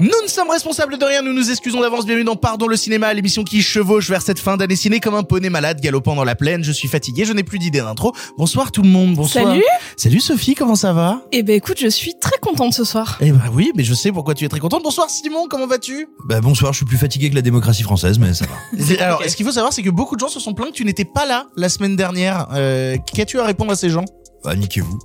Nous ne sommes responsables de rien, nous nous excusons d'avance. Bienvenue dans Pardon le cinéma, l'émission qui chevauche vers cette fin d'année ciné comme un poney malade galopant dans la plaine. Je suis fatigué, je n'ai plus d'idée d'intro. Bonsoir tout le monde, bonsoir. Salut Salut Sophie, comment ça va? Eh ben écoute, je suis très contente ce soir. Eh ben oui, mais je sais pourquoi tu es très contente. Bonsoir Simon, comment vas-tu? Bah bonsoir, je suis plus fatigué que la démocratie française, mais ça va. Alors, ce qu'il faut savoir, c'est que beaucoup de gens se sont plaints que tu n'étais pas là la semaine dernière. Euh, Qu'as-tu à répondre à ces gens? Bah niquez-vous.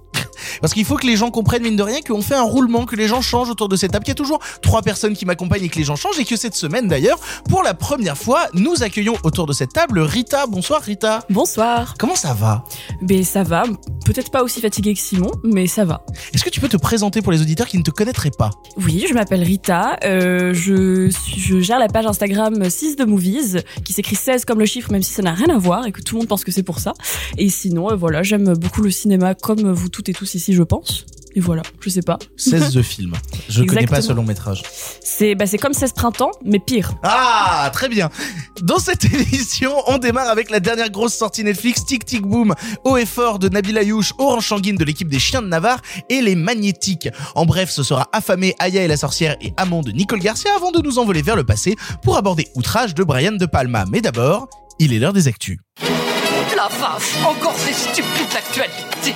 Parce qu'il faut que les gens comprennent, mine de rien, qu'on fait un roulement, que les gens changent autour de cette table, qu'il y a toujours trois personnes qui m'accompagnent et que les gens changent, et que cette semaine d'ailleurs, pour la première fois, nous accueillons autour de cette table Rita. Bonsoir Rita. Bonsoir. Comment ça va? Ben ça va, peut-être pas aussi fatigué que Simon, mais ça va. Est-ce que tu peux te présenter pour les auditeurs qui ne te connaîtraient pas? Oui, je m'appelle Rita, euh, je, je gère la page Instagram 6 de Movies, qui s'écrit 16 comme le chiffre, même si ça n'a rien à voir et que tout le monde pense que c'est pour ça. Et sinon, euh, voilà, j'aime beaucoup le cinéma comme vous toutes et tous ici, je pense. Et voilà, je sais pas. 16 The Film. Je ne connais pas ce long métrage. C'est bah, c'est comme 16 printemps, mais pire. Ah, très bien. Dans cette émission, on démarre avec la dernière grosse sortie Netflix, Tic Tic Boom, Haut et Fort de Nabil Ayouch, Orange Sanguine de l'équipe des Chiens de Navarre et les Magnétiques. En bref, ce sera Affamé, Aya et la sorcière et Amon de Nicole Garcia avant de nous envoler vers le passé pour aborder Outrage de Brian De Palma. Mais d'abord, il est l'heure des actus. La vache, encore ces stupides actualités.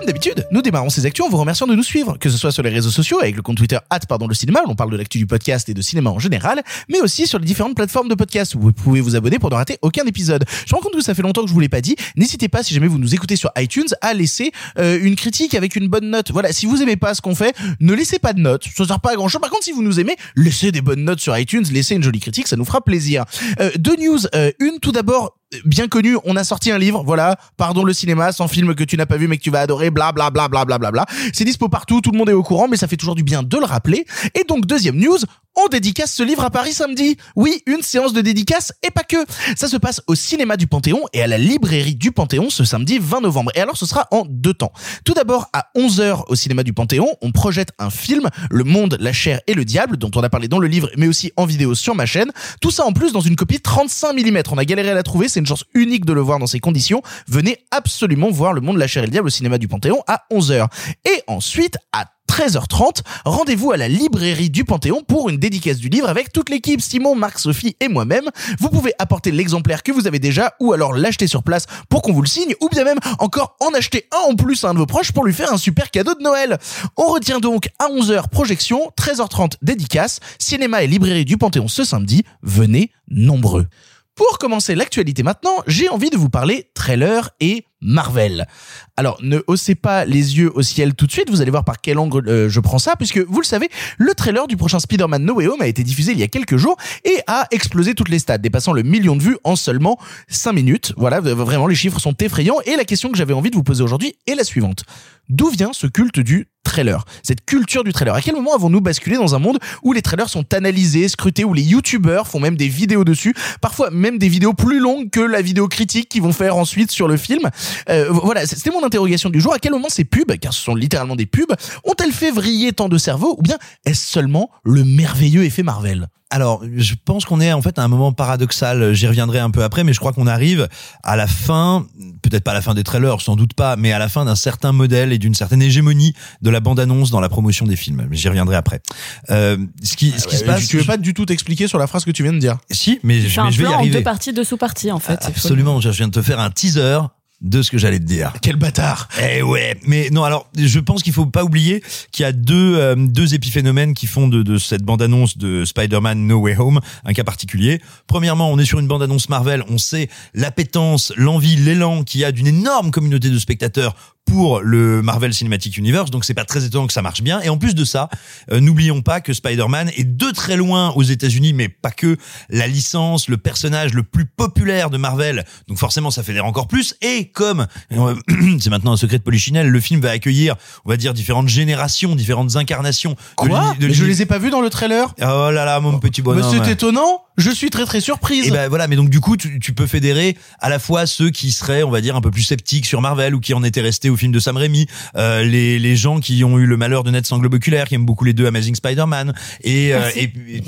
Comme d'habitude, nous démarrons ces actus en vous remerciant de nous suivre, que ce soit sur les réseaux sociaux avec le compte Twitter pardon le cinéma, où on parle de l'actu du podcast et de cinéma en général, mais aussi sur les différentes plateformes de podcast où vous pouvez vous abonner pour ne rater aucun épisode. Je me rends compte que ça fait longtemps que je vous l'ai pas dit. N'hésitez pas, si jamais vous nous écoutez sur iTunes, à laisser euh, une critique avec une bonne note. Voilà, si vous aimez pas ce qu'on fait, ne laissez pas de notes, ça sert pas à grand chose. Par contre, si vous nous aimez, laissez des bonnes notes sur iTunes, laissez une jolie critique, ça nous fera plaisir. Euh, deux news, euh, une tout d'abord bien connu, on a sorti un livre, voilà, pardon le cinéma, sans film que tu n'as pas vu mais que tu vas adorer, bla bla bla bla bla bla bla. C'est dispo partout, tout le monde est au courant, mais ça fait toujours du bien de le rappeler. Et donc deuxième news, on dédicace ce livre à Paris samedi. Oui, une séance de dédicace et pas que. Ça se passe au cinéma du Panthéon et à la librairie du Panthéon ce samedi 20 novembre. Et alors ce sera en deux temps. Tout d'abord à 11h au cinéma du Panthéon, on projette un film, Le Monde, la chair et le diable, dont on a parlé dans le livre mais aussi en vidéo sur ma chaîne. Tout ça en plus dans une copie 35 mm. On a galéré à la trouver, c'est une chance unique de le voir dans ces conditions. Venez absolument voir Le Monde, la chair et le diable au cinéma du Panthéon à 11h. Et ensuite à 13h30, rendez-vous à la librairie du Panthéon pour une dédicace du livre avec toute l'équipe, Simon, Marc, Sophie et moi-même. Vous pouvez apporter l'exemplaire que vous avez déjà ou alors l'acheter sur place pour qu'on vous le signe ou bien même encore en acheter un en plus à un de vos proches pour lui faire un super cadeau de Noël. On retient donc à 11h projection, 13h30 dédicace, cinéma et librairie du Panthéon ce samedi. Venez nombreux. Pour commencer l'actualité maintenant, j'ai envie de vous parler trailer et Marvel. Alors, ne haussez pas les yeux au ciel tout de suite, vous allez voir par quel angle euh, je prends ça, puisque vous le savez, le trailer du prochain Spider-Man No Way Home a été diffusé il y a quelques jours et a explosé toutes les stats, dépassant le million de vues en seulement 5 minutes. Voilà, vraiment, les chiffres sont effrayants et la question que j'avais envie de vous poser aujourd'hui est la suivante. D'où vient ce culte du trailer? Cette culture du trailer? À quel moment avons-nous basculé dans un monde où les trailers sont analysés, scrutés, où les youtubeurs font même des vidéos dessus, parfois même des vidéos plus longues que la vidéo critique qu'ils vont faire ensuite sur le film? Euh, voilà, c'était mon interrogation du jour. À quel moment ces pubs, car ce sont littéralement des pubs, ont-elles fait vriller tant de cerveaux ou bien est-ce seulement le merveilleux effet Marvel? Alors, je pense qu'on est en fait à un moment paradoxal. J'y reviendrai un peu après, mais je crois qu'on arrive à la fin, peut-être pas à la fin des trailers, sans doute pas, mais à la fin d'un certain modèle et d'une certaine hégémonie de la bande-annonce dans la promotion des films. Mais J'y reviendrai après. Euh, ce qui, ce qui se Euh, passe, Tu veux pas du tout t'expliquer sur la phrase que tu viens de dire? Si, mais, je- un mais je vais y plan en arriver. deux parties, deux sous-parties en fait. c'est Absolument, je viens de te faire un teaser de ce que j'allais te dire. Quel bâtard Eh ouais, mais non. Alors, je pense qu'il faut pas oublier qu'il y a deux euh, deux épiphénomènes qui font de, de cette bande-annonce de Spider-Man No Way Home un cas particulier. Premièrement, on est sur une bande-annonce Marvel. On sait l'appétence, l'envie, l'élan qu'il y a d'une énorme communauté de spectateurs pour le Marvel Cinematic Universe, donc c'est pas très étonnant que ça marche bien. Et en plus de ça, euh, n'oublions pas que Spider-Man est de très loin aux États-Unis, mais pas que la licence, le personnage le plus populaire de Marvel. Donc forcément, ça fédère encore plus. Et comme euh, c'est maintenant un secret de Polichinelle, le film va accueillir, on va dire, différentes générations, différentes incarnations. Quoi de Mais Je les ai pas vus dans le trailer. Oh là là, mon petit Mais bonhomme. c'est étonnant. Je suis très très surprise. Et ben voilà, mais donc du coup, tu, tu peux fédérer à la fois ceux qui seraient, on va dire, un peu plus sceptiques sur Marvel ou qui en étaient restés au film de Sam Raimi, euh, les, les gens qui ont eu le malheur de naître sans globe oculaire, qui aiment beaucoup les deux Amazing Spider-Man, et, euh, et, et,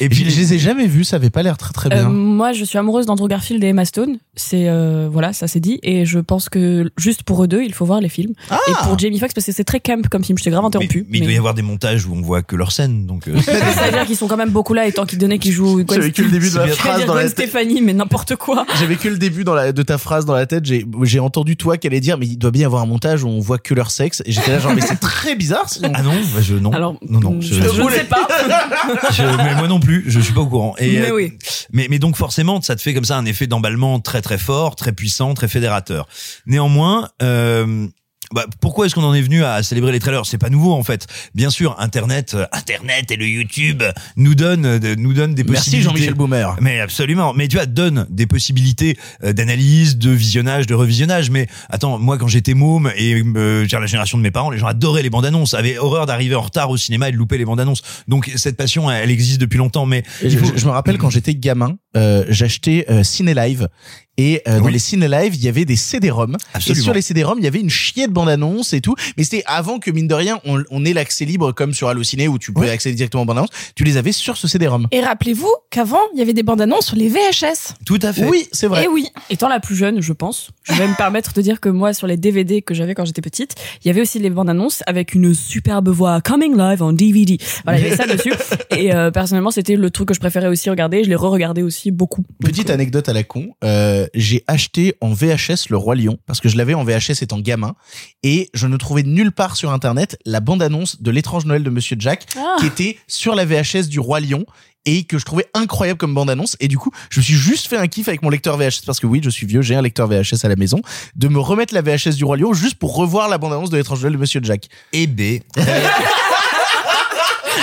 et puis je, je les ai jamais vus, ça avait pas l'air très très Euh, bien. moi, je suis amoureuse d'Andrew Garfield et Emma Stone. C'est euh, voilà, ça c'est dit. Et je pense que juste pour eux deux, il faut voir les films. Ah Et pour Jamie Foxx, parce que c'est très camp comme film. Je t'ai grave mais, interrompu. mais il doit y avoir des montages où on voit que leur scène, donc. euh, C'est-à-dire qu'ils sont quand même beaucoup là, étant qu'ils donnaient qu'ils jouent Gwen, J'avais que le début de la phrase dire dans la Gwen tête. Stefani, mais n'importe quoi. J'avais que le début dans la, de ta phrase dans la tête. J'ai, j'ai entendu toi qu'elle allait dire, mais il doit bien y avoir un montage où on voit que leur sexe. Et j'étais là genre, mais c'est très bizarre. sinon. Ah non, bah je non. Alors, non non, je, je ne sais pas. je- mais moi non plus, je suis pas au courant. Et, Mais euh, oui. mais, mais donc forcément, ça te fait comme ça un effet d'emballement très très fort, très puissant, très fédérateur. Néanmoins, euh, bah, pourquoi est-ce qu'on en est venu à célébrer les trailers? C'est pas nouveau en fait. Bien sûr, Internet, euh, Internet et le YouTube nous donnent, euh, nous donnent des Merci possibilités. Jean-Michel Boomer. Mais absolument. Mais tu vois, donne des possibilités euh, d'analyse, de visionnage, de revisionnage. Mais attends, moi quand j'étais môme et euh, j'ai la génération de mes parents, les gens adoraient les bandes annonces, avaient horreur d'arriver en retard au cinéma et de louper les bandes annonces. Donc cette passion, elle, elle existe depuis longtemps. Mais Et il je, faut- je me rappelle quand j'étais gamin, euh, j'achetais euh, Ciné Live et euh, dans les Ciné Live, il y avait des CD-ROM. Et sur les CD-ROM, il y avait une chier de bande-annonce et tout. Mais c'était avant que mine de rien, on, on ait l'accès libre comme sur Allociné où tu peux accéder directement aux bandes-annonces. Tu les avais sur ce CD-ROM. Et rappelez-vous qu'avant, il y avait des bandes annonces sur les VHS. tout à fait. Oui, c'est vrai. Et oui. Étant la plus jeune, je pense, je vais me permettre de dire que moi, sur les DVD que j'avais quand j'étais petite, il y avait aussi les bandes annonces avec une superbe voix coming live en DVD. Voilà, il y avait ça dessus. Et euh, personnellement, c'était le truc que je préférais aussi regarder. Je l'ai re-regardé aussi beaucoup. Donc, Petite euh, anecdote à la con, euh, j'ai acheté en VHS Le Roi Lion parce que je l'avais en VHS étant gamin et je ne trouvais nulle part sur internet la bande-annonce de l'étrange Noël de Monsieur Jack Ah. qui était sur la VHS du Roi Lion et que je trouvais incroyable comme bande-annonce et du coup je me suis juste fait un kiff avec mon lecteur VHS parce que oui je suis vieux j'ai un lecteur VHS à la maison de me remettre la VHS du Roi Lion juste pour revoir la bande-annonce de l'étrange Noël de Monsieur Jack Et B.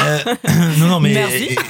Euh, non, non, mais,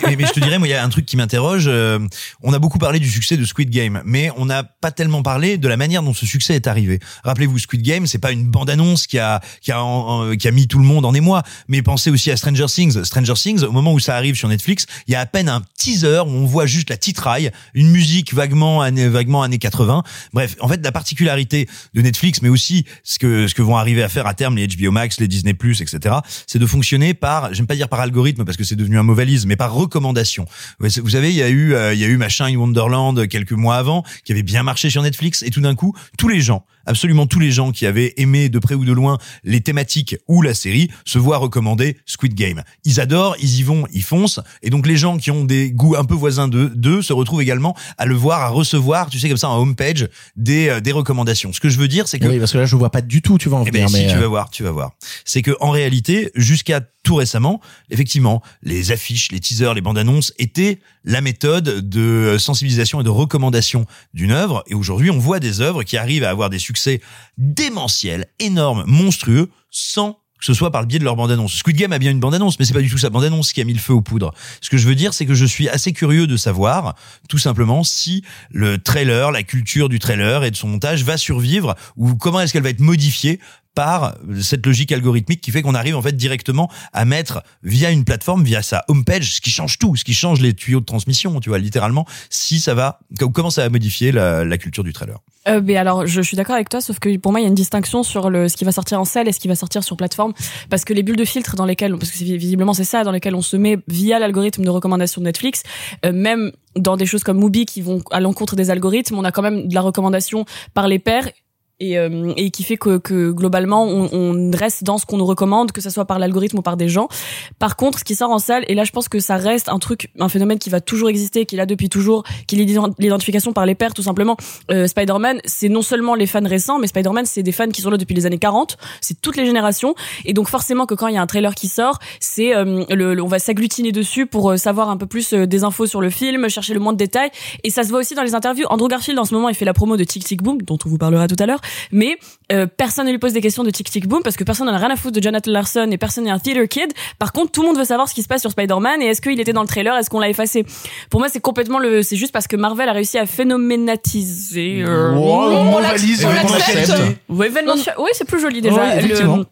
mais, mais je te dirais, moi, il y a un truc qui m'interroge. euh, on a beaucoup parlé du succès de Squid Game, mais on n'a pas tellement parlé de la manière dont ce succès est arrivé. Rappelez-vous, Squid Game, c'est pas une bande-annonce qui a, qui a, en- en- qui a mis tout le monde en émoi, mais pensez aussi à Stranger Things. Stranger Things, au moment où ça arrive sur Netflix, il y a à peine un teaser où on voit juste la titraille, une musique vaguement années, vaguement années 80. Bref, en fait, la particularité de Netflix, mais aussi ce que, ce que vont arriver à faire à terme les HBO Max, les Disney+, etc., c'est de fonctionner par, j'aime pas dire par algorithme parce que c'est devenu un mot valise, mais par recommandation. Vous savez, il y a eu, euh, il y a eu machin in Wonderland quelques mois avant, qui avait bien marché sur Netflix, et tout d'un coup, tous les gens, absolument tous les gens qui avaient aimé de près ou de loin les thématiques ou la série, se voient recommander Squid Game. Ils adorent, ils y vont, ils foncent, et donc les gens qui ont des goûts un peu voisins d'eux, d'eux se retrouvent également à le voir, à recevoir, tu sais comme ça, en homepage, des, euh, des recommandations. Ce que je veux dire, c'est que oui parce que là je vois pas du tout tu vas en eh venir ben, si mais tu euh, vas voir, tu vas voir. C'est que en réalité, jusqu'à tout récemment, effectivement, les affiches, les teasers, les bandes annonces étaient la méthode de sensibilisation et de recommandation d'une œuvre. Et aujourd'hui, on voit des œuvres qui arrivent à avoir des succès démentiels, énormes, monstrueux, sans que ce soit par le biais de leur bande-annonce. Squid Game a bien une bande-annonce, mais c'est pas du tout sa bande-annonce qui a mis le feu aux poudres. Ce que je veux dire, c'est que je suis assez curieux de savoir, tout simplement, si le trailer, la culture du trailer et de son montage va survivre, ou comment est-ce qu'elle va être modifiée par cette logique algorithmique qui fait qu'on arrive en fait directement à mettre via une plateforme, via sa homepage, ce qui change tout, ce qui change les tuyaux de transmission, tu vois, littéralement, si ça va, comment ça va modifier la, culture du trailer? Euh, mais alors, je, suis d'accord avec toi, sauf que pour moi, il y a une distinction sur le ce qui va sortir en salle et ce qui va sortir sur plateforme, parce que les bulles de filtre dans lesquelles, parce que visiblement c'est ça, dans lesquelles on se met via l'algorithme de recommandation de Netflix, euh, même dans des choses comme Mubi qui vont à l'encontre des algorithmes, on a quand même de la recommandation par les pairs. Et, euh, et qui fait que, que globalement on, on reste dans ce qu'on nous recommande que ce soit par l'algorithme ou par des gens par contre ce qui sort en salle et là je pense que ça reste un truc un phénomène qui va toujours exister qui est là depuis toujours qui est l'ident- l'identification par les pairs tout simplement euh, Spider-Man, c'est non seulement les fans récents, mais Spider-Man, c'est des fans qui sont là depuis les années 40. C'est toutes les générations. Et donc forcément que quand il y a un trailer qui sort, c'est euh, le, le- on va s'agglutiner dessus pour euh, savoir un peu plus euh, des infos sur le film, chercher le moins de détails. Et ça se voit aussi dans les interviews. Andrew Garfield en ce moment, il fait la promo de Tic Tic Boom, dont on vous parlera tout à l'heure. Mais euh, personne ne lui pose des questions de Tic Tic Boom parce que personne n'en a rien à foutre de Jonathan Larson et personne n'est un theater kid. Par contre, tout le monde veut savoir ce qui se passe sur Spider-Man et est-ce qu'il était dans le trailer, est-ce qu'on l'a effacé? Pour moi, c'est complètement le, c'est juste parce que Marvel a réussi à phénoménatiser. euh, valise, on on l'accepte. l'accepte. Ouais, événementiel- Oui, c'est plus joli déjà. Ouais, Le- effectivement.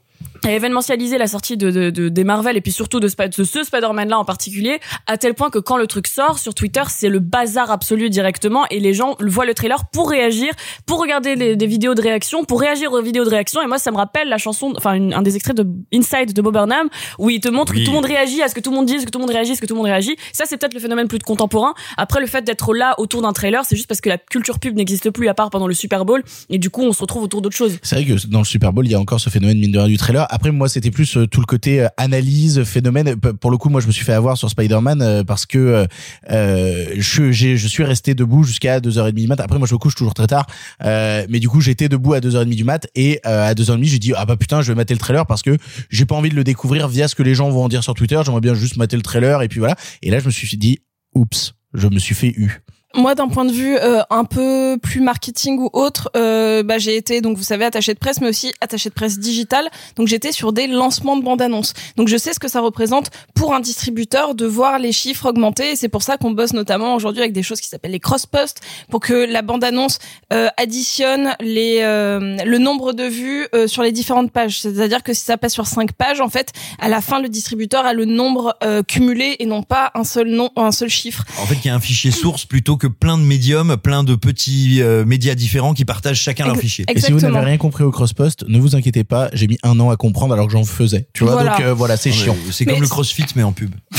A événementialisé la sortie de, de, de- des Marvel et puis surtout de, ce Spider-Man là en particulier à tel point que quand le truc sort sur Twitter c'est le bazar absolu directement et les gens voient le trailer pour réagir pour regarder les- des vidéos de réaction pour réagir aux vidéos de réaction et moi ça me rappelle la chanson enfin un des extraits de Inside de Bob Burnham où il te montre Oui. que tout le monde réagit à ce que tout le monde dise que tout le monde réagit à ce que tout le monde réagit ça c'est peut-être le phénomène plus contemporain après le fait d'être là autour d'un trailer c'est juste parce que la culture pub n'existe plus à part pendant le Super Bowl et du coup on se retrouve autour d'autres choses C'est vrai que dans le Super Bowl, il y a encore ce phénomène mine de rien du trailer. Après, moi, c'était plus euh, tout le côté euh, analyse, phénomène. Pour le coup, moi, je me suis fait avoir sur Spider-Man euh, parce que je suis resté debout jusqu'à 2h30 du mat. Après, moi, je me couche toujours très tard. Euh, mais du coup, j'étais debout à 2h30 du mat et euh, à 2h30, j'ai dit, ah bah putain, je vais mater le trailer parce que j'ai pas envie de le découvrir via ce que les gens vont en dire sur Twitter. J'aimerais bien juste mater le trailer et puis voilà. Et là, je me suis dit, oups, je me suis fait eu. Moi, d'un point de vue euh, un peu plus marketing ou autre, euh, bah, j'ai été, donc vous savez, attaché de presse, mais aussi attaché de presse digital. Donc j'étais sur des lancements de bandes annonces. Donc je sais ce que ça représente pour un distributeur de voir les chiffres augmenter. Et c'est pour ça qu'on bosse notamment aujourd'hui avec des choses qui s'appellent les cross-posts, pour que la bande annonce euh, additionne les euh, le nombre de vues euh, sur les différentes pages. C'est-à-dire que si ça passe sur cinq pages, en fait, à la fin, le distributeur a le nombre euh, cumulé et non pas un seul nom, un seul chiffre. En fait, il y a un fichier source plutôt que plein de médiums, plein de petits euh, médias différents qui partagent chacun leur Ex- fichier. Et si vous Exactement. n'avez rien compris au crosspost, ne vous inquiétez pas, j'ai mis un an à comprendre alors que j'en faisais. Tu vois, Voilà. donc euh, voilà, c'est chiant. C'est comme le CrossFit mais en pub.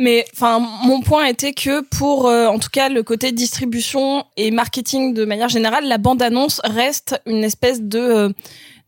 Mais enfin, mon point était que pour, euh, en tout cas, le côté distribution et marketing de manière générale, la bande-annonce reste une espèce de euh,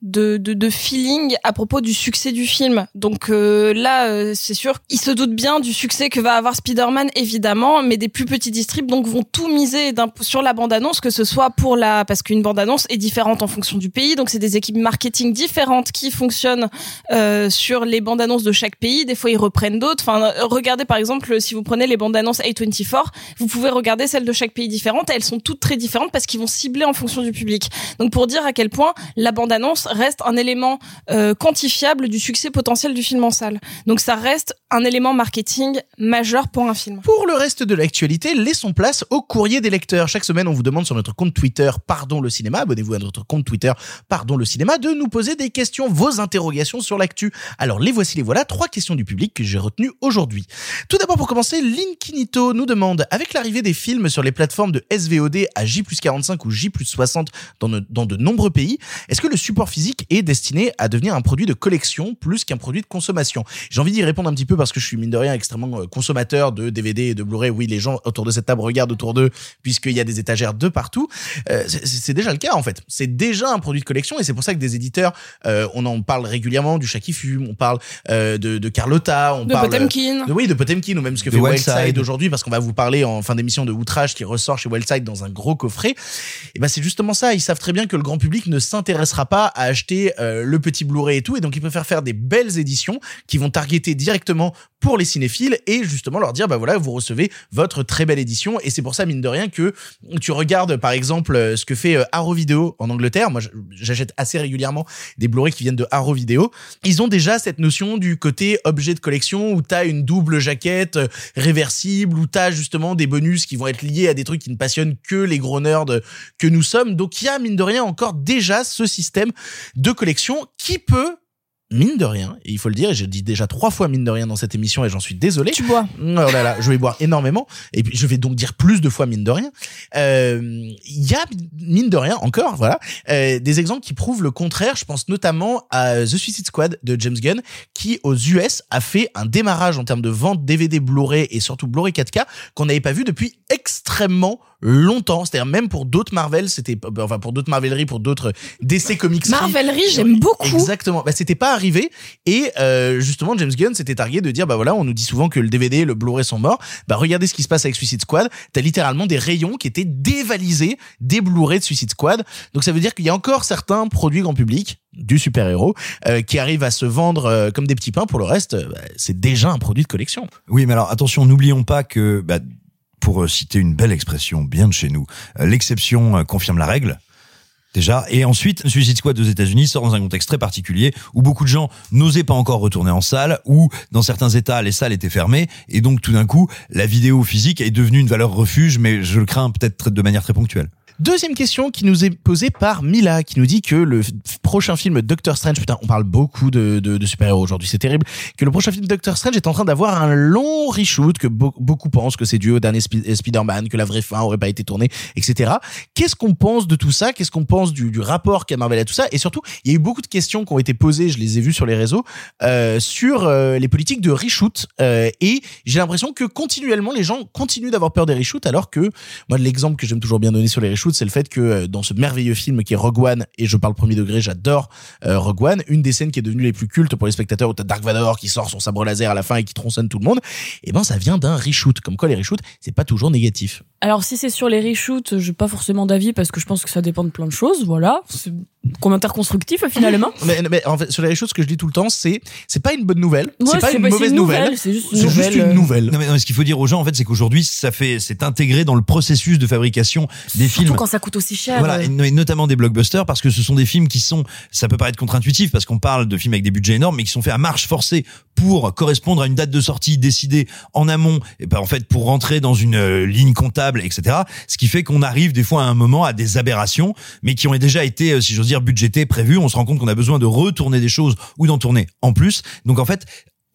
de, de, de feeling à propos du succès du film. Donc euh, là, euh, c'est sûr, ils se doutent bien du succès que va avoir Spider-Man, évidemment, mais des plus petits distribs donc vont tout miser sur la bande-annonce, que ce soit pour la, parce qu'une bande-annonce est différente en fonction du pays, donc c'est des équipes marketing différentes qui fonctionnent euh, sur les bandes annonces de chaque pays. Des fois, ils reprennent d'autres. Enfin, regardez par exemple, si vous prenez les bandes annonces A24, vous pouvez regarder celles de chaque pays différentes. Elles sont toutes très différentes parce qu'ils vont cibler en fonction du public. Donc, pour dire à quel point la bande annonce reste un élément euh, quantifiable du succès potentiel du film en salle. Donc, ça reste un élément marketing majeur pour un film. Pour le reste de l'actualité, laissons place au courrier des lecteurs. Chaque semaine, on vous demande sur notre compte Twitter, pardon le cinéma, abonnez-vous à notre compte Twitter, pardon le cinéma, de nous poser des questions, vos interrogations sur l'actu. Alors les voici les voilà, trois questions du public que j'ai retenues aujourd'hui. Tout d'abord pour commencer, Linkinito nous demande, avec l'arrivée des films sur les plateformes de SVOD à J 45 ou J 60 dans, dans de nombreux pays, est-ce que le support physique est destiné à devenir un produit de collection plus qu'un produit de consommation J'ai envie d'y répondre un petit peu parce que je suis mine de rien extrêmement euh, consommateur de DVD et de Blu-ray. Oui, les gens autour de cette table regardent autour d'eux puisqu'il y a des étagères de partout. Euh, c'est- déjà le cas en fait. C'est déjà un produit de collection et c'est pour ça que des éditeurs, euh, on en parle régulièrement du chat qui fume, on parle euh, de, de Carlotta, on De parle Potemkin. de- oui, de Potemkin ou même ce que De fait Wildside. Wildside aujourd'hui parce qu'on va vous parler en fin d'émission de Outrage qui ressort chez Wildside dans un gros coffret. Et ben c'est justement ça, ils savent très bien que le grand public ne s'intéressera pas à acheter euh, le petit Blu-ray et tout et donc ils préfèrent faire des belles éditions qui vont targeter directement pour les cinéphiles et justement leur dire bah voilà, vous recevez votre très belle édition et c'est pour ça mine de rien que tu regardes par exemple euh, ce que fait euh, Arrow Video en Angleterre, moi j'achète assez régulièrement des Blu-ray qui viennent de Arrow Video. Ils ont déjà cette notion du côté objet de collection où t'as une double jaquette réversible, où t'as justement des bonus qui vont être liés à des trucs qui ne passionnent que les gros nerds que nous sommes. Donc il y a mine de rien encore déjà ce système de collection qui peut mine de rien, et il faut le dire, et je dis déjà trois fois mine de rien dans cette émission et j'en suis désolé. Tu bois. Oh là là, je vais boire énormément et puis je vais donc dire plus de fois mine de rien. Euh, Il y a mine de rien encore, voilà, euh, des exemples qui prouvent le contraire. Je pense notamment à The Suicide Squad de James Gunn, qui aux US a fait un démarrage en termes de vente DVD Blu-ray et surtout Blu-ray 4K qu'on n'avait pas vu depuis extrêmement longtemps. C'est-à-dire même pour d'autres Marvel, c'était enfin pour d'autres Marveleries, pour d'autres DC Comics. Marvelerie, j'aime beaucoup. Exactement. Bah, c'était pas arrivé. Et euh, justement, James Gunn s'était targué de dire, bah voilà, on nous dit souvent que le DVD, le Blu-ray sont morts. Bah regardez ce qui se passe avec Suicide Squad. T'as littéralement des rayons qui étaient dévalisés des Blu-ray de Suicide Squad. Donc ça veut dire qu'il y a encore certains produits grand public du super-héros euh, qui arrivent à se vendre euh, comme des petits pains. Pour le reste, euh, bah, c'est déjà un produit de collection. Oui, mais alors attention, n'oublions pas que, bah, pour euh, citer une belle expression bien de chez nous, euh, l'exception euh, confirme la règle. déjà. Et ensuite, Suicide Squad aux États-Unis sort dans un contexte très particulier où beaucoup de gens n'osaient pas encore retourner en salle, où dans certains États les salles étaient fermées, et donc tout d'un coup la vidéo physique est devenue une valeur refuge, mais je le crains peut-être de manière très ponctuelle. Deuxième question qui nous est posée par Mila, qui nous dit que le prochain film Doctor Strange, putain, on parle beaucoup de, de, de super-héros aujourd'hui, c'est terrible, que le prochain film Doctor Strange est en train d'avoir un long reshoot, que beau- beaucoup pensent que c'est dû au dernier Spi- Spider-Man, que la vraie fin aurait pas été tournée, etc. Qu'est-ce qu'on pense de tout ça? Qu'est-ce qu'on pense du, du rapport qu'a Marvel à tout ça? Et surtout, il y a eu beaucoup de questions qui ont été posées, je les ai vues sur les réseaux, euh, sur euh, les politiques de reshoot. Euh, et j'ai l'impression que continuellement, les gens continuent d'avoir peur des reshoots, alors que moi, l'exemple que j'aime toujours bien donner sur les reshoots, c'est le fait que euh, dans ce merveilleux film qui est Rogue One, et je parle premier degré, j'adore euh, Rogue One, une des scènes qui est devenue les plus cultes pour les spectateurs, où t'as Dark Vador qui sort son sabre laser à la fin et qui tronçonne tout le monde, et ben ça vient d'un reshoot. Comme quoi les reshoots, c'est pas toujours négatif. Alors si c'est sur les reshoots, j'ai pas forcément d'avis parce que je pense que ça dépend de plein de choses, voilà. C'est un commentaire constructif finalement. Mais, mais en fait, sur les reshoots, ce que je dis tout le temps, c'est c'est pas une bonne nouvelle, Ouais, c'est pas une pas- mauvaise une nouvelle, nouvelle, c'est juste une juste nouvelle, euh, nouvelle. Non mais, non, mais ce qu'il faut dire aux gens en fait c'est qu'aujourd'hui ça fait c'est intégré dans le processus de fabrication des films. Surtout quand ça coûte aussi cher. Voilà, euh. et notamment des blockbusters parce que ce sont des films qui sont, ça peut paraître contre-intuitif parce qu'on parle de films avec des budgets énormes, mais qui sont faits à marche forcée pour correspondre à une date de sortie décidée en amont, et ben en fait pour rentrer dans une euh, ligne comptable, etc. Ce qui fait qu'on arrive des fois à un moment à des aberrations, mais qui ont déjà été, euh, si j'ose dire, budgétées, prévues. On se rend compte qu'on a besoin de retourner des choses ou d'en tourner en plus. Donc en fait.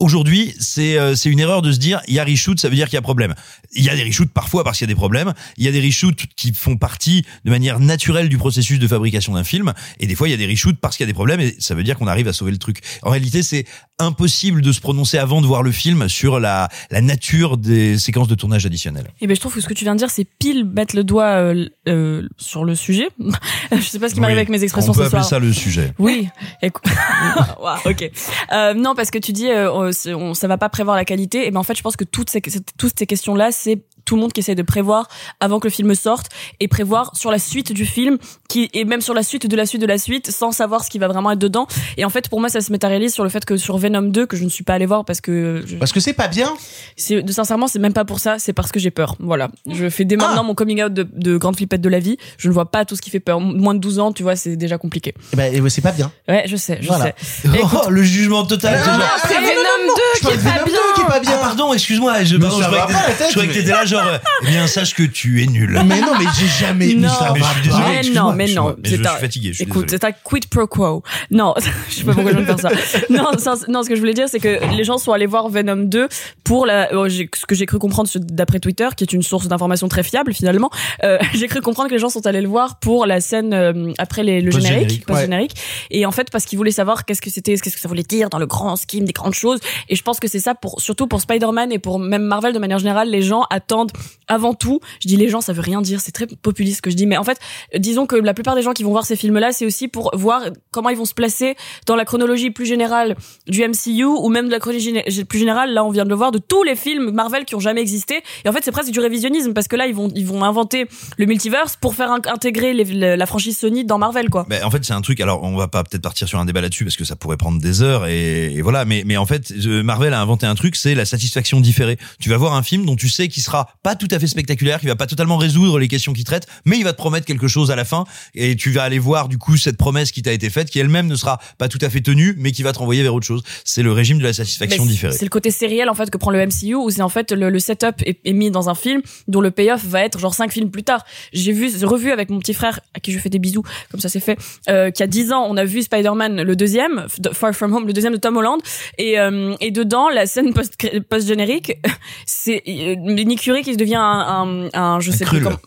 Aujourd'hui, c'est euh, c'est une erreur de se dire il y a reshoot, ça veut dire qu'il y a problème. Il y a des reshoots parfois parce qu'il y a des problèmes. Il y a des reshoots qui font partie de manière naturelle du processus de fabrication d'un film. Et des fois, il y a des reshoots parce qu'il y a des problèmes et ça veut dire qu'on arrive à sauver le truc. En réalité, c'est impossible de se prononcer avant de voir le film sur la, la nature des séquences de tournage additionnelles. Et ben je trouve que ce que tu viens de dire, c'est pile mettre le doigt euh, euh, sur le sujet. je sais pas ce qui m'arrive Oui. avec mes expressions On peut ce appeler soir. ça le sujet. Oui. Écoute- Ouah, ok. Euh, non, parce que tu dis, euh, on- c'est- on, ça va pas prévoir la qualité. Et ben en fait, je pense que toutes ces, toutes ces questions-là, c'est tout le monde qui essaie de prévoir avant que le film sorte et prévoir sur la suite du film qui et même sur la suite de la suite de la suite sans savoir ce qui va vraiment être dedans et en fait pour moi ça se matérialise sur le fait que sur Venom 2 que je ne suis pas allé voir parce que je- Parce que c'est pas bien. c'est de sincèrement c'est même pas pour ça c'est parce que j'ai peur voilà je fais dès maintenant mon coming out de, de grande flippette de la vie je ne vois pas tout ce qui fait peur moins de 12 ans tu vois c'est déjà compliqué ben, eh ben, c'est pas bien. ouais je sais je Voilà. sais Et écoute, Oh, le jugement total. Ah, c'est Venom 2 Je qui est de pas Venom bien. 2 qui est pas bien. Ah, pardon, excuse-moi. Je, Mais pardon, je pas je croyais que t'étais là, genre, euh, eh bien, sache que tu es nul. Mais non, mais j'ai jamais Non. ça Mais je suis désolé. mais non, mais non, mais je c'est suis fatigué, je suis Écoute, c'est un quid pro quo. Non, je sais pas pourquoi je viens de faire ça. Non, ça- non, ce que je voulais dire, c'est que les gens sont allés voir Venom 2 pour la, j'ai- ce que j'ai cru comprendre d'après Twitter, qui est une source d'information très fiable finalement. Euh, j'ai cru comprendre que les gens sont allés le voir pour la scène euh, après les, le générique, post générique, et en fait parce qu'ils voulaient savoir qu'est-ce que c'était, qu'est-ce que ça voulait dire dans le grand scheme des grandes choses. Et je pense que c'est ça pour surtout pour Spider-Man et pour même Marvel de manière générale, les gens attendent avant tout. Je dis les gens, ça veut rien dire, c'est très populiste ce que je dis, mais en fait, disons que la plupart des gens qui vont voir ces films-là, c'est aussi pour voir comment ils vont se placer dans la chronologie plus générale du MCU ou même de la chronologie plus générale. Là, on vient de le voir de tous les films Marvel qui ont jamais existé. Et en fait, c'est presque du révisionnisme parce que là, ils vont ils vont inventer le multiverse pour faire in- intégrer la franchise Sony dans Marvel, quoi. Ben, en fait, c'est un truc. Alors, on va pas peut-être partir sur un débat là-dessus parce que ça pourrait prendre des heures et, voilà. Mais, mais en fait, Marvel a inventé un truc, c'est la satisfaction différée. Tu vas voir un film dont tu sais qu'il sera pas tout à fait spectaculaire, qu'il va pas totalement résoudre les questions qu'il traite, mais il va te promettre quelque chose à la fin et tu vas aller voir du coup cette promesse qui t'a été faite, qui elle-même ne sera pas tout à fait tenue, mais qui va te renvoyer vers autre chose. C'est le régime de la satisfaction différée. C'est le côté sériel en fait que prend le MCU où c'est en fait le, le setup est, est mis dans un film dont le payoff va être genre cinq films plus tard. J'ai vu revu avec mon petit frère à qui je fais des bisous comme ça c'est fait euh, qui a 10 ans on a vu Spider-Man le deuxième de- Far From Home le deuxième de Tom Holland et euh, et dedans la scène post post générique c'est euh, Nick Fury qui devient un, un, un je sais Krull. plus comment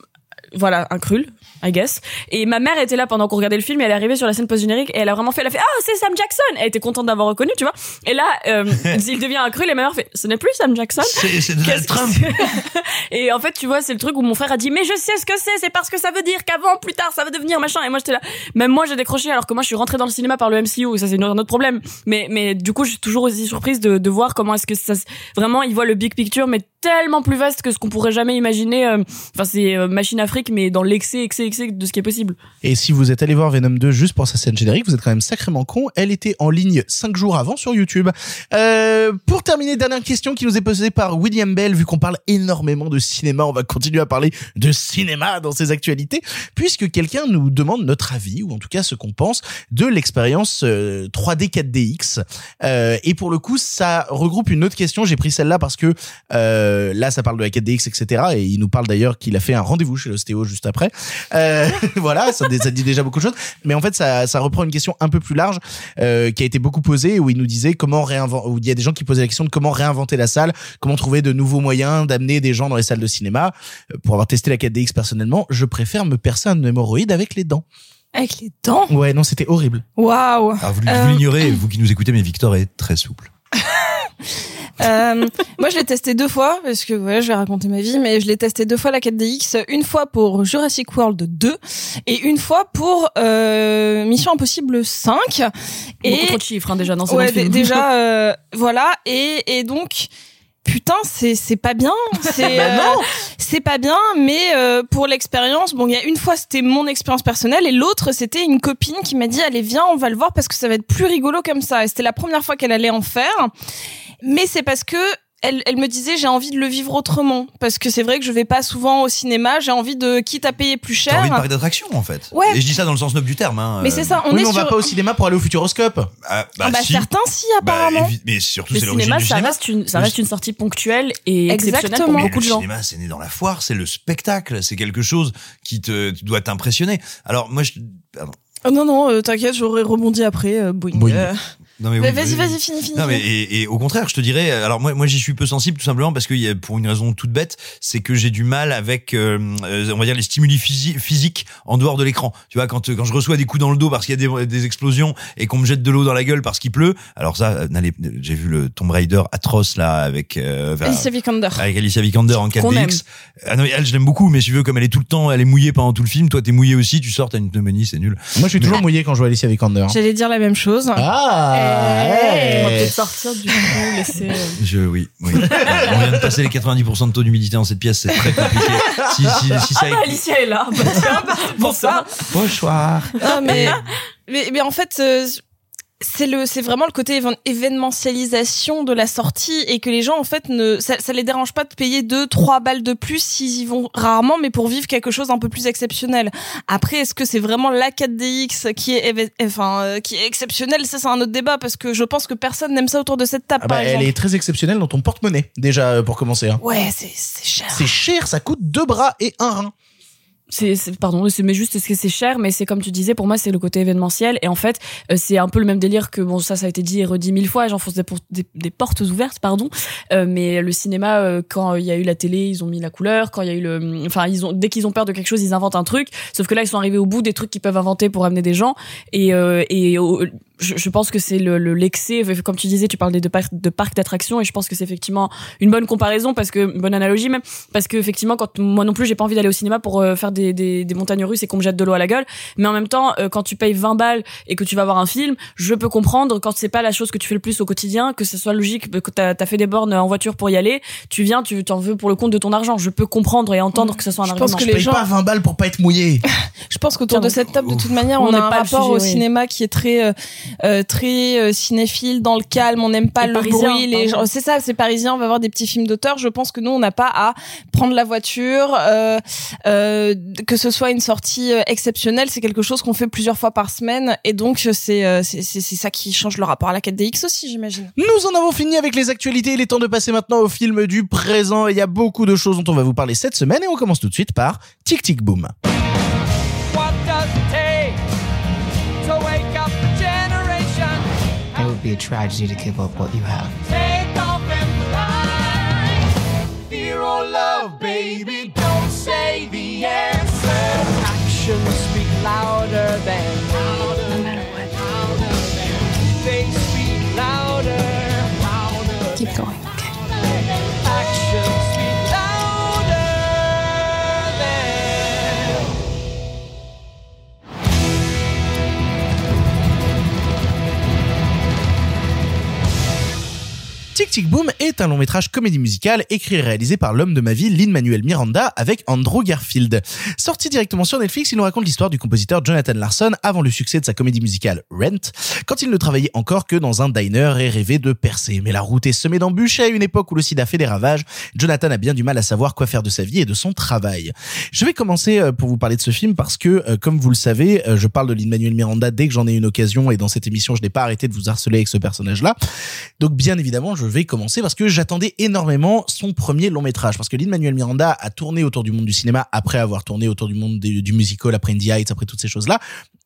voilà un Krull I guess et ma mère était là pendant qu'on regardait le film et elle est arrivée sur la scène post générique et elle a vraiment fait elle a fait ah c'est Sam Jackson elle était contente d'avoir reconnu tu vois et là euh, il devient un Krull et ma mère fait ce n'est plus Sam Jackson C'est Donald que Trump. et en fait, tu vois, c'est le truc où mon frère a dit, mais je sais ce que c'est, c'est parce que ça veut dire qu'avant, plus tard, ça va devenir machin. Et moi, j'étais là. Même moi, j'ai décroché alors que moi, je suis rentrée dans le cinéma par le MCU ça, c'est un autre problème. Mais, mais du coup, je suis toujours aussi surprise de, de voir comment est-ce que ça, vraiment, ils voient le big picture, mais tellement plus vaste que ce qu'on pourrait jamais imaginer. euh, Enfin, c'est euh, machine Afrique, mais dans l'excès, excès, de ce qui est possible. Et si vous êtes allé voir Venom 2 juste pour sa scène générique, vous êtes quand même sacrément con. Elle était en ligne cinq jours avant sur YouTube. Euh, pour terminer, dernière question qui nous est posée par William Bell. Vu qu'on parle énormément de cinéma, on va continuer à parler de cinéma dans ces actualités, puisque quelqu'un nous demande notre avis, ou en tout cas ce qu'on pense, de l'expérience euh, 3D 4DX. Euh, et pour le coup, ça regroupe une autre question. J'ai pris celle-là parce que euh, là, ça parle de la 4DX, etc. Et il nous parle d'ailleurs qu'il a fait un rendez-vous chez l'ostéo juste après. Euh, voilà, ça, ça dit déjà beaucoup de choses. Mais en fait, ça, ça reprend une question un peu plus large euh, qui a été beaucoup posée où il nous disait comment réinventer. Où il y a des gens qui posaient la question de comment réinventer la salle, comment trouver de nouveaux moyens d'amener des gens dans les salles de cinéma. Euh, Pour avoir testé la 4DX personnellement, je préfère me percer un hémorroïde avec les dents. Avec les dents? Ouais, non, c'était horrible. Waouh Alors vous, Euh, vous l'ignorez, vous qui nous écoutez, mais Victor est très souple. Euh, moi, je l'ai testé deux fois parce que ouais, je vais raconter ma vie, mais je l'ai testé deux fois la 4DX, une fois pour Jurassic World 2 et une fois pour euh, Mission Impossible 5. Et Beaucoup trop de chiffres, hein, déjà, dans ce ouais, film. déjà, euh, voilà. Et, et donc, putain, c'est c'est pas bien. C'est Bah euh, c'est pas bien. Mais euh, pour l'expérience, bon, il y a une fois c'était mon expérience personnelle et l'autre c'était une copine qui m'a dit allez viens, on va le voir parce que ça va être plus rigolo comme ça. Et c'était la première fois qu'elle allait en faire. Mais c'est parce que elle, elle me disait j'ai envie de le vivre autrement parce que c'est vrai que je vais pas souvent au cinéma. J'ai envie de quitte à payer plus T'as envie de cher. parler d'attraction en fait. Ouais. Et je dis ça dans le sens noble du terme. Hein. Mais c'est ça, on oui, est mais on sur. va pas au cinéma pour aller au Futuroscope. Ah, bah, Ah bah si. certains si Bah, apparemment. mais surtout Le cinéma, du ça cinéma. reste une, ça Le- reste une sortie ponctuelle et exceptionnelle pour Exactement. beaucoup de le gens. cinéma, c'est né dans la foire, c'est le spectacle, c'est quelque chose qui te doit t'impressionner. Alors moi, je, pardon. Oh non non, euh, t'inquiète, j'aurais rebondi après. euh, boing. Boing. Euh, Non mais mais oui, vas-y vas-y finis finis. Non mais et, et au contraire, je te dirais, alors moi moi j'y suis peu sensible tout simplement parce que y a, pour une raison toute bête, c'est que j'ai du mal avec euh, euh, on va dire les stimuli physi- physiques en dehors de l'écran. Tu vois quand quand je reçois des coups dans le dos parce qu'il y a des, des explosions et qu'on me jette de l'eau dans la gueule parce qu'il pleut, alors ça euh, n'allez j'ai vu le Tomb Raider atroce là avec euh, Alicia Vikander. avec Alicia Vikander en Qu'on aime. 4DX. Ah non, mais elle, je l'aime beaucoup, mais si tu veux, comme elle est tout le temps, elle est mouillée pendant tout le film, toi t'es mouillé aussi, tu sors, t'as une pneumonie, c'est nul. Moi, je suis toujours mouillé quand je vois Alicia Vikander. J'allais dire la même chose. Ah, Eh. On va peut-être sortir du coup, laisser. euh, Je, oui, oui. On vient de passer les 90% de taux d'humidité dans cette pièce, c'est très compliqué. Si, si, si ça Ah, bah, Alicia est là. Bah, tiens, bah, pour ça. Bonsoir. Ah, mais, mais mais en fait euh, c'est le c'est vraiment le côté événementialisation de la sortie et que les gens en fait ne ça, ça les dérange pas de payer deux trois balles de plus s'ils y vont rarement mais pour vivre quelque chose un peu plus exceptionnel. Après est-ce que c'est vraiment la 4DX qui est éve- enfin euh, qui est exceptionnelle? Ça c'est un autre débat parce que je pense que personne n'aime ça autour de cette table Ah par bah, elle est très exceptionnelle dans ton porte-monnaie, déjà, euh, pour commencer. hein. Ouais, c'est c'est cher. C'est cher, ça coûte deux bras et un rein. C'est pardon mais juste parce que c'est cher? Mais c'est comme tu disais pour moi c'est le côté événementiel. Et en fait euh, c'est un peu le même délire que bon ça ça a été dit et redit mille fois j'enfonce des, des, des portes ouvertes pardon. Euh, mais le cinéma euh, quand il y a eu la télé ils ont mis la couleur. Quand il y a eu le enfin ils ont dès qu'ils ont peur de quelque chose ils inventent un truc. Sauf que là ils sont arrivés au bout des trucs qu'ils peuvent inventer pour amener des gens. Et euh, et je, je pense que c'est le le- l'excès. Comme tu disais tu parles des de parcs de parcs d'attractions et je pense que c'est effectivement une bonne comparaison parce que une bonne analogie même parce que effectivement quand moi non plus j'ai pas envie d'aller au cinéma pour euh, faire des, des, des montagnes russes et qu'on me jette de l'eau à la gueule. Mais en même temps euh, quand tu payes 20 balles et que tu vas voir un film je peux comprendre quand c'est pas la chose que tu fais le plus au quotidien que ce soit logique que t'as as fait des bornes en voiture pour y aller tu viens tu t'en veux pour le compte de ton argent. Je peux comprendre et entendre que ce soit un Je argument. pense que Je les paye gens- pas 20 balles pour pas être mouillé. Je pense qu'autour de cette table, de toute manière, on on, n'est a un pas rapport sujet, au oui. cinéma qui est très, euh, euh, très euh, cinéphile, dans le calme. On n'aime pas le parisien, bruit. Les gens, c'est ça, c'est parisien. On va voir des petits films d'auteur. Je pense que nous, on n'a pas à prendre la voiture, euh, euh, que ce soit une sortie euh, exceptionnelle. C'est quelque chose qu'on fait plusieurs fois par semaine, et donc c'est euh, c'est c'est c'est ça qui change le rapport à la 4DX aussi, j'imagine. Nous en avons fini avec les actualités. Il est temps de passer maintenant au film du présent. Il y a beaucoup de choses dont on va vous parler cette semaine et on commence tout de suite par Tic Tic Boom. Be a tragedy to give up what you have. Take off and fly. Fear or love, baby, don't say the answer. Actions speak louder Tic Tic Boom est un long métrage comédie musicale écrit et réalisé par l'homme de ma vie, Lin-Manuel Miranda, avec Andrew Garfield. Sorti directement sur Netflix, il nous raconte l'histoire du compositeur Jonathan Larson avant le succès de sa comédie musicale Rent, quand il ne travaillait encore que dans un diner et rêvait de percer. Mais la route est semée d'embûches à une époque où le sida fait des ravages, Jonathan a bien du mal à savoir quoi faire de sa vie et de son travail. Je vais commencer euh, pour vous parler de ce film parce que, euh, comme vous le savez, euh, je parle de Lin-Manuel Miranda dès que j'en ai une occasion et dans cette émission, je n'ai pas arrêté de vous harceler avec ce personnage-là. Donc, bien évidemment, je vais commencer parce que j'attendais énormément son premier long métrage. Parce que Lin-Manuel Miranda a tourné autour du monde du cinéma après avoir tourné autour du monde du, musical, après Indie Heights, après toutes ces choses-là.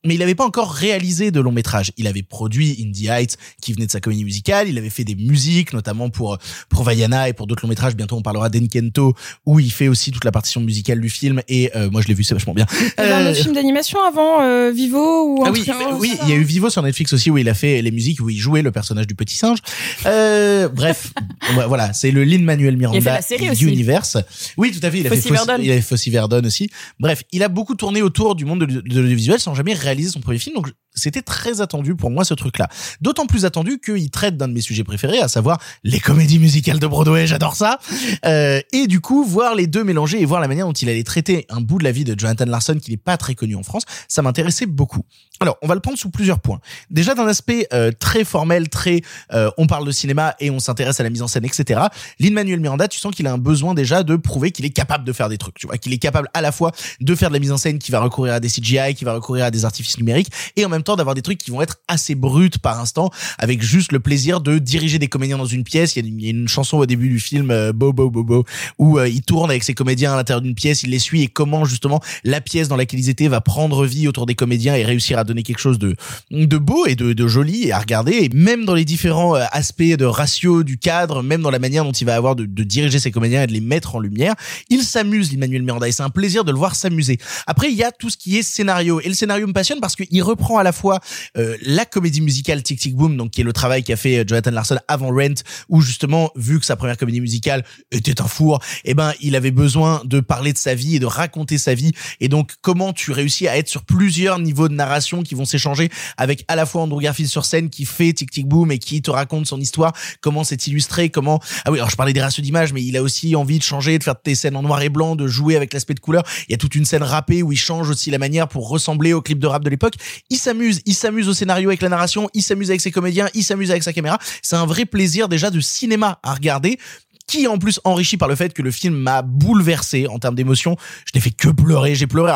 Mais il n'avait pas encore réalisé de long métrage. Il avait produit Indie Heights, qui venait de sa comédie musicale. Il avait fait des musiques, notamment pour pour Vaiana et pour d'autres longs métrages. Bientôt, on parlera d'Enkento, où il fait aussi toute la partition musicale du film. Et euh, moi, je l'ai vu, c'est vachement bien. Il y avait un Euh, autre film d'animation avant euh, Vivo ou un ah oui, oui, il y a eu Vivo sur Netflix aussi où il a fait les musiques où il jouait le personnage du petit singe. Euh, bref, voilà, c'est le Lin Manuel Miranda Il a fait la série aussi. Universe. Oui, tout à fait. Il a Fossey fait Fossey, Verdon. il a fait Fossey Verdon aussi. Bref, il a beaucoup tourné autour du monde de, de l'audiovisuel sans jamais réaliser son premier film. Donc c'était très attendu pour moi ce truc-là. D'autant plus attendu qu'il traite d'un de mes sujets préférés, à savoir les comédies musicales de Broadway. J'adore ça. Euh, et du coup, voir les deux mélangés et voir la manière dont il allait traiter un bout de la vie de Jonathan Larson qui n'est pas très connu en France, ça m'intéressait beaucoup. Alors, on va le prendre sous plusieurs points. Déjà d'un aspect euh, très formel, très euh, on parle de cinéma et on s'intéresse à la mise en scène, etc. Lin-Manuel Miranda, tu sens qu'il a un besoin déjà de prouver qu'il est capable de faire des trucs. Tu vois, qu'il est capable à la fois de faire de la mise en scène qui va recourir à des CGI, qui va recourir à des artifices numériques, et en même temps d'avoir des trucs qui vont être assez bruts par instant, avec juste le plaisir de diriger des comédiens dans une pièce. Il y y a une chanson au début du film euh, Bo Bo Bo Bo où euh, il tourne avec ses comédiens à l'intérieur d'une pièce, il les suit et comment justement la pièce dans laquelle ils étaient va prendre vie autour des comédiens et réussir à donner quelque chose de de beau et de, de joli et à regarder. Et même dans les différents euh, aspects de ratio du cadre, même dans la manière dont il va avoir de, de diriger ses comédiens et de les mettre en lumière, il s'amuse, Emmanuel Miranda, et c'est un plaisir de le voir s'amuser. Après, il y a tout ce qui est scénario. Et le scénario me passionne parce qu'il reprend à la fois euh, la comédie musicale Tic Tic Boom, donc qui est le travail qu'a fait euh, Jonathan Larson avant Rent, où justement, vu que sa première comédie musicale était un four, eh ben, il avait besoin de parler de sa vie et de raconter sa vie. Et donc, comment tu réussis à être sur plusieurs niveaux de narration qui vont s'échanger avec à la fois Andrew Garfield sur scène qui fait Tic Tic Boom et qui te raconte son histoire, comment c'est illustré, comment, ah oui, alors je parlais des ratios d'image, mais il a aussi envie de changer, de faire des scènes en noir et blanc, de jouer avec l'aspect de couleur. Il y a toute une scène rappée où il change aussi la manière pour ressembler au clip de rap de l'époque. Il s'amuse, il s'amuse au scénario avec la narration, il s'amuse avec ses comédiens, il s'amuse avec sa caméra. C'est un vrai plaisir déjà de cinéma à regarder qui en plus enrichi par le fait que le film m'a bouleversé en termes d'émotion. Je n'ai fait que pleurer, j'ai pleuré.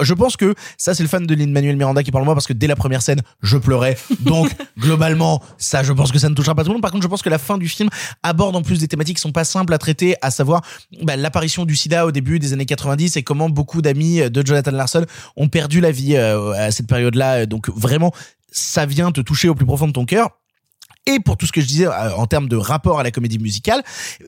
Je pense que ça c'est le fan de Lin-Manuel Miranda qui parle moi parce que dès la première scène je pleurais. Donc globalement ça je pense que ça ne touchera pas tout le monde. Par contre je pense que la fin du film aborde en plus des thématiques qui sont pas simples à traiter à savoir bah, l'apparition du sida au début des années 90 et comment beaucoup d'amis de Jonathan Larson ont perdu la vie euh, à cette période là donc vraiment ça vient te toucher au plus profond de ton cœur et pour tout ce que je disais euh, en termes de rapport à la comédie musicale,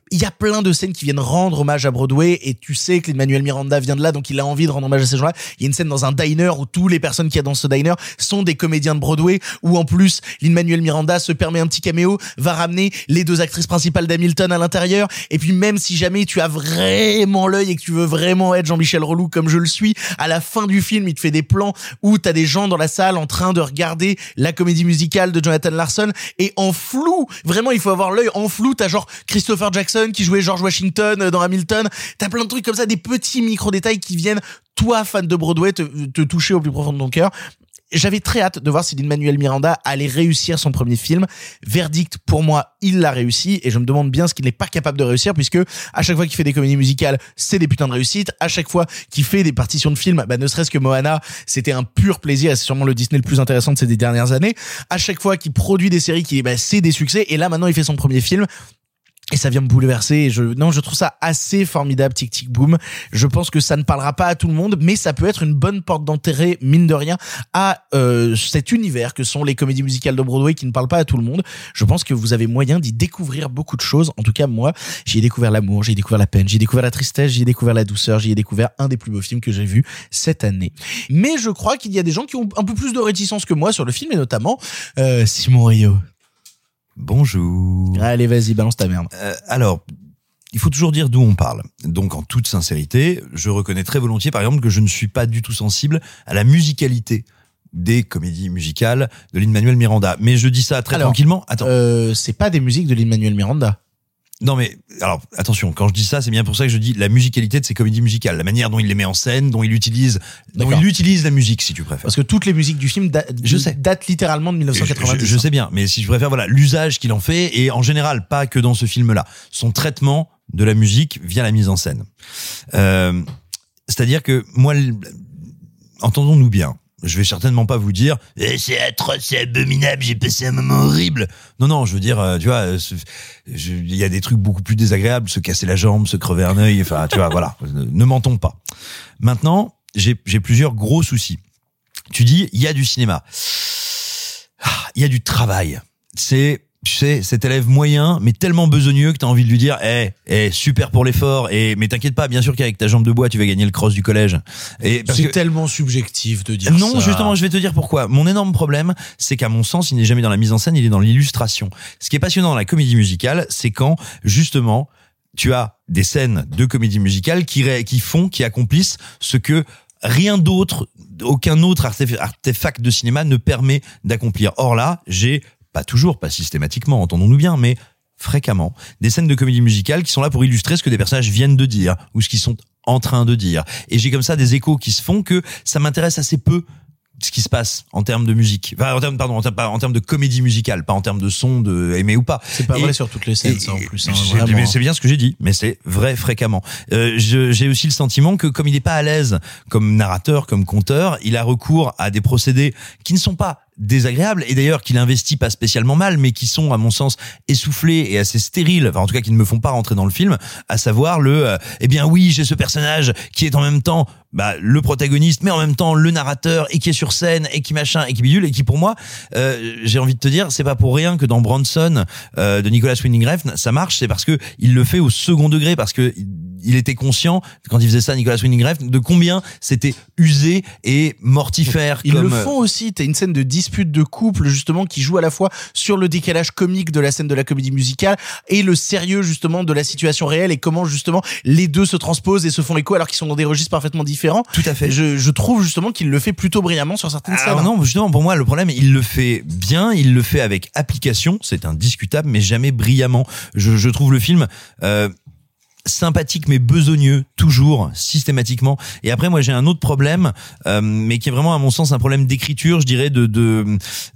il y a plein de scènes qui viennent rendre hommage à Broadway. Et tu sais que Lin-Manuel Miranda vient de là donc il a envie de rendre hommage à ces gens-là. Il y a une scène dans un diner où tous les personnes qui y a dans ce diner sont des comédiens de Broadway où en plus Lin-Manuel Miranda se permet un petit caméo, va ramener les deux actrices principales d'Hamilton à l'intérieur. Et puis même si jamais tu as vraiment l'œil et que tu veux vraiment être Jean-Michel Relou comme je le suis, à la fin du film, il te fait des plans où t'as des gens dans la salle en train de regarder la comédie musicale de Jonathan Larson. Et en flou, vraiment il faut avoir l'œil en flou, t'as genre Christopher Jackson qui jouait George Washington dans Hamilton, t'as plein de trucs comme ça, des petits micro-détails qui viennent, toi fan de Broadway, te, te toucher au plus profond de ton cœur. J'avais très hâte de voir si Lin-Manuel Miranda allait réussir son premier film. Verdict, pour moi, il l'a réussi et je me demande bien ce qu'il n'est pas capable de réussir puisque à chaque fois qu'il fait des comédies musicales, c'est des putains de réussites. À chaque fois qu'il fait des partitions de films, bah, ne serait-ce que Moana, c'était un pur plaisir et c'est sûrement le Disney le plus intéressant de ces dernières années. À chaque fois qu'il produit des séries, qui, bah, c'est des succès et là maintenant il fait son premier film. Et ça vient me bouleverser. Et je, non, je trouve ça assez formidable, Tic Tic Boom. Je pense que ça ne parlera pas à tout le monde, mais ça peut être une bonne porte d'entrée, mine de rien, à euh, cet univers que sont les comédies musicales de Broadway qui ne parlent pas à tout le monde. Je pense que vous avez moyen d'y découvrir beaucoup de choses. En tout cas, moi, j'y ai découvert l'amour, j'ai découvert la peine, j'ai découvert la tristesse, j'ai découvert la douceur, j'y ai découvert un des plus beaux films que j'ai vu cette année. Mais je crois qu'il y a des gens qui ont un peu plus de réticence que moi sur le film, et notamment euh, Simon Rio. Bonjour. Allez, vas-y, balance ta merde. Euh, alors, il faut toujours dire d'où on parle. Donc, en toute sincérité, je reconnais très volontiers, par exemple, que je ne suis pas du tout sensible à la musicalité des comédies musicales de Lin-Manuel Miranda. Mais je dis ça très Alors, tranquillement. Attends. Euh, c'est pas des musiques de Lin-Manuel Miranda. Non mais alors attention, quand je dis ça, c'est bien pour ça que je dis la musicalité de ces comédies musicales, la manière dont il les met en scène, dont il utilise, dont il utilise la musique, si tu préfères. Parce que toutes les musiques du film da- Je sais. datent littéralement de Je, 1990. je- je sais bien, mais si je préfère, voilà, l'usage qu'il en fait, et en général, pas que dans ce film-là, son traitement de la musique via la mise en scène. Euh, C'est-à-dire que moi, entendons-nous bien. Je vais certainement pas vous dire Eh, c'est atroce, c'est abominable, j'ai passé un moment horrible. Non, non, je veux dire, euh, tu vois, euh, il y a des trucs beaucoup plus désagréables, se casser la jambe, se crever un œil, enfin, tu vois, voilà, ne, ne mentons pas. Maintenant, j'ai j'ai plusieurs gros soucis. Tu dis, il y a du cinéma Ah, il y a du travail. C'est, tu sais, cet élève moyen, mais tellement besogneux que t'as envie de lui dire, eh, eh, super pour l'effort, et, mais t'inquiète pas, bien sûr qu'avec ta jambe de bois, tu vas gagner le cross du collège. Et C'est tellement subjectif de dire non, ça. justement, je vais te dire pourquoi. Mon énorme problème, c'est qu'à mon sens, il n'est jamais dans la mise en scène, il est dans l'illustration. Ce qui est passionnant dans la comédie musicale, c'est quand, justement, tu as des scènes de comédie musicale qui, qui font, qui accomplissent ce que rien d'autre, aucun autre artef- artefact de cinéma ne permet d'accomplir. Or là, j'ai, pas toujours, pas systématiquement, entendons-nous bien, mais fréquemment, des scènes de comédie musicale qui sont là pour illustrer ce que des personnages viennent de dire ou ce qu'ils sont en train de dire. Et j'ai comme ça des échos qui se font que ça m'intéresse assez peu ce qui se passe en termes de musique, enfin, en termes pardon, en termes, pas- en termes de comédie musicale, pas en termes de son, de aimer ou pas. C'est pas Et- vrai sur toutes les scènes, et- ça en plus. hein, mais c'est bien ce que j'ai dit, mais c'est vrai fréquemment. Euh, j'ai aussi le sentiment que comme il n'est pas à l'aise comme narrateur, comme conteur, il a recours à des procédés qui ne sont pas désagréables et d'ailleurs qu'il investit pas spécialement mal, mais qui sont à mon sens essoufflés et assez stériles, enfin en tout cas qui ne me font pas rentrer dans le film, à savoir le, euh, eh bien oui, j'ai ce personnage qui est en même temps bah, le protagoniste, mais en même temps le narrateur et qui est sur scène et qui machin et qui bidule et qui pour moi, euh, j'ai envie de te dire, c'est pas pour rien que dans Bronson euh, de Nicolas Winding Refn, ça marche, c'est parce que il le fait au second degré, parce que il était conscient quand il faisait ça, Nicolas Winding Refn, de combien c'était usé et mortifère. Ils comme, le font aussi. T'as une scène de dispute de couple justement qui joue à la fois sur le décalage comique de la scène de la comédie musicale et le sérieux justement de la situation réelle et comment justement les deux se transposent et se font écho alors qu'ils sont dans des registres parfaitement différents. Tout à fait. Je, je trouve justement qu'il le fait plutôt brillamment sur certaines scènes. Alors non, justement, pour moi, le problème, il le fait bien, il le fait avec application, c'est indiscutable, mais jamais brillamment. Je, je trouve le film euh, sympathique mais besogneux toujours systématiquement et après moi j'ai un autre problème euh, mais qui est vraiment à mon sens un problème d'écriture je dirais de de,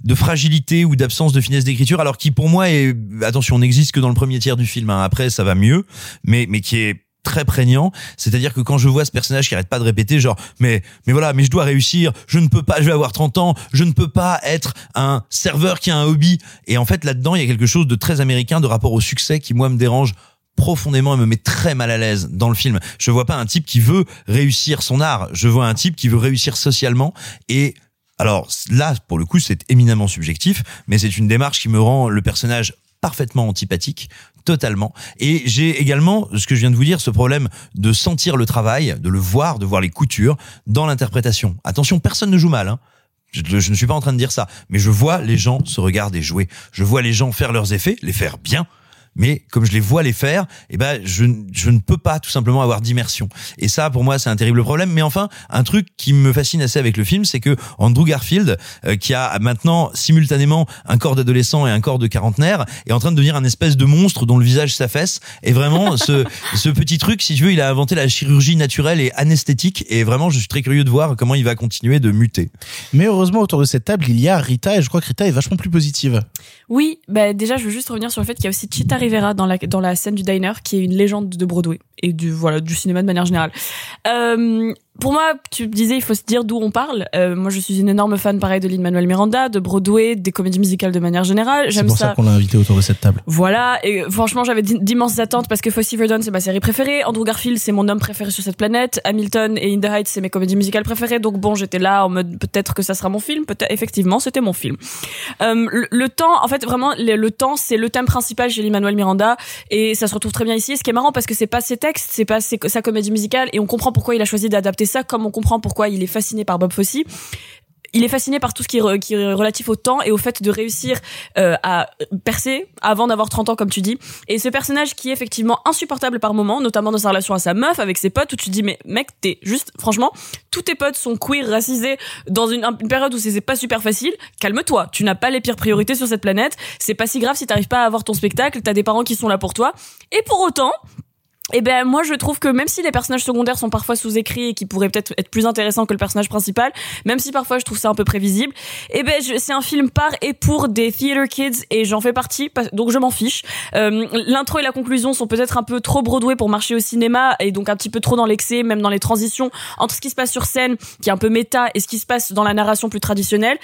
de fragilité ou d'absence de finesse d'écriture alors qui pour moi est attention n'existe que dans le premier tiers du film hein. après ça va mieux mais mais qui est très prégnant, c'est-à-dire que quand je vois ce personnage qui arrête pas de répéter genre mais mais voilà, mais je dois réussir, je ne peux pas, je vais avoir 30 ans, je ne peux pas être un serveur qui a un hobby. Et en fait là-dedans, il y a quelque chose de très américain de rapport au succès qui moi me dérange profondément et me met très mal à l'aise dans le film. Je vois pas un type qui veut réussir son art, je vois un type qui veut réussir socialement. Et alors là, pour le coup, c'est éminemment subjectif, mais c'est une démarche qui me rend le personnage parfaitement antipathique, totalement. Et j'ai également, ce que je viens de vous dire, ce problème de sentir le travail, de le voir, de voir les coutures dans l'interprétation. Attention, personne ne joue mal. Hein. Je, je ne suis pas en train de dire ça, mais je vois les gens se regarder jouer. Je vois les gens faire leurs effets, les faire bien. Mais comme je les vois les faire, eh ben je, je ne peux pas tout simplement avoir d'immersion. Et ça, pour moi, c'est un terrible problème. Mais enfin, un truc qui me fascine assez avec le film, c'est que Andrew Garfield, euh, qui a maintenant simultanément un corps d'adolescent et un corps de quarantenaire, est en train de devenir un espèce de monstre dont le visage s'affaisse. Et vraiment, ce, ce petit truc, si tu veux, il a inventé la chirurgie naturelle et anesthétique. Et vraiment, je suis très curieux de voir comment il va continuer de muter. Mais heureusement, autour de cette table, il y a Rita et je crois que Rita est vachement plus positive. Oui, bah déjà, je veux juste revenir sur le fait qu'il y a aussi Chita Rivera dans la scène du diner, qui est une légende de Broadway et du voilà du cinéma de manière générale. Euh, pour moi, tu disais, il faut se dire d'où on parle. Euh, moi, je suis une énorme fan, pareil, de Lin-Manuel Miranda, de Broadway, des comédies musicales de manière générale. C'est J'aime pour ça, ça. qu'on l'a invité autour de cette table. Voilà, et franchement, j'avais d'i- d'immenses attentes parce que Fosse Verdon, c'est ma série préférée. Andrew Garfield, c'est mon homme préféré sur cette planète. Hamilton et In the Heights, c'est mes comédies musicales préférées. Donc bon, j'étais là en mode peut-être que ça sera mon film. Peut-être, effectivement, c'était mon film. Euh, le, le temps, en fait, vraiment, le, le temps, c'est le thème principal chez Lin-Manuel Miranda et ça se retrouve très bien ici. Et ce qui est marrant parce que c'est pas ses textes, c'est pas ses- sa comédie musicale et on comprend pourquoi il a choisi d'adapter ça, comme on comprend pourquoi il est fasciné par Bob Fosse il est fasciné par tout ce qui est, relatif au temps et au fait de réussir euh, à percer avant d'avoir 30 ans comme tu dis. Et ce personnage qui est effectivement insupportable par moments, notamment dans sa relation à sa meuf avec ses potes où tu te dis mais mec t'es juste franchement tous tes potes sont queer racisés dans une, une période où c'est c'est pas super facile. Calme-toi, tu n'as pas les pires priorités sur cette planète. C'est pas si grave si t'arrives pas à avoir ton spectacle. T'as des parents qui sont là pour toi. Et pour autant, eh ben moi je trouve que même si les personnages secondaires sont parfois sous-écrits et qui pourraient peut-être être plus intéressants que le personnage principal, même si parfois je trouve ça un peu prévisible, eh ben c'est un film par et pour des theater kids et j'en fais partie donc je m'en fiche. Euh, L'intro et la conclusion sont peut-être un peu trop Broadway pour marcher au cinéma et donc un petit peu trop dans l'excès, même dans les transitions entre ce qui se passe sur scène qui est un peu méta et ce qui se passe dans la narration plus traditionnelle.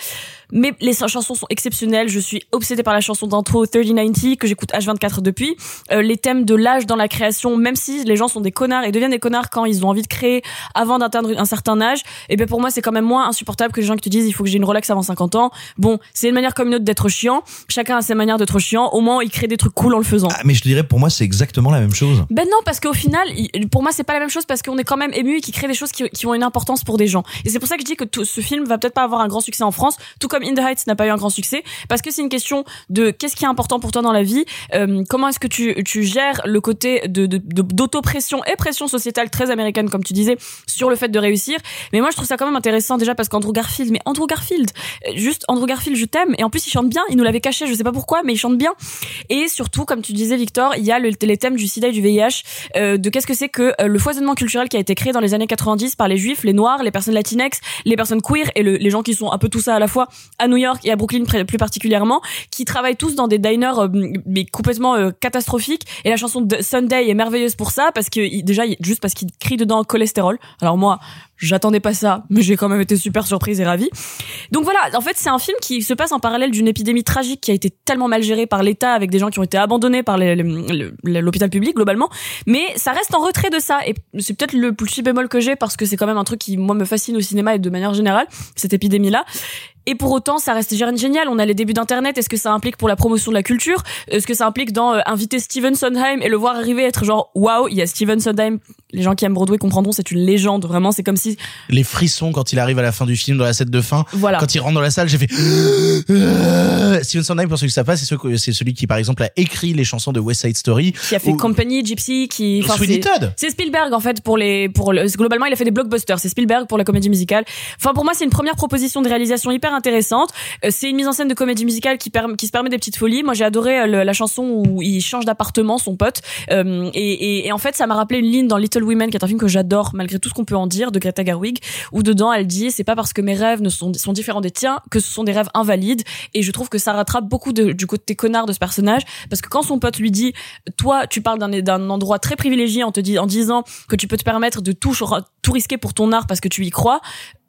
Mais les chansons sont exceptionnelles. Je suis obsédée par la chanson d'intro 3090 que j'écoute H24 depuis. Euh, les thèmes de l'âge dans la création, même si les gens sont des connards et deviennent des connards quand ils ont envie de créer avant d'atteindre un certain âge, et ben pour moi c'est quand même moins insupportable que les gens qui te disent il faut que j'ai une Rolex avant 50 ans. Bon, c'est une manière comme une autre d'être chiant. Chacun a ses manières d'être chiant. Au moins il crée des trucs cool en le faisant. Ah, mais je dirais pour moi c'est exactement la même chose. Ben non, parce qu'au final, pour moi, c'est pas la même chose parce qu'on est quand même ému et qui crée des choses qui, qui ont une importance pour des gens. Et c'est pour ça que je dis que tout- ce film va peut-être pas avoir un grand succès en France, tout comme In the Heights n'a pas eu un grand succès, parce que c'est une question de qu'est-ce qui est important pour toi dans la vie, euh, comment est-ce que tu, tu gères le côté de, de, de- d'autopression et pression sociétale très américaine, comme tu disais, sur le fait de réussir. Mais moi, je trouve ça quand même intéressant déjà parce qu'Andrew Garfield, mais Andrew Garfield, euh, juste Andrew Garfield, je t'aime. Et en plus, il chante bien. Il nous l'avait caché, je sais pas pourquoi, mais il chante bien. Et surtout, comme tu disais, Victor, il y a le, les thèmes du sida et du VIH, euh, de qu'est-ce que c'est que euh, le foisonnement culturel qui a été créé dans les années 90 par les juifs, les noirs, les personnes latinex, les personnes queer et le- les gens qui sont un peu tout ça à la fois à New York et à Brooklyn plus particulièrement, qui travaillent tous dans des diners euh, mais complètement euh, catastrophiques. Et la chanson Sunday est merveilleuse pour ça parce que déjà juste parce qu'il crie dedans cholestérol. Alors moi, j'attendais pas ça, mais j'ai quand même été super surprise et ravie. Donc voilà, en fait, c'est un film qui se passe en parallèle d'une épidémie tragique qui a été tellement mal gérée par l'État avec des gens qui ont été abandonnés par l'hôpital public globalement. Mais ça reste en retrait de ça. Et c'est peut-être le plus bémol que j'ai parce que c'est quand même un truc qui, moi, me fascine au cinéma et de manière générale, cette épidémie-là. Et pour autant, ça reste gé- génial. On a les débuts d'Internet. Est-ce que ça implique pour la promotion de la culture? Est-ce que ça implique dans euh, inviter Steven Sondheim et le voir arriver être genre waouh, il y a Steven Sondheim. Les gens qui aiment Broadway comprendront, c'est une légende. Vraiment, c'est comme si Les frissons quand il arrive à la fin du film, dans la scène de fin. Voilà. Quand il rentre dans la salle, j'ai fait. Steven Sondheim, pour ceux qui savent pas, c'est ce- c'est celui qui, par exemple, a écrit les chansons de West Side Story. qui a fait Ou- Company, Gypsy, qui. Sweeney c'est- Todd. C'est Spielberg en fait pour les pour le, globalement il a fait des blockbusters. C'est Spielberg pour la comédie musicale. Enfin pour moi c'est une première proposition de réalisation hyper intéressante. Euh, c'est une mise en scène de comédie musicale qui permet qui se permet des petites folies. Moi j'ai adoré euh, le- la chanson où il change d'appartement son pote Euh, et, et, et en fait ça m'a rappelé une ligne dans Little Women qui est un film que j'adore malgré tout ce qu'on peut en dire de Greta Gerwig où dedans elle dit c'est pas parce que mes rêves ne sont différents des tiens que ce sont des rêves invalides. Et je trouve que ça rattrape beaucoup du côté connard de ce personnage. Parce que quand son pote lui dit toi tu parles d'un endroit très privilégié en te disant que tu peux te permettre de tout risquer pour ton art parce que tu y crois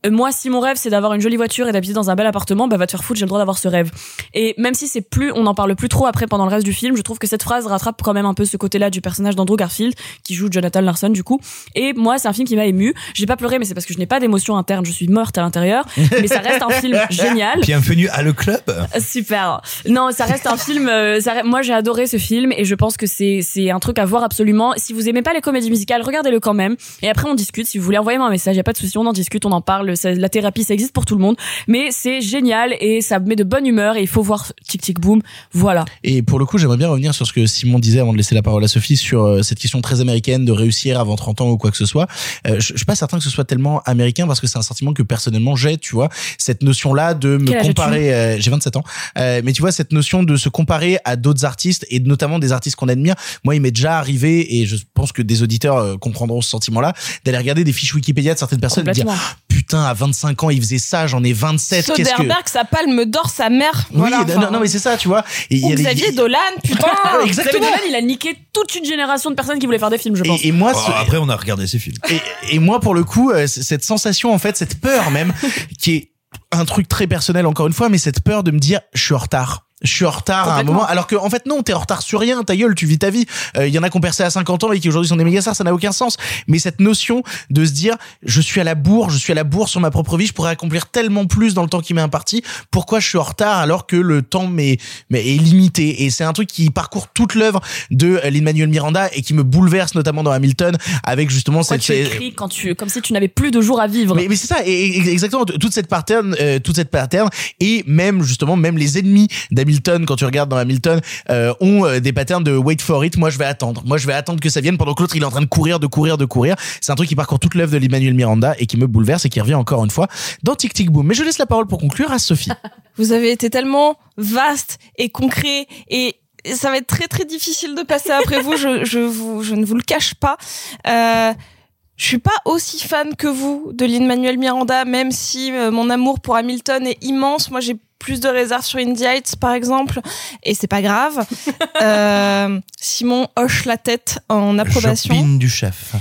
moi si mon rêve c'est d'avoir une jolie voiture et d'habiter dans un bel appartement bah va te faire foutre j'ai le droit d'avoir ce rêve et même si c'est plus on en parle plus trop après pendant le reste du film je trouve que cette phrase rattrape quand même un peu ce côté là du personnage d'Andrew Garfield qui joue Jonathan Larson du coup et moi c'est un film qui m'a ému j'ai pas pleuré mais c'est parce que je n'ai pas d'émotion interne je suis morte à l'intérieur mais ça reste un film génial Bienvenue à le club. Super. Non, ça reste un film. euh, ça moi, j'ai adoré ce film et je pense que c'est c'est un truc à voir absolument. Si vous aimez pas les comédies musicales, regardez-le quand même. Et après, on discute. Si vous voulez envoyer moi un message, y a pas de souci, on en discute, on en parle. La thérapie, ça existe pour tout le monde, mais c'est génial et ça met de bonne humeur et il faut voir Tic Tic Boom. Voilà. Et pour le coup, j'aimerais bien revenir sur ce que Simon disait avant de laisser la parole à Sophie sur euh, cette question très américaine de réussir avant 30 ans ou quoi que ce soit. Euh, je, suis pas certain que ce soit tellement américain parce que c'est un sentiment que personnellement j'ai, tu vois, cette notion là de me comparer. Euh, j'ai 27 ans, euh, mais tu vois cette notion de se comparer à d'autres artistes et notamment des artistes qu'on admire. Moi, il m'est déjà arrivé et je pense que des auditeurs comprendront ce sentiment-là d'aller regarder des fiches Wikipédia de certaines personnes et de dire putain à 25 ans, il faisait ça, j'en ai 27. Soderbergh, que... sa palme d'or, sa mère. Oui, non, non, mais c'est ça, tu vois. Et Ou y Xavier. Dolan, putain. Exactement. Xavier Dolan, il a niqué toute une génération de personnes qui voulaient faire des films, je pense. Et, moi, après, on a regardé ces films. Et moi, pour le coup, euh, cette sensation, en fait, cette peur même, qui est un truc très personnel encore une fois, mais cette peur de me dire je suis en retard je suis en retard à un moment alors que en fait non t'es en retard sur rien ta gueule tu vis ta vie. Il y en a qui ont percé à 50 ans et qui aujourd'hui sont des méga stars ça n'a aucun sens. Mais cette notion de se dire je suis à la bourre je suis à la bourre sur ma propre vie je pourrais accomplir tellement plus dans le temps qui m'est imparti pourquoi je suis en retard alors que le temps m'est est limité? Et c'est un truc qui parcourt toute l'œuvre de Lin-Manuel Miranda et qui me bouleverse notamment dans Hamilton avec justement Pourquoi cette tu écris quand tu, comme si tu n'avais plus de jours à vivre? mais, mais c'est ça, et exactement toute cette pattern, euh, toute cette pattern, et même justement même les ennemis d'Hamilton quand tu regardes dans Hamilton euh, ont euh, des patterns de wait for it. Moi je vais attendre, moi je vais attendre que ça vienne pendant que l'autre il est en train de courir, de courir, de courir. C'est un truc qui parcourt toute l'œuvre de l'Emmanuel Miranda et qui me bouleverse et qui revient encore une fois dans Tic Tic Boom. Mais je laisse la parole pour conclure à Sophie. Vous avez été tellement vaste et concret et ça va être très très difficile de passer après vous. Je, je, vous, je ne vous le cache pas. Euh, je suis pas aussi fan que vous de Lin-Manuel Miranda, même si euh, mon amour pour Hamilton est immense. Moi, j'ai plus de réserves sur Indie Heights, par exemple, et c'est pas grave. Euh, Simon hoche la tête en approbation. Chopin du chef.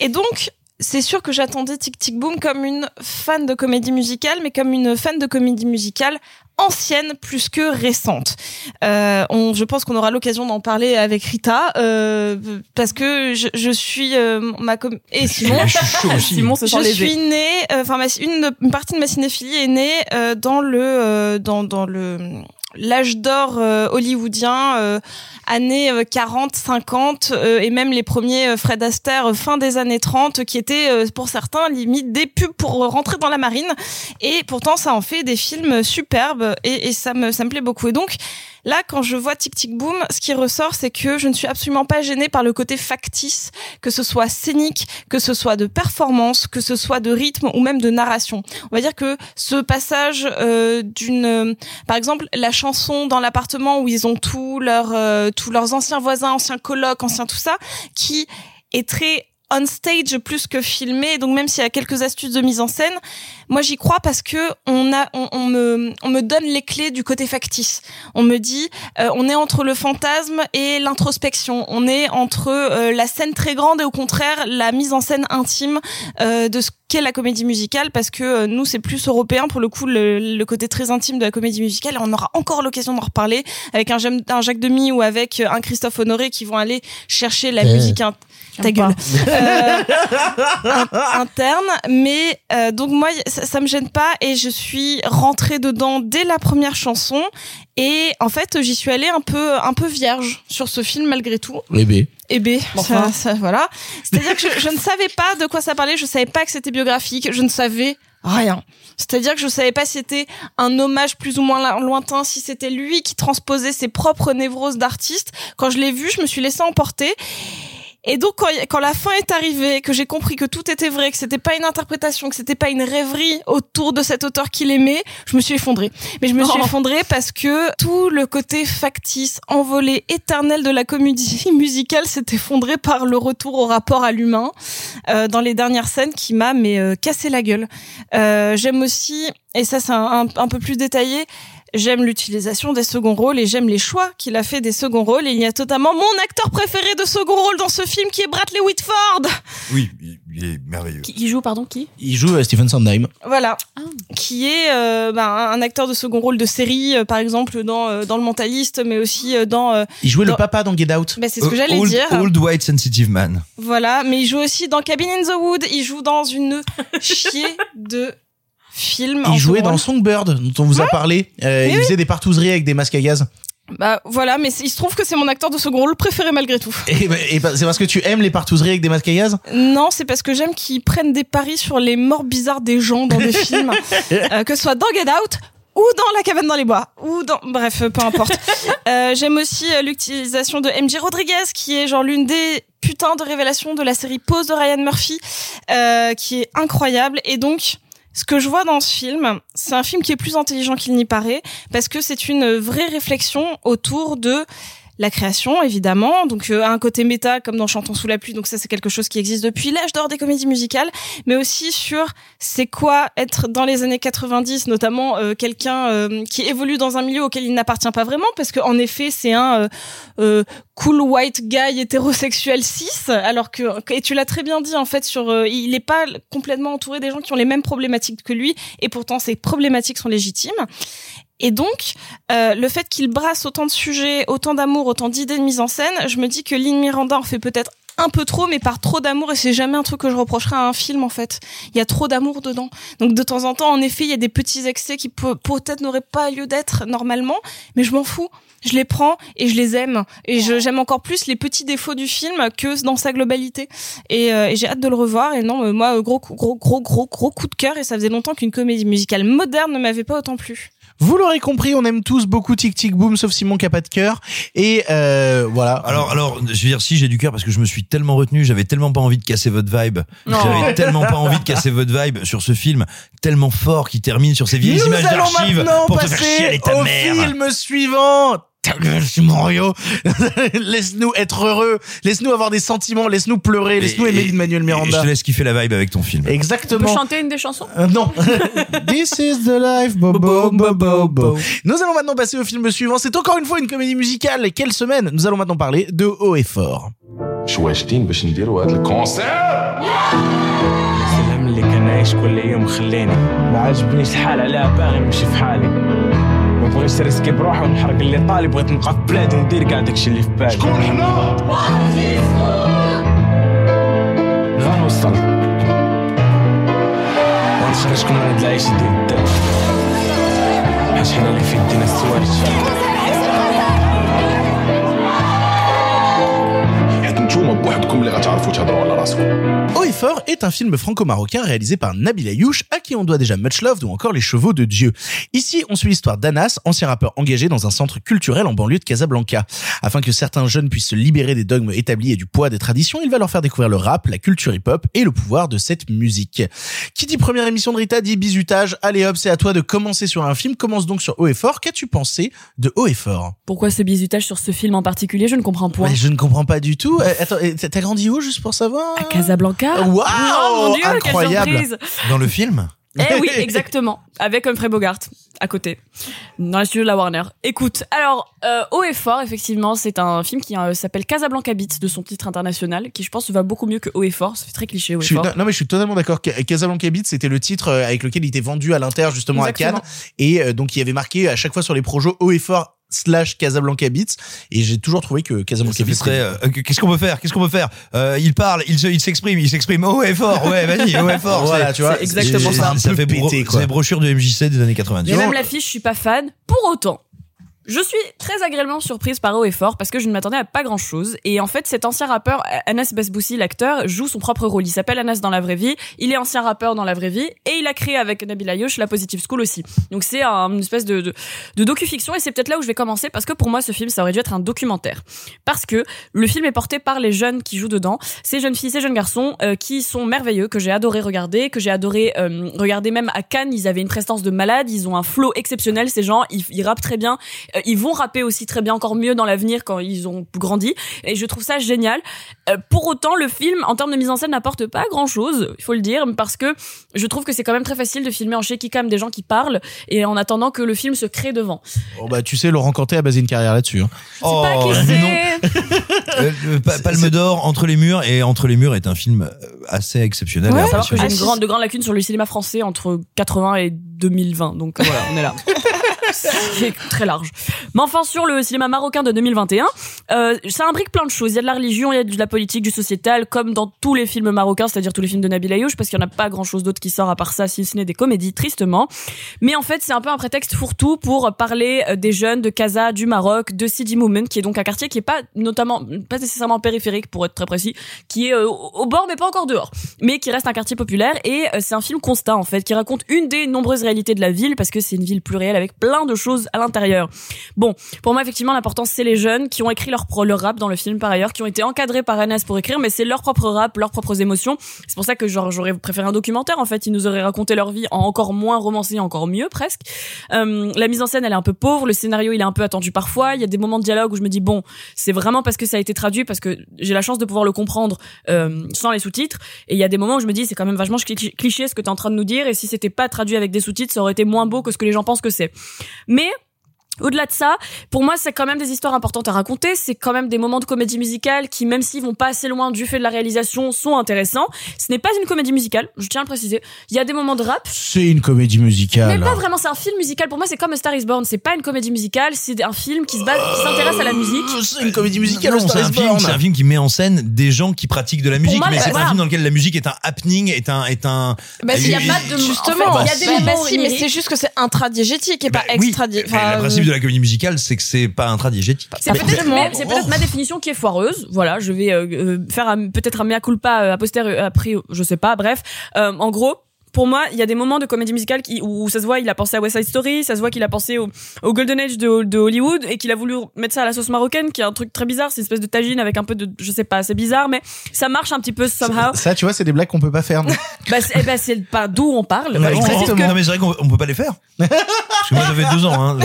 Et donc, c'est sûr que j'attendais Tic Tic Boom comme une fan de comédie musicale, mais comme une fan de comédie musicale ancienne plus que récente. Euh, on, je pense qu'on aura l'occasion d'en parler avec Rita euh, parce que je, je suis euh, ma com- et Simon. Simon se sent je suis née, euh, enfin une, une partie de ma cinéphilie est née euh, dans le euh, dans dans le l'âge d'or euh, hollywoodien euh, années euh, 40 50 euh, et même les premiers euh, Fred Astaire euh, fin des années 30 qui étaient euh, pour certains limite des pubs pour euh, rentrer dans la marine. Et pourtant ça en fait des films superbes et, et ça me ça me plaît beaucoup. Et donc Là, quand je vois Tic Tic Boom, ce qui ressort, c'est que je ne suis absolument pas gênée par le côté factice, que ce soit scénique, que ce soit de performance, que ce soit de rythme ou même de narration. On va dire que ce passage euh, d'une, euh, par exemple, la chanson dans l'appartement où ils ont tous leurs euh, tous leurs anciens voisins, anciens colocs, anciens tout ça, qui est très on stage plus que filmé. Donc même s'il y a quelques astuces de mise en scène moi j'y crois parce que on a on, on me on me donne les clés du côté factice. On me dit euh, on est entre le fantasme et l'introspection. On est entre euh, la scène très grande et au contraire la mise en scène intime euh, de ce qu'est la comédie musicale. Parce que euh, nous c'est plus européen. Pour le coup le, le côté très intime de la comédie musicale et on aura encore l'occasion d'en reparler avec un, un Jacques Demy ou avec un Christophe Honoré qui vont aller chercher la Eh. musique in- ta gueule Euh, in- interne mais euh, donc moi ça, ça me gêne pas et je suis rentrée dedans dès la première chanson et en fait j'y suis allée un peu un peu vierge sur ce film malgré tout Bébé. et B, Enfin. ça, ça, voilà. C'est-à-dire que je, je ne savais pas de quoi ça parlait, je savais pas que c'était biographique, je ne savais rien. C'est-à-dire que je savais pas si c'était un hommage plus ou moins lo- lointain, si c'était lui qui transposait ses propres névroses d'artiste. Quand je l'ai vu, je me suis laissée emporter. Et donc quand, la fin est arrivée, que j'ai compris que tout était vrai, que c'était pas une interprétation, que c'était pas une rêverie autour de cet auteur qu'il aimait, je me suis effondrée. Mais je me suis Oh. effondrée parce que tout le côté factice, envolé, éternel de la comédie musicale s'est effondré par le retour au rapport à l'humain euh, dans les dernières scènes qui m'a mais euh, cassé la gueule. Euh, J'aime aussi, et ça c'est un, un- un peu plus détaillé, J'aime l'utilisation des seconds rôles et j'aime les choix qu'il a fait des seconds rôles. Et il y a totalement mon acteur préféré de second rôle dans ce film qui est Bradley Whitford. Oui, il, il est merveilleux. Qui, qui joue, pardon, qui? Il joue euh, Stephen Sondheim. Voilà. Qui est euh, ben, un acteur de second rôle de série, euh, par exemple dans, euh, dans Le Mentaliste, mais aussi euh, dans... euh, Il jouait dans- le papa dans Get Out. ben, c'est ce que j'allais old, dire. Old white sensitive man. Voilà, mais il joue aussi dans Cabin in the Wood. Il joue dans une chier de film. Il jouait dans. Songbird, dont on vous a parlé. Euh, Mais il oui. faisait des partouzeries avec des masques à gaz. Bah voilà, mais il se trouve que c'est mon acteur de second rôle préféré malgré tout. Et, bah, et bah, c'est parce que tu aimes les partouzeries avec des masques à gaz? Non, c'est parce que j'aime qu'ils prennent des paris sur les morts bizarres des gens dans des films, Euh, que ce soit dans Get Out ou dans La cabane dans les bois, ou dans... Bref, peu importe. Euh, j'aime aussi l'utilisation de MJ Rodriguez, qui est genre l'une des putains de révélations de la série Pose de Ryan Murphy, euh, qui est incroyable. Et donc, ce que je vois dans ce film, c'est un film qui est plus intelligent qu'il n'y paraît, parce que c'est une vraie réflexion autour de la création, évidemment, donc euh, un côté méta comme dans Chantons sous la pluie, donc ça c'est quelque chose qui existe depuis l'âge d'or des comédies musicales, mais aussi sur c'est quoi être dans les années 90, notamment euh, quelqu'un euh, qui évolue dans un milieu auquel il n'appartient pas vraiment, parce qu'en effet c'est un euh, euh, cool white guy hétérosexuel cis, alors que et tu l'as très bien dit en fait sur euh, il n'est pas complètement entouré des gens qui ont les mêmes problématiques que lui, et pourtant ces problématiques sont légitimes. Et donc, euh, le fait qu'il brasse autant de sujets, autant d'amour, autant d'idées de mise en scène, je me dis que Lynn Miranda en fait peut-être un peu trop, mais par trop d'amour, et c'est jamais un truc que je reprocherais à un film, en fait. Il y a trop d'amour dedans. Donc, de temps en temps, en effet, il y a des petits excès qui peut- peut-être n'auraient pas lieu d'être normalement, mais je m'en fous. Je les prends et je les aime. Et j'aime encore plus les petits défauts du film que dans sa globalité. Et, euh, et j'ai hâte de le revoir. Et non, euh, moi, euh, gros, gros, gros, gros, gros coup de cœur. Et ça faisait longtemps qu'une comédie musicale moderne ne m'avait pas autant plu. Vous l'aurez compris, on aime tous beaucoup Tic Tic Boom, sauf Simon qui a pas de cœur. Et euh, voilà. Alors, alors, je veux dire, si j'ai du cœur parce que je me suis tellement retenu, j'avais tellement pas envie de casser votre vibe. Non. J'avais tellement pas envie de casser votre vibe sur ce film tellement fort qui termine sur ces vieilles Nous images allons d'archives maintenant pour te faire passer chialer ta au mère. film suivant Ta gueule, Simon Rio. Laisse-nous être heureux. Laisse-nous avoir des sentiments. Laisse-nous pleurer. Laisse-nous aimer Lin-Manuel Et je Miranda. te laisse kiffer la vibe avec ton film. Tu peux Exactement. chanter une des chansons Euh, non. This is the life, bo, bo, bo, bo, bo. Nous allons maintenant passer au film suivant. C'est encore une fois une comédie musicale. Et quelle semaine Nous allons maintenant parler de Haut et Fort. شو واجدين باش نديروا هذا الكونسير السلام اللي كان عايش كل يوم خليني ما عجبنيش الحال عليها باغي نمشي في حالي ما بغيتش بروحي ونحرق اللي طالب بغيت نبقى في بلادي وندير كاع داكشي اللي في بالي. شكون حنا؟ غنوصل. ونخرجكم من هاد العيش ديال الدم حيت حنا اللي في يدينا السوالف Oyfer est un film franco-marocain réalisé par Nabil Ayouch, à qui on doit déjà Much Love ou encore Les Chevaux de Dieu. Ici, on suit l'histoire d'Anas, ancien rappeur engagé dans un centre culturel en banlieue de Casablanca. Afin que certains jeunes puissent se libérer des dogmes établis et du poids des traditions, il va leur faire découvrir le rap, la culture hip-hop et le pouvoir de cette musique. Qui dit première émission de Rita dit bisutage. Allez hop, c'est à toi de commencer sur un film. Commence donc sur Haut et Qu'as-tu pensé de Haut et Fort Pourquoi ce bisutage sur ce film en particulier? Je ne comprends pas. Je ne comprends pas du tout. Euh, t'as t'as grandi où juste pour savoir À Casablanca Waouh Oh mon dieu, Incroyable. Dans le film Eh oui, exactement. Avec Humphrey Bogart à côté, dans les studios de la Warner. Écoute, alors, euh, Haut et Fort, effectivement, c'est un film qui euh, s'appelle Casablanca Beats de son titre international, qui je pense va beaucoup mieux que Haut et Fort. Fait très cliché, Haut Je et Fort. non, non, mais je suis totalement d'accord. Ca- Casablanca Beats, c'était le titre euh, avec lequel il était vendu à l'Inter justement Exactement. à Cannes, et euh, donc il y avait marqué à chaque fois sur les projets haut et fort slash Casablanca Beats, et j'ai toujours trouvé que Casablanca Ça Beats. très, euh, qu'est-ce qu'on peut faire? Qu'est-ce qu'on peut faire? Euh, Il parle, il se- il s'exprime, il s'exprime haut et fort. Ouais, vas-y, haut et fort. Voilà, tu vois, c'est exactement c'est- ça. Ça Un peu fait bro- pété, quoi. C'est les brochures de MJC des années 90. Mais même l'affiche, je suis pas fan. Pour autant, je suis très agréablement surprise par Haut et Fort parce que je ne m'attendais à pas grand chose. Et en fait, cet ancien rappeur, Anas Basboussi, l'acteur, joue son propre rôle. Il s'appelle Anas dans la vraie vie. Il est ancien rappeur dans la vraie vie. Et il a créé avec Nabil Ayouch la Positive School aussi. Donc c'est un- une espèce de, de, de docu-fiction. Et c'est peut-être là où je vais commencer parce que pour moi, ce film, ça aurait dû être un documentaire. Parce que le film est porté par les jeunes qui jouent dedans. Ces jeunes filles, ces jeunes garçons euh, qui sont merveilleux, que j'ai adoré regarder, que j'ai adoré euh, regarder même à Cannes. Ils avaient une prestance de malade. Ils ont un flow exceptionnel. Ces gens, ils, ils rappent très bien. Euh, ils vont rapper aussi très bien, encore mieux dans l'avenir quand ils ont grandi. Et je trouve ça génial. Euh, pour autant, le film, en termes de mise en scène, n'apporte pas grand-chose, il faut le dire, parce que je trouve que c'est quand même très facile de filmer en shaky cam des gens qui parlent et en attendant que le film se crée devant. Oh, bah, tu sais, Laurent Cantet a basé une carrière là-dessus. hein. Oh, pas qui non. Euh, le Pa- Palme d'or, Entre les murs, et Entre les murs est un film euh, assez exceptionnel. Ouais, et savoir que j'ai impressionnant. une grande, de grandes lacunes sur le cinéma français entre 80 et 2020. Donc euh, voilà, on est là. C'est très large. Mais enfin, sur le cinéma marocain de 2021, euh, ça imbrique plein de choses. Il y a de la religion, il y a de la politique, du sociétal, comme dans tous les films marocains, c'est-à-dire tous les films de Nabil Ayouch, parce qu'il n'y en a pas grand-chose d'autre qui sort à part ça, si ce n'est des comédies, tristement. Mais en fait, c'est un peu un prétexte fourre-tout pour parler euh, des jeunes de Casa, du Maroc, de Sidi Moumen, qui est donc un quartier qui est pas notamment, pas nécessairement périphérique pour être très précis, qui est euh, au bord mais pas encore dehors, mais qui reste un quartier populaire et euh, c'est un film constat en fait, qui raconte une des nombreuses réalités de la ville parce que c'est une ville plurielle avec plein de choses à l'intérieur. Bon, pour moi effectivement l'important c'est les jeunes qui ont écrit leur pro- leur rap dans le film par ailleurs, qui ont été encadrés par Anas pour écrire, mais c'est leur propre rap, leurs propres émotions. C'est pour ça que genre j'aurais préféré un documentaire en fait, ils nous auraient raconté leur vie en encore moins romancé, encore mieux presque. Euh, la mise en scène elle est un peu pauvre, le scénario il est un peu attendu parfois, il y a des moments de dialogue où je me dis bon, c'est vraiment parce que ça a été traduit parce que j'ai la chance de pouvoir le comprendre euh, sans les sous-titres et il y a des moments où je me dis c'est quand même vachement cli- cliché ce que tu es en train de nous dire et si c'était pas traduit avec des sous-titres, ça aurait été moins beau que ce que les gens pensent que c'est. Mais Au-delà de ça, pour moi, c'est quand même des histoires importantes à raconter. C'est quand même des moments de comédie musicale qui, même s'ils vont pas assez loin du fait de la réalisation, sont intéressants. Ce n'est pas une comédie musicale, je tiens à le préciser. Il y a des moments de rap. C'est une comédie musicale. Mais pas vraiment, c'est un film musical. Pour moi, c'est comme A Star is Born. C'est pas une comédie musicale, c'est un film qui se base, qui s'intéresse à la musique. C'est une comédie musicale. Non, c'est un film, c'est un film qui met en scène des gens qui pratiquent de la musique, moi, mais bah, c'est voilà. un film dans lequel la musique est un happening, est un, est un. Bah, il y a pas de justement, en fait, il y a des bah, moments bah, si, mais c'est juste que c'est intradiégétique et pas Bah, oui, extra. De la comédie musicale, c'est que c'est pas intradiégétique. C'est peut-être peut-être ma définition qui est foireuse. Voilà, je vais euh, euh, faire un- peut-être un mea culpa euh, a posteriori, après, je sais pas. Bref, Euh, en gros. Pour moi, il y a des moments de comédie musicale qui, où ça se voit, il a pensé à West Side Story, ça se voit qu'il a pensé au, au Golden Age de, de Hollywood et qu'il a voulu mettre ça à la sauce marocaine, qui est un truc très bizarre, c'est une espèce de tagine avec un peu de, je sais pas, c'est bizarre, mais ça marche un petit peu somehow. Ça, tu vois, c'est des blagues qu'on peut pas faire. bah, c'est, eh ben, c'est pas d'où on parle. Ouais, précise exactement. que- Non, mais c'est vrai qu'on on peut pas les faire. Parce que moi, j'avais deux ans, hein.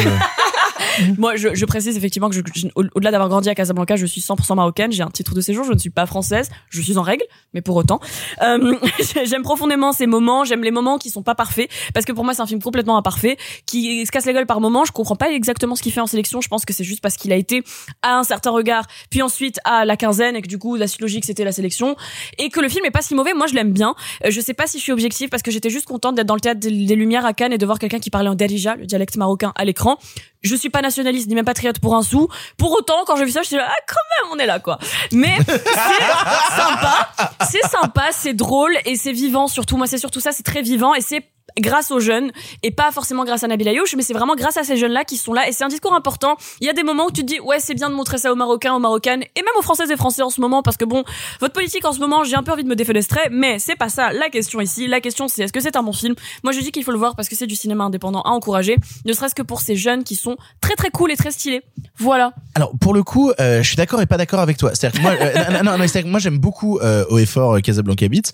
Moi, je, je précise effectivement que au-delà d'avoir grandi à Casablanca, je suis 100% marocaine. J'ai un titre de séjour. Je ne suis pas française. Je suis en règle, mais pour autant, euh, j'aime profondément ces moments. J'aime les moments qui sont pas parfaits, parce que pour moi, c'est un film complètement imparfait, qui se casse la gueule par moments. Je comprends pas exactement ce qu'il fait en sélection. Je pense que c'est juste parce qu'il a été à un certain regard, puis ensuite à la quinzaine, et que du coup, la suite logique c'était la sélection, et que le film est pas si mauvais. Moi, je l'aime bien. Euh, je sais pas si je suis objective parce que j'étais juste contente d'être dans le théâtre des Lumières à Cannes et de voir quelqu'un qui parlait en Darija, le dialecte marocain, à l'écran. Je suis pas nationaliste ni même patriote pour un sou. Pour autant, quand j'ai vu ça, je suis là, ah, quand même, on est là, quoi. Mais c'est sympa, c'est sympa, c'est drôle et c'est vivant surtout. Moi, c'est surtout ça, c'est très vivant et c'est grâce aux jeunes et pas forcément grâce à Nabil Ayouch mais c'est vraiment grâce à ces jeunes là qui sont là. Et c'est un discours important. Il y a des moments où tu te dis ouais c'est bien de montrer ça aux Marocains aux Marocaines et même aux Françaises et Français en ce moment parce que bon votre politique en ce moment j'ai un peu envie de me défenestrer mais c'est pas ça la question ici. La question c'est est-ce que c'est un bon film? Moi je dis qu'il faut le voir parce que c'est du cinéma indépendant à encourager ne serait-ce que pour ces jeunes qui sont très très cool et très stylés. Voilà. Alors pour le coup, euh, je suis d'accord et pas d'accord avec toi. C'est-à-dire moi, euh, moi j'aime beaucoup euh, au effort euh, Casablanca Beats,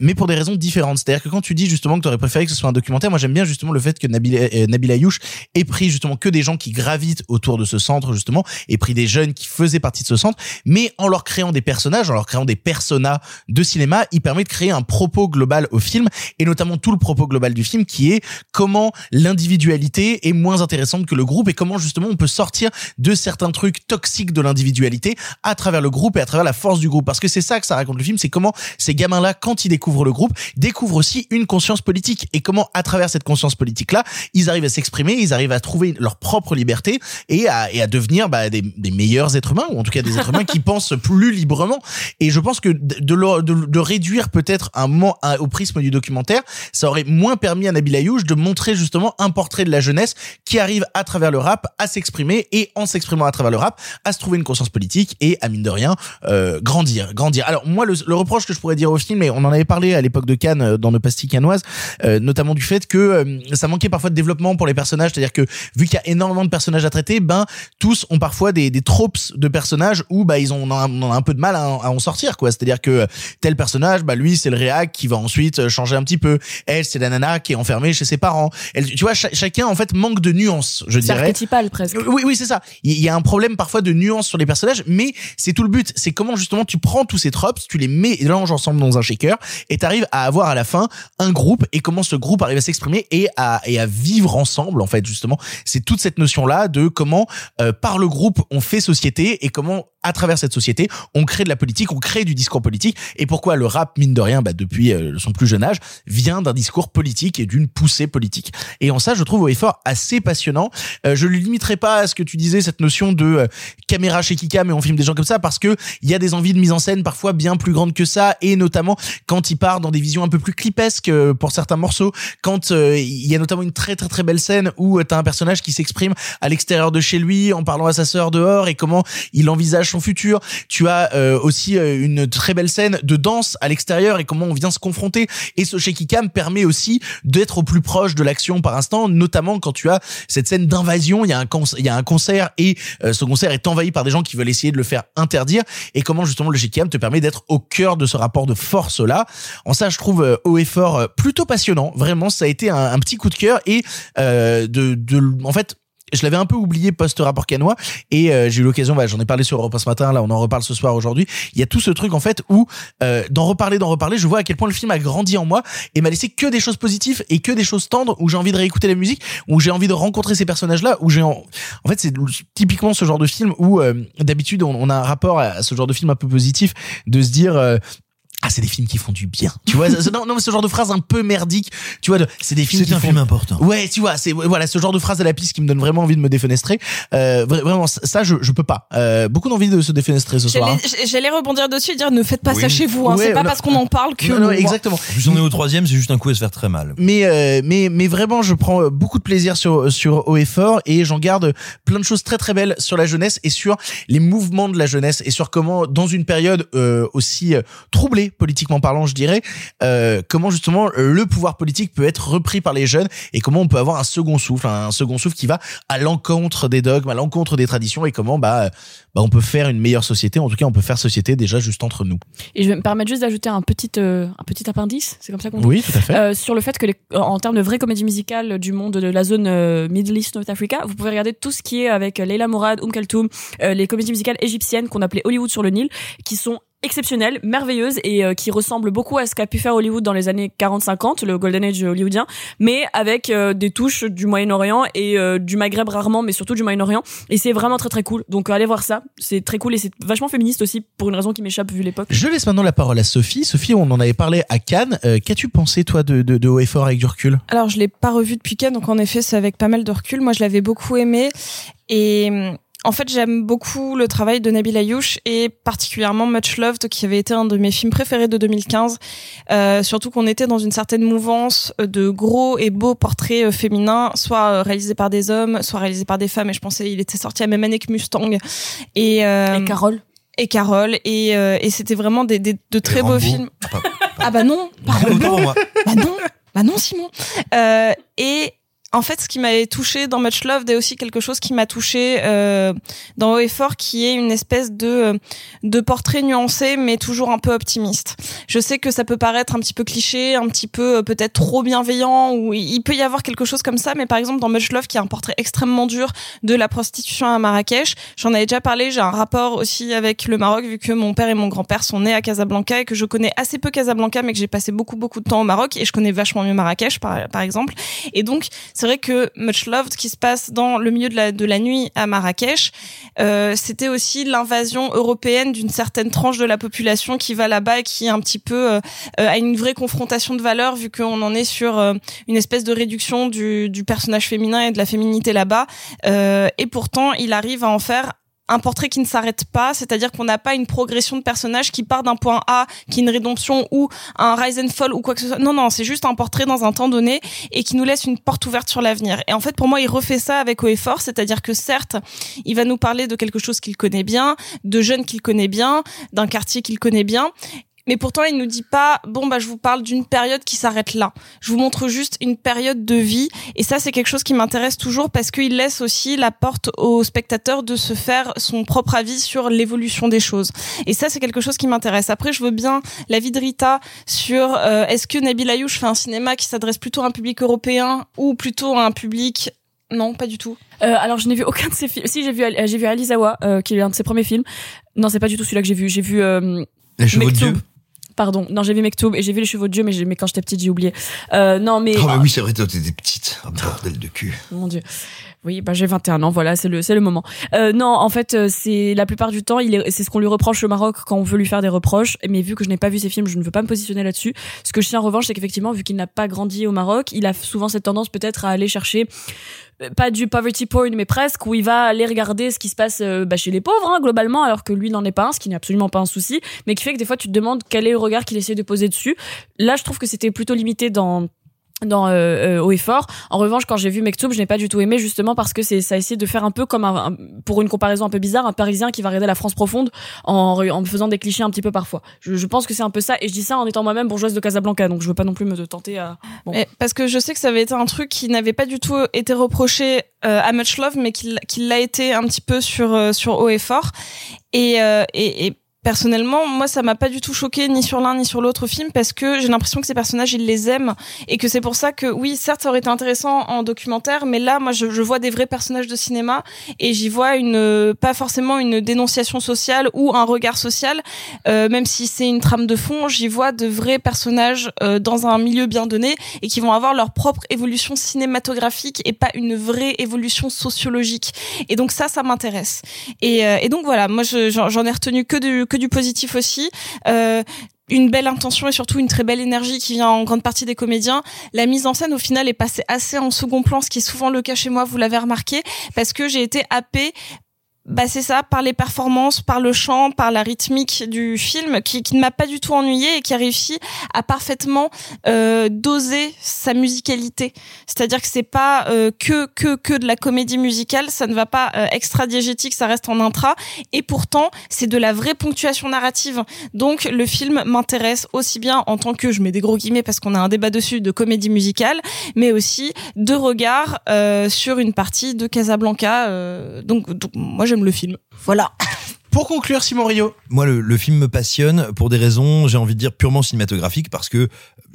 mais pour des raisons différentes. C'est-à-dire que quand tu dis justement que préféré que ce soit un documentaire, moi j'aime bien justement le fait que Nabil, euh, Nabil Ayouch ait pris justement que des gens qui gravitent autour de ce centre justement, et pris des jeunes qui faisaient partie de ce centre, mais en leur créant des personnages, en leur créant des personas de cinéma, il permet de créer un propos global au film, et notamment tout le propos global du film qui est comment l'individualité est moins intéressante que le groupe et comment justement on peut sortir de certains trucs toxiques de l'individualité à travers le groupe et à travers la force du groupe. Parce que c'est ça que ça raconte le film c'est comment ces gamins là quand ils découvrent le groupe découvrent aussi une conscience politique et comment à travers cette conscience politique là ils arrivent à s'exprimer ils arrivent à trouver leur propre liberté et à, et à devenir bah, des, des meilleurs êtres humains ou en tout cas des êtres humains qui pensent plus librement. Et je pense que de, de, de réduire peut-être un moment à- au prisme du documentaire ça aurait moins permis à Nabil Ayouch de montrer justement un portrait de la jeunesse qui arrive à travers le rap à s'exprimer et en s'exprimant à travers le rap à se trouver une conscience politique et à mine de rien euh, grandir grandir. Alors moi le, le reproche que je pourrais dire au film et on en avait parlé à l'époque de Cannes euh, dans nos pastilles cannoises euh, notamment du fait que euh, ça manquait parfois de développement pour les personnages. C'est-à-dire que vu qu'il y a énormément de personnages à traiter ben tous ont parfois des, des tropes de personnages où bah ils ont on en a, un peu de mal à, à en sortir quoi. C'est-à-dire que tel personnage bah lui c'est le réac qui va ensuite euh, changer un petit peu. Elle c'est la nana qui est enfermée chez ses parents. Elle tu vois cha- chacun en fait manque de nuances je c'est dirais. archétypal presque. Oui, oui, c'est ça. Il y a un problème parfois de nuance sur les personnages, mais c'est tout le but. C'est comment justement tu prends tous ces tropes, tu les mélanges ensemble dans un shaker, et t'arrives à avoir à la fin un groupe, et comment ce groupe arrive à s'exprimer et à, et à vivre ensemble, en fait, justement. C'est toute cette notion-là de comment, euh, par le groupe, on fait société, et comment, à travers cette société, on crée de la politique, on crée du discours politique, et pourquoi le rap, mine de rien, bah, depuis euh, son plus jeune âge, vient d'un discours politique et d'une poussée politique. Et en ça, je trouve au effort assez passionnant. Euh, je ne limiterai pas à ce que tu disais, cette notion de caméra chez Kika, mais on filme des gens comme ça parce que il y a des envies de mise en scène parfois bien plus grandes que ça, et notamment quand il part dans des visions un peu plus clipesques pour certains morceaux. Quand euh, il y a notamment une très très très belle scène où tu t'as un personnage qui s'exprime à l'extérieur de chez lui en parlant à sa sœur dehors et comment il envisage son futur. Tu as euh, aussi euh, une très belle scène de danse à l'extérieur et comment on vient se confronter. Et ce shaky cam permet aussi d'être au plus proche de l'action par instant, notamment quand tu as cette scène d'invasion. Il y a un concert, et euh, ce concert est envahi par des gens qui veulent essayer de le faire interdire. Et comment justement le shaky cam te permet d'être au cœur de ce rapport de force là. En ça, je trouve euh, haut et fort euh, plutôt passionnant. Vraiment, ça a été un, petit coup de cœur et euh, de, de, en fait je l'avais un peu oublié post rapport canois et euh, j'ai eu l'occasion, bah, j'en ai parlé sur Europe 1 ce matin, là on en reparle ce soir aujourd'hui. Il y a tout ce truc en fait où euh, d'en reparler, d'en reparler, je vois à quel point le film a grandi en moi et m'a laissé que des choses positives et que des choses tendres où j'ai envie de réécouter la musique, où j'ai envie de rencontrer ces personnages-là, où j'ai en... en fait c'est typiquement ce genre de film où euh, d'habitude on, on a un rapport à ce genre de film un peu positif de se dire euh, ah c'est des films qui font du bien tu vois non non mais ce genre de phrase un peu merdique tu vois c'est des films C'est un font film important. ouais tu vois c'est voilà ce genre de phrase à la piste qui me donne vraiment envie de me défenestrer euh, vra- vraiment ça je je peux pas euh, beaucoup d'envie de se défenestrer ce soir hein. J'allais j'allais rebondir dessus et dire ne faites pas Oui. ça chez vous. Hein. Ouais, c'est pas non. parce qu'on en parle que. Non, non, exactement En plus, on est au troisième, c'est juste un coup à se faire très mal. mais euh, mais mais vraiment je prends beaucoup de plaisir sur sur haut et fort et j'en garde plein de choses très très belles sur la jeunesse et sur les mouvements de la jeunesse et sur comment dans une période euh, aussi euh, troublée politiquement parlant je dirais euh, comment justement le pouvoir politique peut être repris par les jeunes et comment on peut avoir un second souffle un second souffle qui va à l'encontre des dogmes à l'encontre des traditions et comment bah bah on peut faire une meilleure société en tout cas on peut faire société déjà juste entre nous. Et je vais me permettre juste d'ajouter un petit, euh, un petit appendice, c'est comme ça qu'on dit. Oui tout à fait. Euh, sur le fait que les, en termes de vraies comédies musicales du monde de la zone Middle East North Africa, vous pouvez regarder tout ce qui est avec Leila Mourad, Oum Kalthoum, euh, les comédies musicales égyptiennes qu'on appelait Hollywood sur le Nil, qui sont exceptionnelles, merveilleuses et euh, qui ressemblent beaucoup à ce qu'a pu faire Hollywood dans les années 40-50, le Golden Age hollywoodien, mais avec euh, des touches du Moyen-Orient et euh, du Maghreb rarement, mais surtout du Moyen-Orient. Et c'est vraiment très très cool. Donc allez voir ça, c'est très cool et c'est vachement féministe aussi pour une raison qui m'échappe vu l'époque. Je laisse maintenant la parole à Sophie. Sophie, on en avait parlé à Cannes. Euh, Qu'as-tu pensé, toi, de, de, de Haut et Fort avec du recul? Alors, je l'ai pas revu depuis Cannes, donc en effet, c'est avec pas mal de recul. Moi, je l'avais beaucoup aimé. Et hum, en fait, j'aime beaucoup le travail de Nabil Ayouch et particulièrement Much Loved, qui avait été un de mes films préférés de 2015. Euh, surtout qu'on était dans une certaine mouvance de gros et beaux portraits euh, féminins, soit euh, réalisés par des hommes, soit réalisés par des femmes. Et je pensais, il était sorti la même année que Mustang. Et, euh, Et Carole et Carole. Et, euh, et c'était vraiment des, des- de très Et beaux Rambo. films. Ah, pas- Ah bah non, bah non, bah non Simon. Euh, et en fait, ce qui m'avait touché dans Much Love, est aussi quelque chose qui m'a touché euh, dans Haut et Fort, qui est une espèce de de portrait nuancé, mais toujours un peu optimiste. Je sais que ça peut paraître un petit peu cliché, un petit peu euh, peut-être trop bienveillant, ou il peut y avoir quelque chose comme ça. Mais par exemple, dans Much Love, qui est un portrait extrêmement dur de la prostitution à Marrakech, j'en avais déjà parlé. J'ai un rapport aussi avec le Maroc, vu que mon père et mon grand-père sont nés à Casablanca et que je connais assez peu Casablanca, mais que j'ai passé beaucoup beaucoup de temps au Maroc et je connais vachement mieux Marrakech, par, exemple. Et donc, vrai que Much Loved, qui se passe dans le milieu de la, de la nuit à Marrakech, euh, c'était aussi l'invasion européenne d'une certaine tranche de la population qui va là-bas et qui est un petit peu euh, euh, a une vraie confrontation de valeurs vu qu'on en est sur euh, une espèce de réduction du, du personnage féminin et de la féminité là-bas. Euh, et pourtant, il arrive à en faire un portrait qui ne s'arrête pas, c'est-à-dire qu'on n'a pas une progression de personnage qui part d'un point A, qui est une rédemption ou un rise and fall ou quoi que ce soit. Non, non, c'est juste un portrait dans un temps donné et qui nous laisse une porte ouverte sur l'avenir. Et en fait, pour moi, il refait ça avec Haut et Fort, c'est-à-dire que certes, il va nous parler de quelque chose qu'il connaît bien, de jeunes qu'il connaît bien, d'un quartier qu'il connaît bien. Mais pourtant, il nous dit pas, bon, bah, je vous parle d'une période qui s'arrête là. Je vous montre juste une période de vie. Et ça, c'est quelque chose qui m'intéresse toujours parce qu'il laisse aussi la porte au spectateur de se faire son propre avis sur l'évolution des choses. Et ça, c'est quelque chose qui m'intéresse. Après, je veux bien l'avis de Rita sur euh, est-ce que Nabil Ayouch fait un cinéma qui s'adresse plutôt à un public européen ou plutôt à un public non, pas du tout. Euh, alors je n'ai vu aucun de ses films. Si j'ai vu euh, j'ai vu Alizawa, euh, qui est un de ses premiers films. Non, c'est pas du tout celui-là que j'ai vu. J'ai vu euh, Les chevaux de. Dieu. Pardon, non, j'ai vu Mektoub et j'ai vu les chevaux de Dieu, mais, mais quand j'étais petite, j'ai oublié. Euh, non, mais Oh, mais oui, c'est vrai, toi, t'étais petite. Oh, bordel de cul. Mon Dieu. Oui, bah j'ai 21 ans, voilà, c'est le c'est le moment. Euh, non, en fait, euh, c'est la plupart du temps, est c'est ce qu'on lui reproche au Maroc quand on veut lui faire des reproches. Mais vu que je n'ai pas vu ses films, je ne veux pas me positionner là-dessus. Ce que je sais en revanche, c'est qu'effectivement, vu qu'il n'a pas grandi au Maroc, il a souvent cette tendance peut-être à aller chercher euh, pas du poverty porn, mais presque, où il va aller regarder ce qui se passe euh, bah, chez les pauvres, hein, globalement, alors que lui n'en est pas un, ce qui n'est absolument pas un souci, mais qui fait que des fois tu te demandes quel est le regard qu'il essaie de poser dessus. Là, je trouve que c'était plutôt limité dans dans euh, euh, Haut et Fort. En revanche, quand j'ai vu Mektoub, je n'ai pas du tout aimé justement parce que c'est ça essaie de faire un peu comme un, pour une comparaison un peu bizarre, un Parisien qui va regarder la France profonde en, en faisant des clichés un petit peu parfois. Je, pense que c'est un peu ça et je dis ça en étant moi-même bourgeoise de Casablanca, donc je veux pas non plus me tenter à. Mais parce que je sais que ça avait été un truc qui n'avait pas du tout été reproché euh, à Much Love, mais qui l'a été un petit peu sur euh, sur Haut et Fort. Et, euh, et, et personnellement, moi, ça m'a pas du tout choqué ni sur l'un ni sur l'autre film parce que j'ai l'impression que ces personnages, ils les aiment et que c'est pour ça que oui, certes, ça aurait été intéressant en documentaire, mais là, moi, je, je vois des vrais personnages de cinéma et j'y vois une pas forcément une dénonciation sociale ou un regard social, euh, même si c'est une trame de fond, j'y vois de vrais personnages euh, dans un milieu bien donné et qui vont avoir leur propre évolution cinématographique et pas une vraie évolution sociologique. Et donc ça, ça m'intéresse. Et, euh, et donc voilà, moi, je- j'en j'en ai retenu que du que du positif aussi. Euh, une belle intention et surtout une très belle énergie qui vient en grande partie des comédiens. La mise en scène au final est passée assez en second plan, ce qui est souvent le cas chez moi, vous l'avez remarqué, parce que j'ai été happée bah c'est ça, par les performances, par le chant, par la rythmique du film, qui, qui ne m'a pas du tout ennuyé et qui a réussi à parfaitement euh, doser sa musicalité. C'est-à-dire que c'est pas euh, que que que de la comédie musicale, ça ne va pas euh, extra diégétique, ça reste en intra, et pourtant c'est de la vraie ponctuation narrative. Donc le film m'intéresse aussi bien en tant que, je mets des gros guillemets parce qu'on a un débat dessus, de comédie musicale, mais aussi de regard euh, sur une partie de Casablanca. euh, donc, donc moi j'aime le film. Voilà. Pour conclure, Simon Rio. Moi, le, le film me passionne pour des raisons, j'ai envie de dire, purement cinématographiques, parce que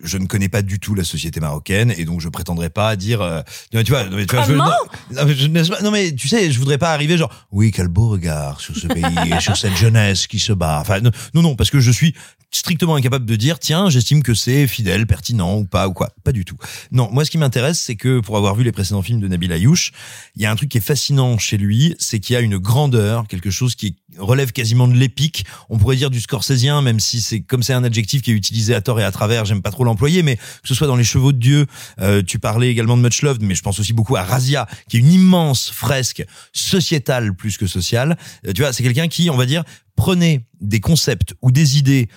je ne connais pas du tout la société marocaine, et donc je prétendrai pas dire... euh, non, mais tu vois, non, mais tu vois, je, non, mais je- n'est-ce pas- non, mais tu sais, je voudrais pas arriver genre, oui, quel beau regard sur ce pays, et sur cette jeunesse qui se bat. Enfin, non, non, non, parce que je suis strictement incapable de dire, tiens, j'estime que c'est fidèle, pertinent ou pas, ou quoi. Pas du tout. Non, moi, ce qui m'intéresse, c'est que pour avoir vu les précédents films de Nabil Ayouch, il y a un truc qui est fascinant chez lui, c'est qu'il y a une grandeur, quelque chose qui relève quasiment de l'épique. On pourrait dire du scorsésien, même si c'est comme c'est un adjectif qui est utilisé à tort et à travers, j'aime pas trop l'employer, mais que ce soit dans Les Chevaux de Dieu, euh, tu parlais également de Much Love, mais je pense aussi beaucoup à Razia, qui est une immense fresque sociétale plus que sociale. Euh, tu vois, c'est quelqu'un qui, on va dire, prenait des concepts ou des idées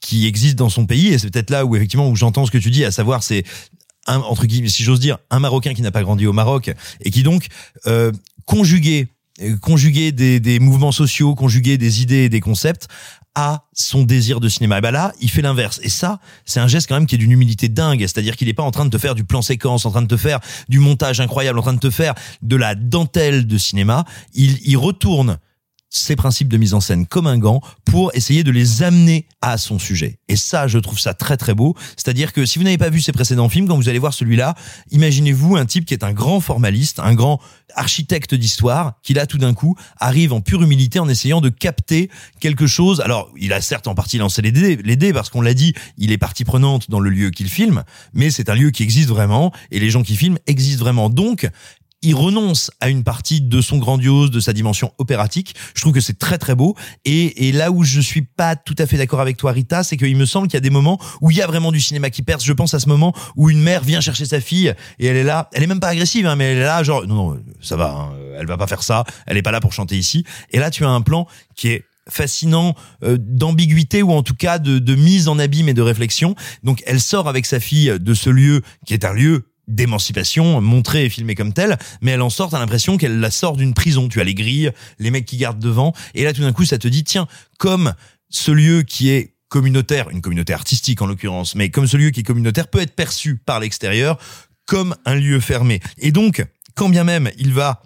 qui existent dans son pays, et c'est peut-être là où effectivement où j'entends ce que tu dis, à savoir c'est un, entre guillemets, si j'ose dire, un Marocain qui n'a pas grandi au Maroc et qui donc euh, conjuguait euh, des, des mouvements sociaux, conjuguer des idées et des concepts à son désir de cinéma. Et ben là, il fait l'inverse. Et ça, c'est un geste quand même qui est d'une humilité dingue. C'est-à-dire qu'il n'est pas en train de te faire du plan séquence, en train de te faire du montage incroyable, en train de te faire de la dentelle de cinéma. Il, il retourne ses principes de mise en scène comme un gant pour essayer de les amener à son sujet. Et ça, je trouve ça très très beau. C'est-à-dire que si vous n'avez pas vu ses précédents films, quand vous allez voir celui-là, imaginez-vous un type qui est un grand formaliste, un grand architecte d'histoire, qui là tout d'un coup arrive en pure humilité en essayant de capter quelque chose. Alors, il a certes en partie lancé les dés, les dés parce qu'on l'a dit, il est partie prenante dans le lieu qu'il filme, mais c'est un lieu qui existe vraiment et les gens qui filment existent vraiment. Donc, il renonce à une partie de son grandiose, de sa dimension opératique. Je trouve que c'est très très beau. Et, et là où je suis pas tout à fait d'accord avec toi, Rita, c'est qu'il me semble qu'il y a des moments où il y a vraiment du cinéma qui perce. Je pense à ce moment où une mère vient chercher sa fille et elle est là. Elle est même pas agressive, hein, mais elle est là genre non non ça va, hein, elle va pas faire ça. Elle est pas là pour chanter ici. Et là tu as un plan qui est fascinant euh, d'ambiguïté ou en tout cas de, de mise en abîme et de réflexion. Donc elle sort avec sa fille de ce lieu qui est un lieu d'émancipation, montrée et filmée comme telle, mais elle en sort, t'as l'impression qu'elle la sort d'une prison. Tu as les grilles, les mecs qui gardent devant, et là tout d'un coup ça te dit, tiens, comme ce lieu qui est communautaire, une communauté artistique en l'occurrence, mais comme ce lieu qui est communautaire peut être perçu par l'extérieur comme un lieu fermé. Et donc, quand bien même il va,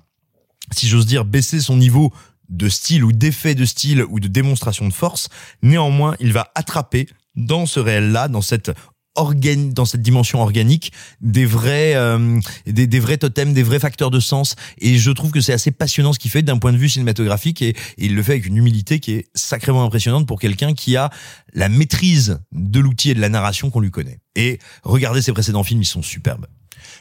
si j'ose dire, baisser son niveau de style ou d'effet de style ou de démonstration de force, néanmoins il va attraper dans ce réel-là, dans cette organ dans cette dimension organique des vrais euh, des, vrais totems des vrais facteurs de sens. Et je trouve que c'est assez passionnant ce qu'il fait d'un point de vue cinématographique. Et il le fait avec une humilité qui est sacrément impressionnante pour quelqu'un qui a la maîtrise de l'outil et de la narration qu'on lui connaît. Et regardez ses précédents films ils sont superbes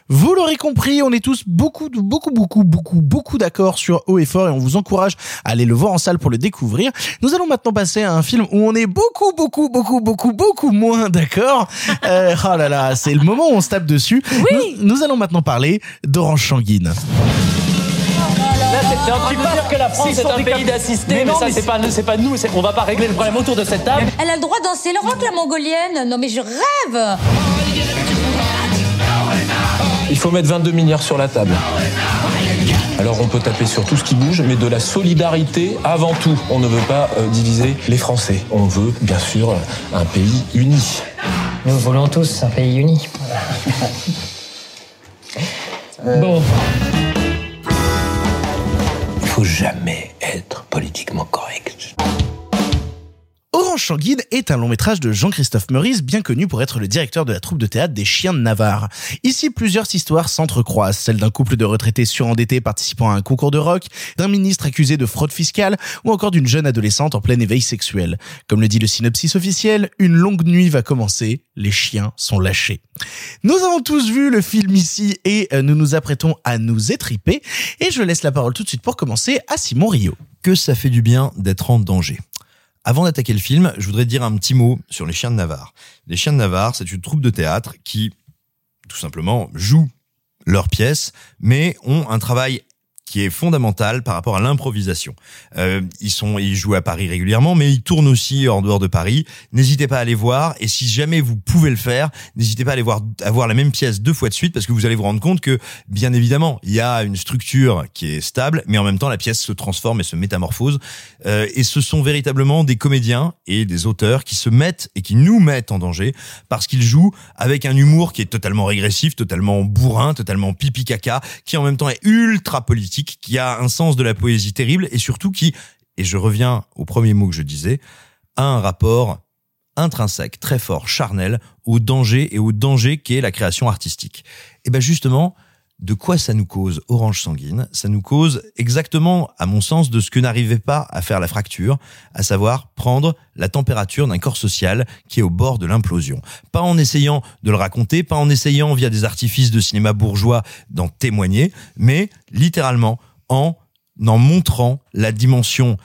Vous l'aurez compris, on est tous beaucoup, beaucoup, beaucoup, beaucoup, beaucoup d'accord sur Haut et Fort et on vous encourage à aller le voir en salle pour le découvrir. Nous allons maintenant passer à un film où on est beaucoup, beaucoup, beaucoup, beaucoup, beaucoup moins d'accord. Euh, oh là là, c'est le moment où on se tape dessus. Oui. Nous, nous allons maintenant parler d'Orange Changuine. Tu peux dire que la France est un pays d'assistés, mais, ça, c'est pas, c'est pas nous, c'est- on va pas régler le problème autour de cette table. Elle a le droit de danser le rock, la mongolienne. Non mais je rêve Il faut mettre 22 milliards sur la table. Alors on peut taper sur tout ce qui bouge, mais de la solidarité avant tout. On ne veut pas euh, diviser les Français. On veut bien sûr un pays uni. Nous voulons tous un pays uni. Bon. Il faut jamais être politiquement correct. Orange Sanguine est un long métrage de Jean-Christophe Meurice, bien connu pour être le directeur de la troupe de théâtre des Chiens de Navarre. Ici, plusieurs histoires s'entrecroisent, celle d'un couple de retraités surendettés participant à un concours de rock, d'un ministre accusé de fraude fiscale, ou encore d'une jeune adolescente en plein éveil sexuel. Comme le dit le synopsis officiel, une longue nuit va commencer, les chiens sont lâchés. Nous avons tous vu le film ici et euh, nous nous apprêtons à nous étriper, et je laisse la parole tout de suite pour commencer à Simon Rio. Que ça fait du bien d'être en danger. Avant d'attaquer le film, je voudrais dire un petit mot sur les Chiens de Navarre. Les Chiens de Navarre, c'est une troupe de théâtre qui, tout simplement, joue leurs pièces, mais ont un travail qui est fondamental par rapport à l'improvisation. Euh, ils sont, ils jouent à Paris régulièrement, mais ils tournent aussi en dehors de Paris. N'hésitez pas à les voir, et si jamais vous pouvez le faire, n'hésitez pas à aller voir, à voir la même pièce deux fois de suite, parce que vous allez vous rendre compte que, bien évidemment, il y a une structure qui est stable, mais en même temps, la pièce se transforme et se métamorphose. Euh, et ce sont véritablement des comédiens et des auteurs qui se mettent et qui nous mettent en danger, parce qu'ils jouent avec un humour qui est totalement régressif, totalement bourrin, totalement pipi caca, qui en même temps est ultra politique qui a un sens de la poésie terrible et surtout qui, et je reviens au premier mot que je disais, a un rapport intrinsèque, très fort, charnel, au danger et au danger qu'est la création artistique. Et ben justement, de quoi ça nous cause Orange Sanguine? Ça nous cause exactement, à mon sens, de ce que n'arrivait pas à faire la fracture, à savoir prendre la température d'un corps social qui est au bord de l'implosion. Pas en essayant de le raconter, pas en essayant via des artifices de cinéma bourgeois d'en témoigner, mais littéralement en en montrant la dimension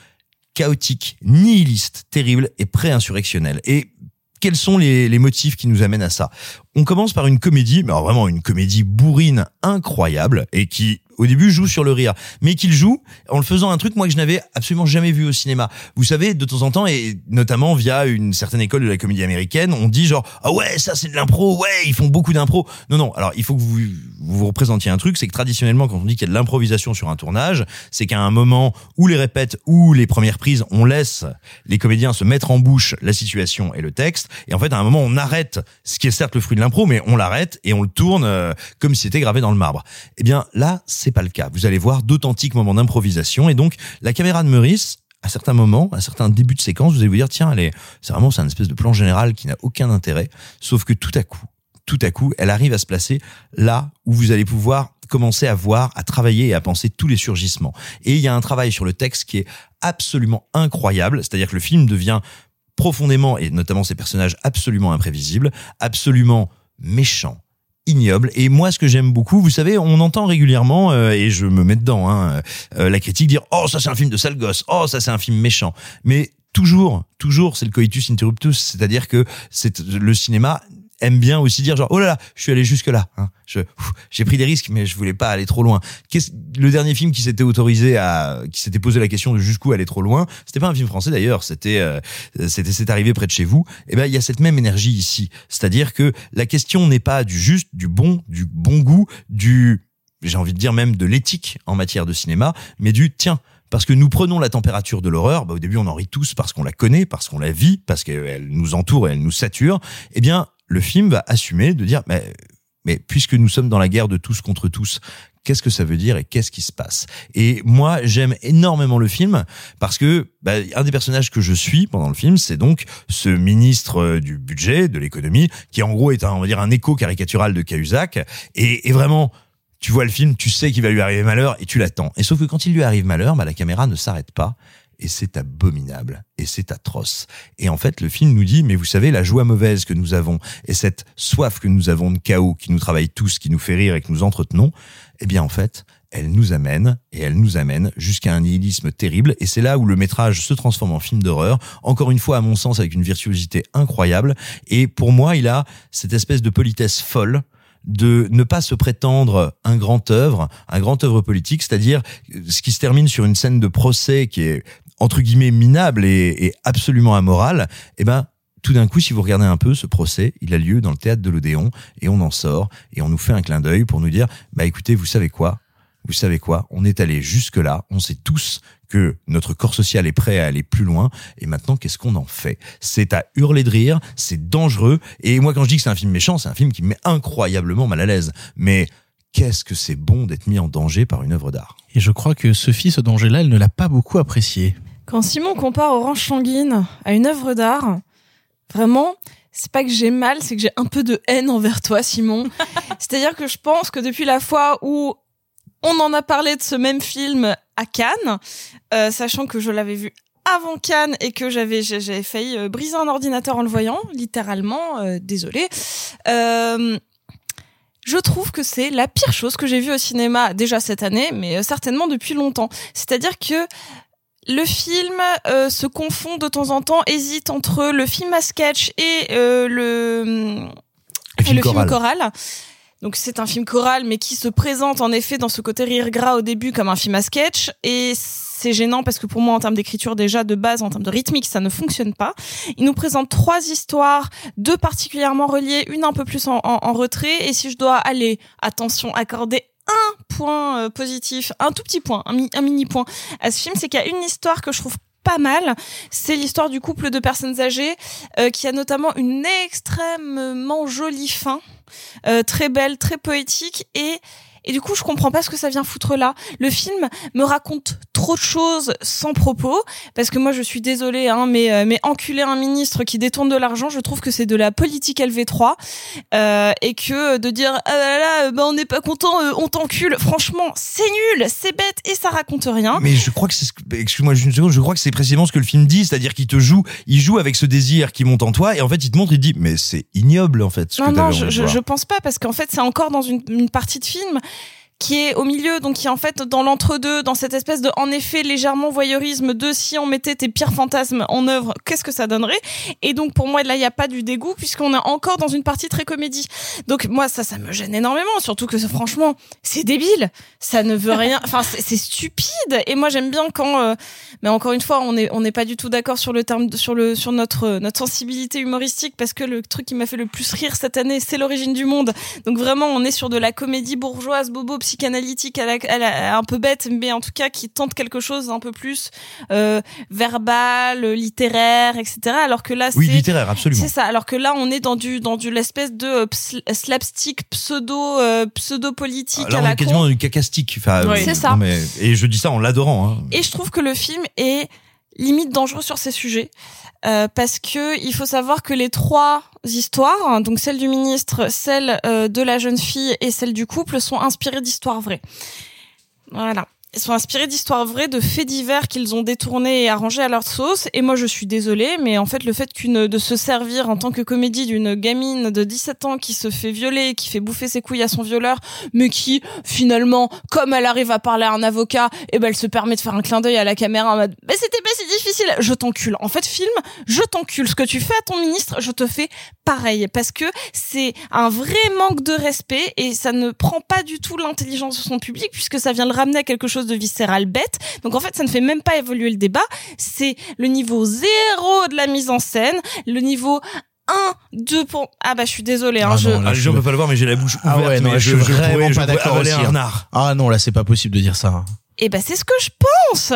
chaotique, nihiliste, terrible et pré-insurrectionnelle. Et quels sont les, motifs qui nous amènent à ça? On commence par une comédie, mais vraiment une comédie bourrine incroyable et qui au début joue sur le rire, mais qu'il joue en le faisant un truc moi que je n'avais absolument jamais vu au cinéma. Vous savez, de temps en temps et notamment via une certaine école de la comédie américaine, on dit genre ah ouais ça c'est de l'impro, ouais ils font beaucoup d'impro. Non non, alors il faut que vous vous représentiez un truc, c'est que traditionnellement quand on dit qu'il y a de l'improvisation sur un tournage, c'est qu'à un moment où les répètes ou les premières prises, on laisse les comédiens se mettre en bouche la situation et le texte, et en fait à un moment on arrête ce qui est certes le fruit de l'impro, mais on l'arrête et on le tourne euh, comme si c'était gravé dans le marbre. Eh bien là c'est pas le cas. Vous allez voir d'authentiques moments d'improvisation et donc la caméra de Meurice à certains moments, à certains débuts de séquence, vous allez vous dire tiens, c'est vraiment c'est un espèce de plan général qui n'a aucun intérêt, sauf que tout à coup, tout à coup, elle arrive à se placer là où vous allez pouvoir commencer à voir, à travailler et à penser tous les surgissements. Et il y a un travail sur le texte qui est absolument incroyable, c'est-à-dire que le film devient profondément, et notamment ses personnages absolument imprévisibles, absolument méchants, ignoble. Et moi, ce que j'aime beaucoup, vous savez, on entend régulièrement, euh, et je me mets dedans, hein, euh, la critique dire « Oh, ça c'est un film de sale gosse. Oh, ça c'est un film méchant. » Mais toujours, toujours, c'est le coitus interruptus, c'est-à-dire que c'est le cinéma aime bien aussi dire genre oh là là je suis allé jusque là hein. je j'ai pris des risques mais je voulais pas aller trop loin le dernier film qui s'était autorisé à qui s'était posé la question de jusqu'où aller trop loin c'était pas un film français d'ailleurs c'était euh, c'était c'est arrivé près de chez vous et eh ben il y a cette même énergie ici c'est-à-dire que la question n'est pas du juste du bon du bon goût du j'ai envie de dire même de l'éthique en matière de cinéma mais du tiens parce que nous prenons la température de l'horreur, bah au début on en rit tous parce qu'on la connaît, parce qu'on la vit, parce qu'elle nous entoure et elle nous sature. Eh bien, le film va assumer de dire, mais, mais puisque nous sommes dans la guerre de tous contre tous, qu'est-ce que ça veut dire et qu'est-ce qui se passe? Et moi, j'aime énormément le film parce que bah, un des personnages que je suis pendant le film, c'est donc ce ministre euh, du budget, de l'économie, qui en gros est un, on va dire, un écho caricatural de Cahuzac, et, et vraiment tu vois le film, tu sais qu'il va lui arriver malheur et tu l'attends. Et sauf que quand il lui arrive malheur, bah, la caméra ne s'arrête pas et c'est abominable et c'est atroce. Et en fait, le film nous dit, mais vous savez, la joie mauvaise que nous avons et cette soif que nous avons de chaos qui nous travaille tous, qui nous fait rire et que nous entretenons, eh bien en fait, elle nous amène et elle nous amène jusqu'à un nihilisme terrible. Et c'est là où le métrage se transforme en film d'horreur, encore une fois à mon sens avec une virtuosité incroyable. Et pour moi il a cette espèce de politesse folle de ne pas se prétendre un grand œuvre, un grand œuvre politique, c'est-à-dire ce qui se termine sur une scène de procès qui est entre guillemets minable et, absolument amoral, eh ben tout d'un coup, si vous regardez un peu ce procès, il a lieu dans le théâtre de l'Odéon et on en sort et on nous fait un clin d'œil pour nous dire, bah écoutez, vous savez quoi? Vous savez quoi? On est allé jusque là, on sait tous que notre corps social est prêt à aller plus loin et maintenant qu'est-ce qu'on en fait? C'est à hurler de rire, c'est dangereux et moi quand je dis que c'est un film méchant, c'est un film qui me met incroyablement mal à l'aise. Mais qu'est-ce que c'est bon d'être mis en danger par une œuvre d'art? Et je crois que Sophie, ce danger-là, elle ne l'a pas beaucoup apprécié Quand Simon compare Orange Sanguine à une œuvre d'art, vraiment, c'est pas que j'ai mal, c'est que j'ai un peu de haine envers toi, Simon. C'est-à-dire que je pense que depuis la fois où on en a parlé de ce même film à Cannes, euh, sachant que je l'avais vu avant Cannes et que j'avais j'avais failli euh, briser un ordinateur en le voyant, littéralement, euh, désolé. Euh, je trouve que c'est la pire chose que j'ai vue au cinéma déjà cette année, mais euh, certainement depuis longtemps. C'est-à-dire que le film euh, se confond de temps en temps, hésite entre le film à sketch et euh, le, Le film et le choral. film choral. Donc c'est un film choral, mais qui se présente en effet dans ce côté rire gras au début comme un film à sketch. Et c'est gênant parce que pour moi, en termes d'écriture déjà de base, en termes de rythmique, ça ne fonctionne pas. Il nous présente trois histoires, deux particulièrement reliées, une un peu plus en, en- en retrait. Et si je dois aller, attention, accorder un point euh, positif, un tout petit point, un, mi- un mini point à ce film, c'est qu'il y a une histoire que je trouve pas mal. C'est l'histoire du couple de personnes âgées euh, qui a notamment une extrêmement jolie fin, euh, très belle, très poétique et et du coup, je comprends pas ce que ça vient foutre là. Le film me raconte trop de choses sans propos, parce que moi, je suis désolée, hein, mais euh, mais enculer un ministre qui détourne de l'argent, je trouve que c'est de la politique LV3, euh, et que de dire ah là là, bah on n'est pas content, euh, on t'encule. Franchement, c'est nul, c'est bête et ça raconte rien. Mais je crois que c'est excuse-moi juste une seconde, je crois que c'est précisément ce que le film dit, c'est-à-dire qu'il te joue, il joue avec ce désir qui monte en toi, et en fait il te montre, il dit, mais c'est ignoble en fait. Ce Non, que non, je, je, je pense pas parce qu'en fait, c'est encore dans une, une partie de film qui est au milieu, donc qui est en fait dans l'entre-deux, dans cette espèce de, en effet, légèrement voyeurisme de si on mettait tes pires fantasmes en œuvre, qu'est-ce que ça donnerait? Et donc pour moi, là, il n'y a pas du dégoût puisqu'on est encore dans une partie très comédie. Donc moi, ça, ça me gêne énormément, surtout que franchement, c'est débile, ça ne veut rien, enfin, c'est stupide. Et moi, j'aime bien quand, euh, mais encore une fois, on est, on n'est pas du tout d'accord sur le terme, sur le, sur notre, notre sensibilité humoristique parce que le truc qui m'a fait le plus rire cette année, c'est l'origine du monde. Donc vraiment, on est sur de la comédie bourgeoise, bobo, psychanalytique, à la, à la- un peu bête, mais en tout cas qui tente quelque chose un peu plus euh, verbal, littéraire, etc. Alors que là, Oui, c'est littéraire, absolument. C'est ça. Alors que là, on est dans du dans du l'espèce de euh, ps- slapstick pseudo euh, pseudo politique Là à on la est con. quasiment dans du cacastique. Enfin, Oui. euh, C'est ça. mais- et je dis ça en l'adorant. Hein. Et je trouve que le film est limite dangereux sur ces sujets euh, parce que il faut savoir que les trois histoires, donc celle du ministre, celle euh, de la jeune fille et celle du couple, sont inspirées d'histoires vraies. Voilà. Ils sont inspirés d'histoires vraies, de faits divers qu'ils ont détournés et arrangés à leur sauce. Et moi, je suis désolée, mais en fait, le fait qu'une de se servir en tant que comédie d'une gamine de 17 ans qui se fait violer, qui fait bouffer ses couilles à son violeur, mais qui finalement, comme elle arrive à parler à un avocat, et ben elle se permet de faire un clin d'œil à la caméra en mode "Mais c'était pas si difficile, je t'encule." En fait, film, je t'encule. Ce que tu fais à ton ministre, je te fais pareil parce que c'est un vrai manque de respect et ça ne prend pas du tout l'intelligence de son public puisque ça vient le ramener à quelque chose de viscéral bête. Donc en fait, ça ne fait même pas évoluer le débat. C'est le niveau zéro de la mise en scène, le niveau 1, 2 pour... Ah bah je suis désolée, hein, Ah je... non, là, Ah, les gens peuvent pas le voir, mais j'ai la bouche ouverte. Ah ouais, non, mais là, je suis je vraiment je pas d'accord aussi. un hein. renard. Ah non, là, c'est pas possible de dire ça. Eh ben c'est ce que je pense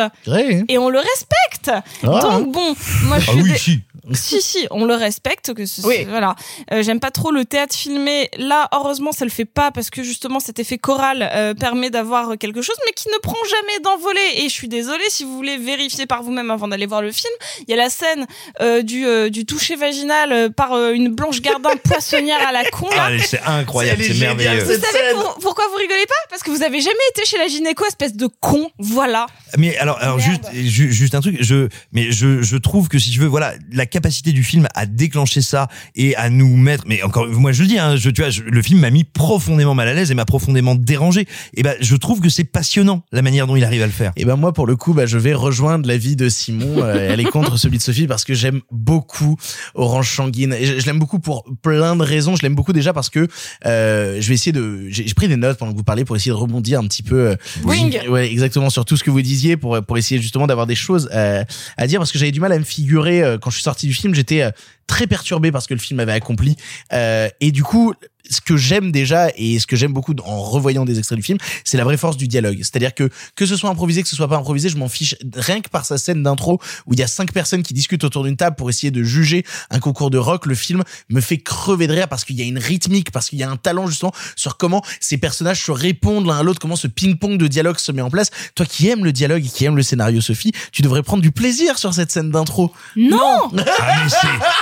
et on le respecte. Ah. Donc bon, moi je Ah suis oui, dé- si. Si si, on le respecte que ce- voilà. Euh, j'aime pas trop le théâtre filmé. Là, heureusement, ça le fait pas parce que justement cet effet choral euh, permet d'avoir quelque chose mais qui ne prend jamais d'envolée et je suis désolée si vous voulez vérifier par vous-même avant d'aller voir le film, il y a la scène euh, du euh, du toucher vaginal euh, par euh, une Blanche Gardin poissonnière à la con. Ah, c'est incroyable, C'est merveilleux. Vous savez pour- pourquoi vous rigolez pas? Parce que vous avez jamais été chez la gynéco, espèce de con. Voilà. Mais alors, alors juste, ju- juste un truc, je, mais je, je trouve que si tu veux, voilà, la capacité du film à déclencher ça et à nous mettre, mais encore, moi je le dis, hein, je, tu vois, je- le film m'a mis profondément mal à l'aise et m'a profondément dérangé. Et ben, je trouve que c'est passionnant la manière dont il arrive à le faire. Et ben moi pour le coup bah je vais rejoindre l'avis de Simon euh, elle est contre celui de Sophie parce que j'aime beaucoup Orange Sanguine et je, je l'aime beaucoup pour plein de raisons je l'aime beaucoup déjà parce que euh, je vais essayer de j'ai j'ai pris des notes pendant que vous parlez pour essayer de rebondir un petit peu euh, Wing. ouais exactement sur tout ce que vous disiez pour pour essayer justement d'avoir des choses euh, à dire parce que j'avais du mal à me figurer euh, quand je suis sorti du film j'étais euh, très perturbé par ce que le film avait accompli. Et du coup, ce que j'aime déjà et ce que j'aime beaucoup en revoyant des extraits du film, c'est la vraie force du dialogue. C'est-à-dire que que ce soit improvisé, que ce soit pas improvisé, je m'en fiche rien que par sa scène d'intro où il y a cinq personnes qui discutent autour d'une table pour essayer de juger un concours de rock. Le film me fait crever de rire parce qu'il y a une rythmique, parce qu'il y a un talent justement sur comment ces personnages se répondent l'un à l'autre, comment ce ping-pong de dialogue se met en place. Toi qui aimes le dialogue et qui aimes le scénario, Sophie, tu devrais prendre du plaisir sur cette scène d'intro. Non, Ah,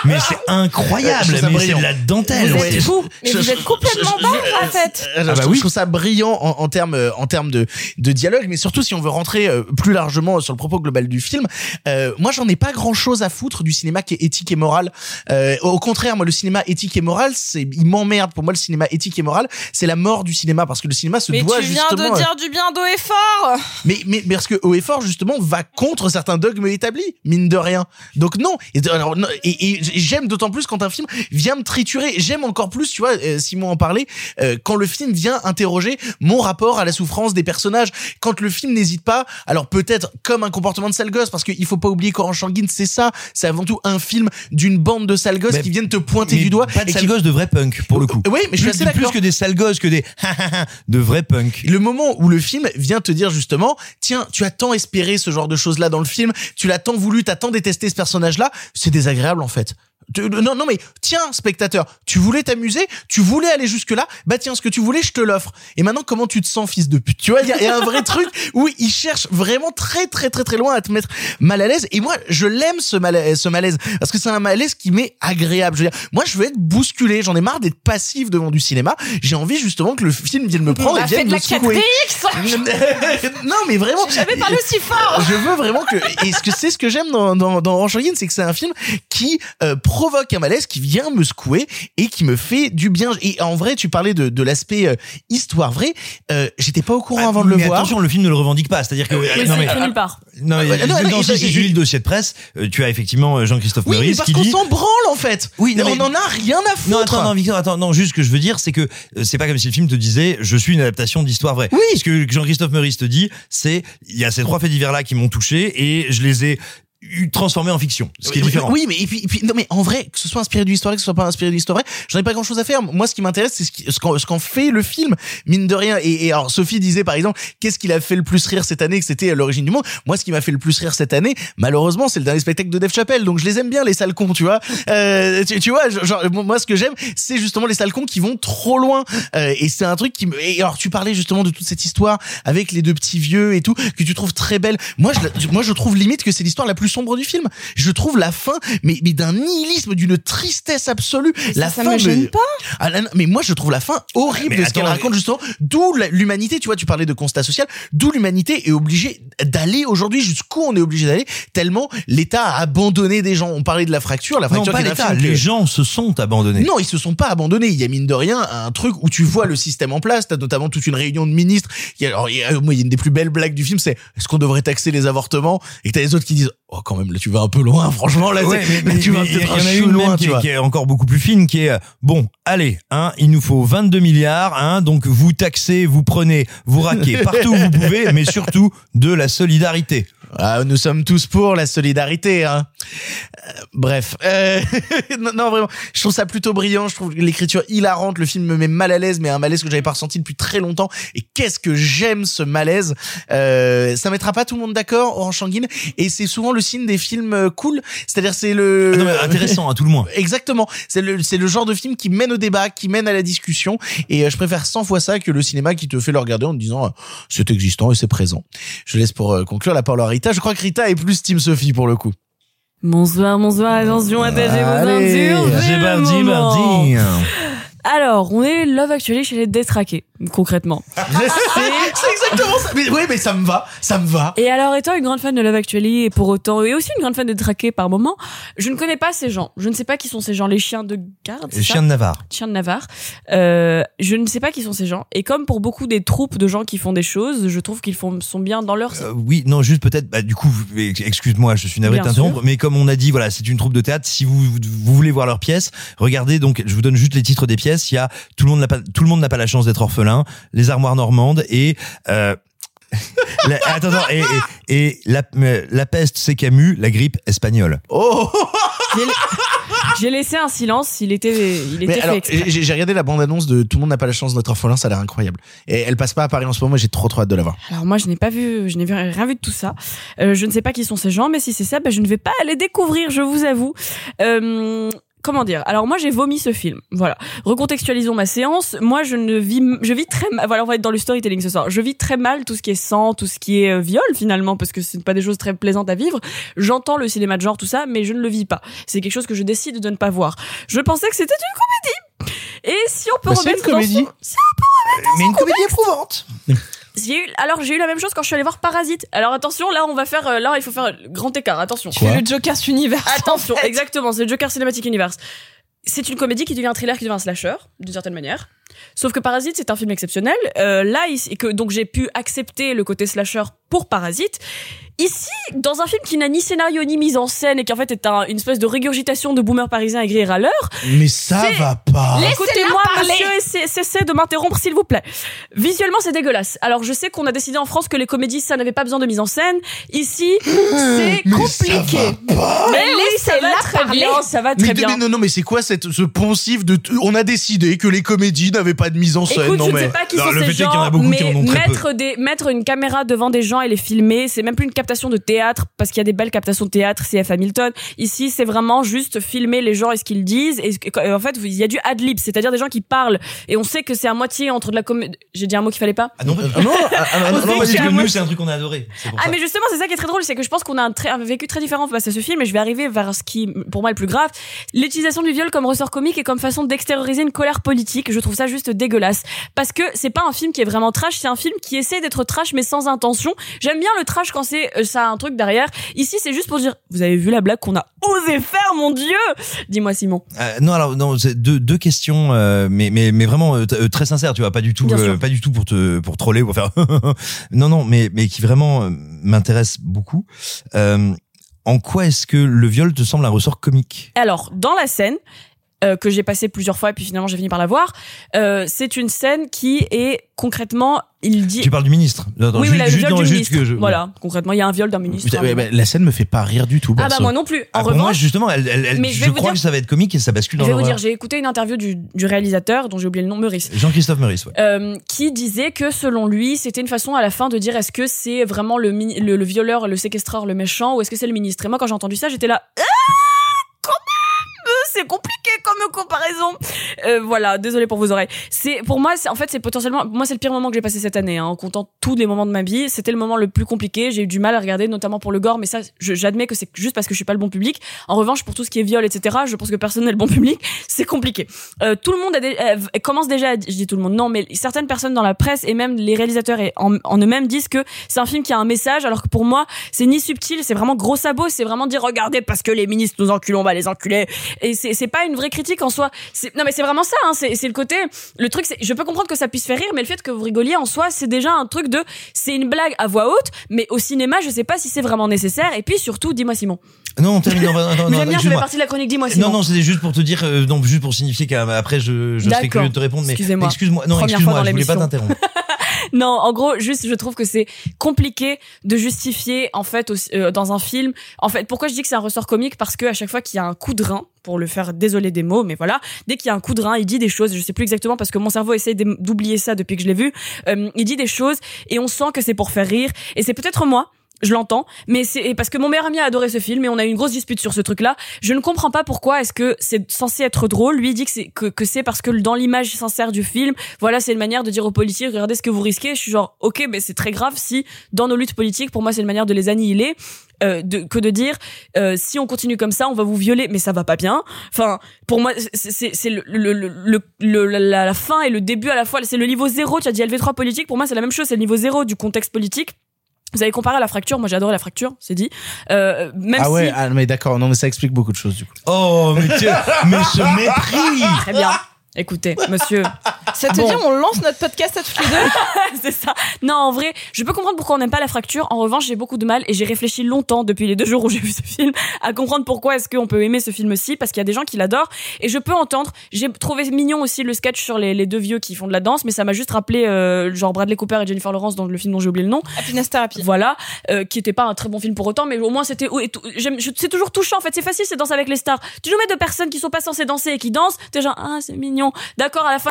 mais c'est, incroyable, mais c'est de la dentelle. vous êtes fou, mais je- vous je- êtes complètement je- dingue en fait. Euh, je, bah trouve- oui. je trouve ça brillant en, en termes euh, en termes de de dialogue, mais surtout si on veut rentrer euh, plus largement sur le propos global du film. Euh, moi, j'en ai pas grand chose à foutre du cinéma qui est éthique et moral. Euh, au contraire, moi, le cinéma éthique et moral, c'est il m'emmerde. Pour moi, le cinéma éthique et moral, c'est la mort du cinéma parce que le cinéma se Mais doit tu viens justement. de euh, dire du bien d'eau et fort. mais, mais mais parce que haut et fort justement va contre certains dogmes établis mine de rien donc non et, alors, non, et, et j'aime d'autant plus quand un film vient me triturer j'aime encore plus tu vois euh, Simon en parlait euh, quand le film vient interroger mon rapport à la souffrance des personnages quand le film n'hésite pas alors peut-être comme un comportement de sale gosse parce qu'il faut pas oublier qu'Orange Sanguine c'est ça c'est avant tout un film d'une bande de sale gosses Mais- qui viennent te pointer du doigt Pas de et sales qui- gosses, de vrais punk, pour le coup. oui mais je suis Plus- assez Plus d'accord que des sales gosses, que des de vrais punk. le moment où le film vient te dire justement, tiens, tu as tant espéré ce genre de choses-là dans le film, tu l'as tant voulu, t'as tant détesté ce personnage-là, c'est désagréable en fait. Non, non, mais tiens, spectateur, tu voulais t'amuser, tu voulais aller jusque-là, bah tiens, ce que tu voulais, je te l'offre. Et maintenant, comment tu te sens, fils de pute? Tu vois, il y, a- il y a un vrai truc où il cherche vraiment très, très, très, très loin à te mettre mal à l'aise. Et moi, je l'aime ce malaise, ce malaise, parce que c'est un malaise qui m'est agréable. Je veux dire, moi, je veux être bousculé. J'en ai marre d'être passif devant du cinéma. J'ai envie justement que le film vienne me prendre et vienne me la secouer. 4DX. non, mais vraiment. Jamais parlé aussi fort. Je veux vraiment que. Et ce que c'est ce que j'aime dans dans dans c'est que c'est un film qui euh, provoque un malaise, qui vient me secouer et qui me fait du bien. Et en vrai, tu parlais de de l'aspect euh, histoire vraie. Euh, J'étais pas au courant avant de le mais voir. attention, le film ne le revendique pas. C'est-à-dire que. Mais non, c'est mais- écrit nulle part. Non, mais, Ah, non, non, non, si, j'ai lu le dossier de presse. euh, tu as effectivement euh, Jean-Christophe Oui, mais Meurice parce qui qu'on dit. s'en branle en fait. Oui, non, on mais- en a rien à foutre. Non, attends, non, Victor, attends, non, juste ce que je veux dire, c'est que euh, c'est pas comme si le film te disait, je suis une adaptation d'histoire vraie. Oui. Ce que Jean-Christophe Meurice te dit, c'est, il y a ces trois faits divers là qui m'ont touché et je les ai transformés en fiction. Ce qui est différent. Oui, mais et puis, et puis- non, mais en vrai, que ce soit inspiré du historique, que ce soit pas inspiré du historique, j'en ai pas grand chose à faire. Moi, ce qui m'intéresse, c'est ce qu'en ce qu'en fait le film, mine de rien. Et, et alors, Sophie disait, par exemple, qu'est-ce qui l'a fait le plus rire cette année, que c'était à l'origine du monde? Moi, ce qui m'a fait le plus rire cette année, malheureusement, c'est le dernier spectacle de Dave Chappelle. Donc, je les aime bien, les sales cons, tu vois. Euh, tu, tu vois, genre, moi, ce que j'aime, c'est justement les sales cons qui vont trop loin. Euh, et c'est un truc qui me, et alors, tu parlais justement de toute cette histoire avec les deux petits vieux et tout, que tu trouves très belle. Moi, je, moi, je trouve limite que c'est l'histoire la plus sombre du film. Je trouve la fin, mais, mais d'un nihilisme, d'une tristesse absolue. la ça fin me gêne pas. Ah, là, non, mais moi, je trouve la fin horrible Mais de ce qu'elle attends, raconte justement. D'où l'humanité, tu vois, tu parlais de constat social, d'où l'humanité est obligée d'aller aujourd'hui jusqu'où on est obligé d'aller, tellement l'État a abandonné des gens. On parlait de la fracture, la Non, fracture pas est un l'État. que- Les gens se sont abandonnés. non, ils se sont pas abandonnés. Il y a mine de rien un truc où tu vois le système en place. T'as notamment toute une réunion de ministres. Il y a, alors, il y a, moi, il y a une des plus belles blagues du film, c'est est-ce qu'on devrait taxer les avortements? Et t'as les autres qui disent oh quand même là tu vas un peu loin. Franchement là, Ouais, c'est- mais- là, tu vas peut-être un loin, tu qui, est- vois. qui est encore beaucoup plus fine, qui est bon, allez, hein, il nous faut 22 milliards, hein, donc vous taxez, vous prenez, vous raquez partout où vous pouvez, mais surtout de la solidarité. Ah, nous sommes tous pour la solidarité. Hein. Euh, bref, Euh, non, non, vraiment, je trouve ça plutôt brillant. Je trouve l'écriture hilarante. Le film me met mal à l'aise, mais un malaise que j'avais pas ressenti depuis très longtemps. Et qu'est-ce que j'aime ce malaise. Euh, ça mettra pas tout le monde d'accord en Shanguin. Et c'est souvent le signe des films euh, cool. C'est-à-dire c'est le Ah non, mais intéressant à tout le moins. Exactement. C'est le, c'est le genre de film qui mène au débat, qui mène à la discussion. Et euh, je préfère 100 fois ça que le cinéma qui te fait le regarder en te disant c'est existant et c'est présent. Je laisse pour conclure la parole à Rita. Je crois que Rita est plus Team Sophie pour le coup. Bonsoir, bonsoir, attention, attachez vos ceintures. J'ai moment. bardi. Alors, on est Love Actually chez les détraqués, concrètement. c'est exactement ça. Mais oui, mais ça me va, ça me va. Et alors, étant une grande fan de Love Actually et pour autant, et aussi une grande fan de Détraqués par moment, je ne connais pas ces gens. Je ne sais pas qui sont ces gens, les chiens de garde. Les chiens de Navarre. Chiens de Navarre. Euh, je ne sais pas qui sont ces gens. Et comme pour beaucoup des troupes de gens qui font des choses, je trouve qu'ils font, sont bien dans leur. Euh, oui, non, juste peut-être, bah, du coup, excuse-moi, je suis navré de t'interrompre, mais comme on a dit, voilà, c'est une troupe de théâtre. Si vous, vous voulez voir leurs pièces, regardez, donc, je vous donne juste les titres des pièces. Il y a Tout le monde n'a pas, tout le monde n'a pas la chance d'être orphelin, Les armoires normandes et, euh, la- attends, attends, et, et, et la, la peste, c'est Camus, la grippe espagnole. Oh J'ai laissé un silence, il était, il était Mais fait alors, exprès. j'ai regardé la bande-annonce de Tout le monde n'a pas la chance d'être orphelin, ça a l'air incroyable. Et elle passe pas à Paris en ce moment, j'ai trop trop hâte de la voir. Alors moi, je n'ai pas vu, je n'ai vu- rien vu de tout ça. Euh, je ne sais pas qui sont ces gens, mais si c'est ça, ben, je ne vais pas les découvrir, je vous avoue. Euh, Comment dire Alors moi j'ai vomi ce film. Voilà. Recontextualisons ma séance. Moi je ne vis je vis très mal. Voilà, on va être dans le storytelling ce soir. Je vis très mal tout ce qui est sang, tout ce qui est euh, viol finalement parce que ce n'est pas des choses très plaisantes à vivre. J'entends le cinéma de genre tout ça, mais je ne le vis pas. C'est quelque chose que je décide de ne pas voir. Je pensais que c'était une comédie. Et si on peut Bah, c'est remettre une dans comédie. son- si on peut remettre dans Mais une comédie éprouvante. J'ai eu, alors j'ai eu la même chose quand je suis allée voir Parasite. Alors attention, là on va faire, euh, là il faut faire grand écart. Attention. Tu fais le Joker's Universe. Attention, exactement, c'est le Joker Cinematic Universe. C'est une comédie qui devient un thriller, qui devient un slasher, d'une certaine manière. Sauf que Parasite, c'est un film exceptionnel. Euh, là, ici- et que donc j'ai pu accepter le côté slasher pour Parasite. Ici, dans un film qui n'a ni scénario ni mise en scène et qui en fait est un- une espèce de régurgitation de boomers parisiens aigris et râleurs, Mais ça va pas. Écoutez-moi, parler. monsieur, et cessez de m'interrompre, s'il vous plaît. Visuellement, c'est dégueulasse. Alors, je sais qu'on a décidé en France que les comédies, ça n'avait pas besoin de mise en scène. Ici, c'est Mais compliqué. ça va pas. Mais oui, ça va très parler. bien, ça va Mais, très de- bien. mais non, non, mais c'est quoi cette, ce poncif de. On a décidé que les comédies n'avaient pas de mise en scène. Écoute, non, je ne mais. sais pas qui Non, sont ces gens, en a beaucoup mais qui en ont mettre des mettre une caméra devant des gens et les filmer, c'est même plus une captation de théâtre parce qu'il y a des belles captations de théâtre, CF Hamilton. Ici, c'est vraiment juste filmer les gens et ce qu'ils disent et en fait, il y a du ad lib, c'est-à-dire des gens qui parlent et on sait que c'est à moitié entre de la comédie. J'ai dit un mot qu'il fallait pas. Ah non, Ah non, ah, ah, ah, On non, que c'est nous, un truc qu'on a adoré. Ah ça. mais justement c'est ça qui est très drôle c'est que je pense qu'on a un, très- un vécu très différent face à ce film et je vais arriver vers ce qui pour moi est le plus grave l'utilisation du viol comme ressort comique et comme façon d'extérioriser une colère politique je trouve ça juste dégueulasse. Parce que c'est pas un film qui est vraiment trash c'est un film qui essaie d'être trash mais sans intention. J'aime bien le trash quand c'est euh, ça a un truc derrière. Ici c'est juste pour dire vous avez vu la blague qu'on a osé faire mon dieu! Dis-moi Simon. Euh, non, alors non, deux, deux questions, euh, mais mais mais vraiment euh, très sincères, tu vois, pas du tout, pas du tout pour te pour troller ou pour faire. non, non, mais mais qui vraiment m'intéresse beaucoup. En quoi est-ce que le viol te semble un ressort comique? Alors, dans la scène, euh, que j'ai passée plusieurs fois et puis finalement j'ai fini par la voir, euh, c'est une scène qui est concrètement, il dit... Tu parles du ministre. Oui, juste, oui, la- juste du juste ministre. que je- Voilà, concrètement, il y a un viol d'un ministre. Putain, hein, bah, la scène me fait pas rire du tout. Ah bah moi non plus. En Ah, pour moi, revanche, justement, elle, elle, elle- Mais je je, crois dire- que ça va être comique et ça bascule je dans vais vous dire, j'ai écouté une interview du, du réalisateur, dont j'ai oublié le nom, Meurice. Jean-Christophe Meurice, ouais. euh, qui disait que selon lui, c'était une façon à la fin de dire est-ce que c'est vraiment le, le, le violeur, le séquestreur, le méchant, ou est-ce que c'est le ministre? Et moi, quand j'ai entendu ça, j'étais là, ah, euh, c'est compliqué comme comparaison. Euh, voilà, désolé pour vos oreilles. C'est pour moi, en fait, c'est potentiellement, moi, c'est le pire moment que j'ai passé cette année, hein, en comptant tous les moments de ma vie. C'était le moment le plus compliqué. J'ai eu du mal à regarder, notamment pour le gore, mais ça, j'admets que c'est juste parce que je suis pas le bon public. En revanche, pour tout ce qui est viol, etc., je pense que personne n'est le bon public. C'est compliqué. Euh, tout le monde euh, commence déjà, à, je dis tout le monde, non, mais certaines personnes dans la presse et même les réalisateurs en, en eux-mêmes disent que c'est un film qui a un message, alors que pour moi, c'est ni subtil, c'est vraiment gros sabot, c'est vraiment dire regardez parce que les ministres nous enculent, on va les enculer. C'est pas une vraie critique en soi. Non, mais c'est vraiment ça. Hein, c'est le côté. Le truc, je peux comprendre que ça puisse faire rire, mais le fait que vous rigoliez en soi, c'est déjà un truc de. C'est une blague à voix haute, mais au cinéma, je sais pas si c'est vraiment nécessaire. Et puis surtout, dis-moi Simon. Non, on termine. Non, non, non, bien, excuse-moi. partie de la chronique. Dis-moi. Non, non, c'était juste pour te dire, euh, non, juste pour signifier qu'après je, je serai D'accord. curieux de te répondre, mais Excusez-moi. mais excuse-moi, non, excuse-moi, je voulais pas t'interrompre. Non, en gros, juste, je trouve que c'est compliqué de justifier, en fait, aussi, euh, dans un film. En fait, pourquoi je dis que c'est un ressort comique? Parce que à chaque fois qu'il y a un coup de rein, pour le faire désolé des mots, mais voilà, dès qu'il y a un coup de rein, il dit des choses. Je sais plus exactement parce que mon cerveau essaye d'oublier ça depuis que je l'ai vu. Euh, il dit des choses et on sent que c'est pour faire rire. Et c'est peut-être moi. Je l'entends, mais c'est parce que mon meilleur ami a adoré ce film et on a eu une grosse dispute sur ce truc-là. Je ne comprends pas pourquoi est-ce que c'est censé être drôle. Lui dit que c'est que, que c'est parce que dans l'image sincère du film, voilà, c'est une manière de dire aux politiques regardez ce que vous risquez. Je suis genre ok, mais c'est très grave si dans nos luttes politiques, pour moi, c'est une manière de les annihiler. euh, de, que de dire euh, si on continue comme ça on va vous violer mais ça va pas bien enfin pour moi c'est- le, le, le, le- la, la fin et le début à la fois c'est le niveau zéro tu as dit LV3 politique pour moi c'est la même chose c'est le niveau zéro du contexte politique vous avez comparé à la fracture moi j'ai adoré la fracture c'est dit euh, même ah ouais, si ah, mais d'accord, non, mais ça explique beaucoup de choses du coup. Oh, mais, tu- mais ce mépris Très bien. Écoutez, monsieur, Ça te Bon. dit, on lance notre podcast à toutes les deux c'est ça. Non, en vrai, je peux comprendre pourquoi on n'aime pas la fracture. En revanche, j'ai beaucoup de mal et j'ai réfléchi longtemps depuis les deux jours où j'ai vu ce film à comprendre pourquoi est-ce qu'on peut aimer ce film-ci parce qu'il y a des gens qui l'adorent et je peux entendre. J'ai trouvé mignon aussi le sketch sur les, les deux vieux qui font de la danse, mais ça m'a juste rappelé euh, genre Bradley Cooper et Jennifer Lawrence dans le film dont j'ai oublié le nom. Happiness Therapy. Voilà, euh, qui était pas un très bon film pour autant, mais au moins c'était. C'est toujours touchant en fait. C'est facile, c'est danser avec les stars. Tu nous mets deux personnes qui sont pas censées danser et qui dansent, t'es genre ah c'est mignon. D'accord à la fin.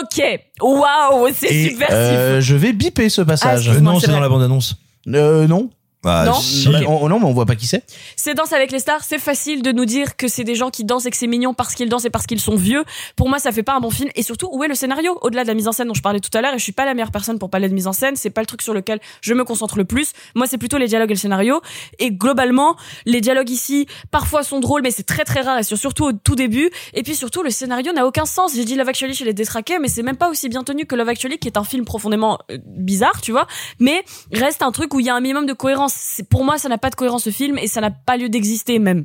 Ok, waouh, c'est Et subversif. euh, je vais biper ce passage. Ah, non, c'est c'est dans vrai. la bande-annonce. Euh, non. Bah, Non si. Bah, on- non, mais on voit pas qui c'est. C'est Danse avec les stars, c'est facile de nous dire que c'est des gens qui dansent et que c'est mignon parce qu'ils dansent et parce qu'ils sont vieux. Pour moi, ça fait pas un bon film. Et surtout, où est le scénario? Au-delà de la mise en scène dont je parlais tout à l'heure, et je suis pas la meilleure personne pour parler de mise en scène, c'est pas le truc sur lequel je me concentre le plus. Moi, c'est plutôt les dialogues et le scénario. Et globalement, les dialogues ici, parfois sont drôles, mais c'est très très rare et sur- surtout au tout début. Et puis surtout, le scénario n'a aucun sens. J'ai dit Love Actually chez les détraqués, mais c'est même pas aussi bien tenu que Love Actually, qui est un film profondément euh, bizarre, tu vois. Mais reste un truc où il y a un minimum de cohérence. Pour moi, ça n'a pas de cohérence ce film et ça n'a pas lieu d'exister même.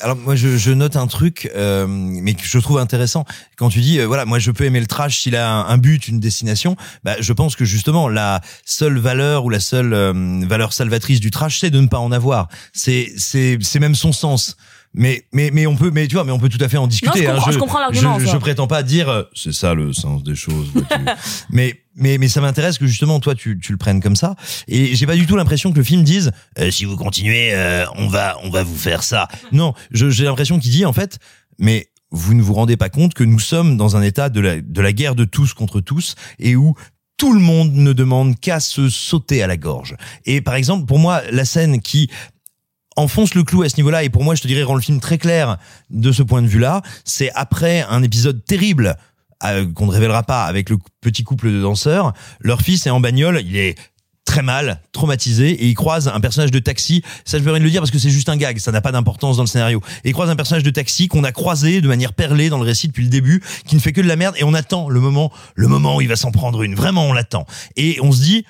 Alors moi je, note un truc euh, mais que je trouve intéressant. Quand tu dis euh, voilà moi je peux aimer le trash s'il a un, un but une destination bah je pense que justement la seule valeur ou la seule euh, valeur salvatrice du trash c'est de ne pas en avoir. C'est c'est c'est même son sens mais mais mais on peut mais tu vois mais on peut tout à fait en discuter je hein. comprends- je comprends l'argument, je, je prétends pas dire euh, c'est ça le sens des choses mais mais mais ça m'intéresse que justement toi tu tu le prennes comme ça et j'ai pas du tout l'impression que le film dise Euh, si vous continuez euh, on va on va vous faire ça non je- j'ai l'impression qu'il dit en fait mais vous ne vous rendez pas compte que nous sommes dans un état de la de la guerre de tous contre tous et où tout le monde ne demande qu'à se sauter à la gorge. Et par exemple, pour moi, la scène qui enfonce le clou à ce niveau-là et pour moi je te dirais rend le film très clair de ce point de vue-là c'est après un épisode terrible euh, qu'on ne révélera pas avec le petit couple de danseurs leur fils est en bagnole il est très mal, traumatisé, et il croise un personnage de taxi. Ça, je peux rien le dire parce que c'est juste un gag, ça n'a pas d'importance dans le scénario. Et il croise un personnage de taxi qu'on a croisé de manière perlée dans le récit depuis le début, qui ne fait que de la merde, et on attend le moment, le moment où il va s'en prendre une. Vraiment, on l'attend. Et on se dit,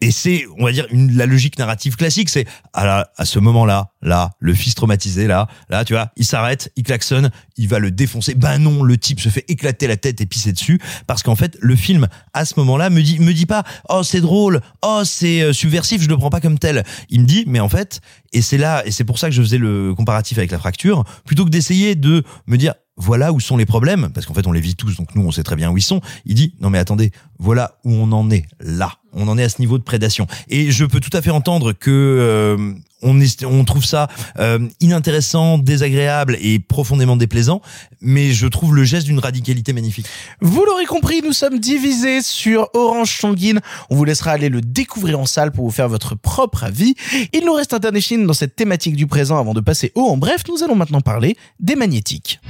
et c'est, on va dire, une, la logique narrative classique, c'est à, la- à ce moment-là, là, le fils traumatisé, là, là, tu vois, il s'arrête, il klaxonne, il va le défoncer. Ben non, le type se fait éclater la tête et pisser dessus, parce qu'en fait, le film, à ce moment-là, me dit, me dit pas, oh c'est drôle, oh c'est euh, subversif, je le prends pas comme tel. Il me dit, mais en fait, et c'est là, et c'est pour ça que je faisais le comparatif avec la fracture, plutôt que d'essayer de me dire, voilà où sont les problèmes, parce qu'en fait on les vit tous, donc nous on sait très bien où ils sont. Il dit non mais attendez, voilà où on en est là, on en est à ce niveau de prédation. Et je peux tout à fait entendre que euh, on, trouve ça euh, inintéressant, désagréable et profondément déplaisant, mais je trouve le geste d'une radicalité magnifique. Vous l'aurez compris, nous sommes divisés sur Orange Sanguine. On vous laissera aller le découvrir en salle pour vous faire votre propre avis. Il nous reste un dernier film dans cette thématique du présent avant de passer au en bref. Nous allons maintenant parler des magnétiques.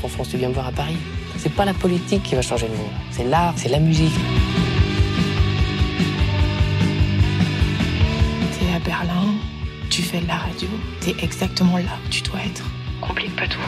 Rentres en France, tu viens me voir à Paris. C'est pas la politique qui va changer le monde. C'est l'art, c'est la musique. T'es à Berlin, tu fais de la radio, t'es exactement là où tu dois être. Complique pas tout.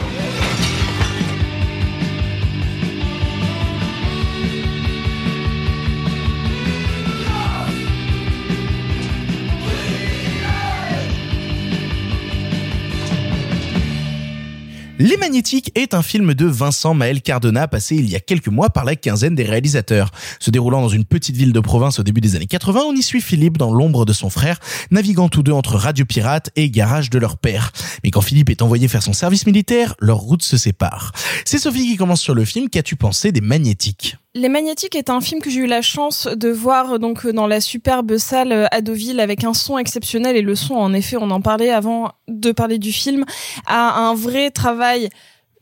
Les Magnétiques est un film de Vincent Maël Cardona passé il y a quelques mois par la quinzaine des réalisateurs. Se déroulant dans une petite ville de province au début des années 80, on y suit Philippe dans l'ombre de son frère, naviguant tous deux entre Radio Pirate et garage de leur père. Mais quand Philippe est envoyé faire son service militaire, leurs routes se séparent. C'est Sophie qui commence sur le film. Qu'as-tu pensé des Magnétiques? Les Magnétiques est un film que j'ai eu la chance de voir donc euh, dans la superbe salle euh, à Deauville avec un son exceptionnel. Et le son en effet on en parlait avant de parler du film a un vrai travail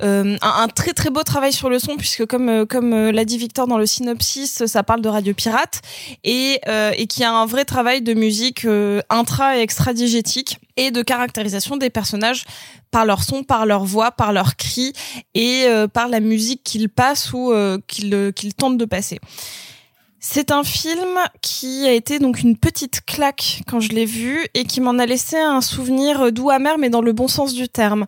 euh, un, très très beau travail sur le son puisque comme euh, comme l'a dit Victor dans le synopsis ça parle de Radio Pirate et euh, et qui a un vrai travail de musique intra et extra diégétique et de caractérisation des personnages par leur son, par leur voix, par leurs cris et euh, par la musique qu'ils passent ou euh, qu'ils euh, qu'ils tentent de passer. C'est un film qui a été donc une petite claque quand je l'ai vu et qui m'en a laissé un souvenir doux amer mais dans le bon sens du terme.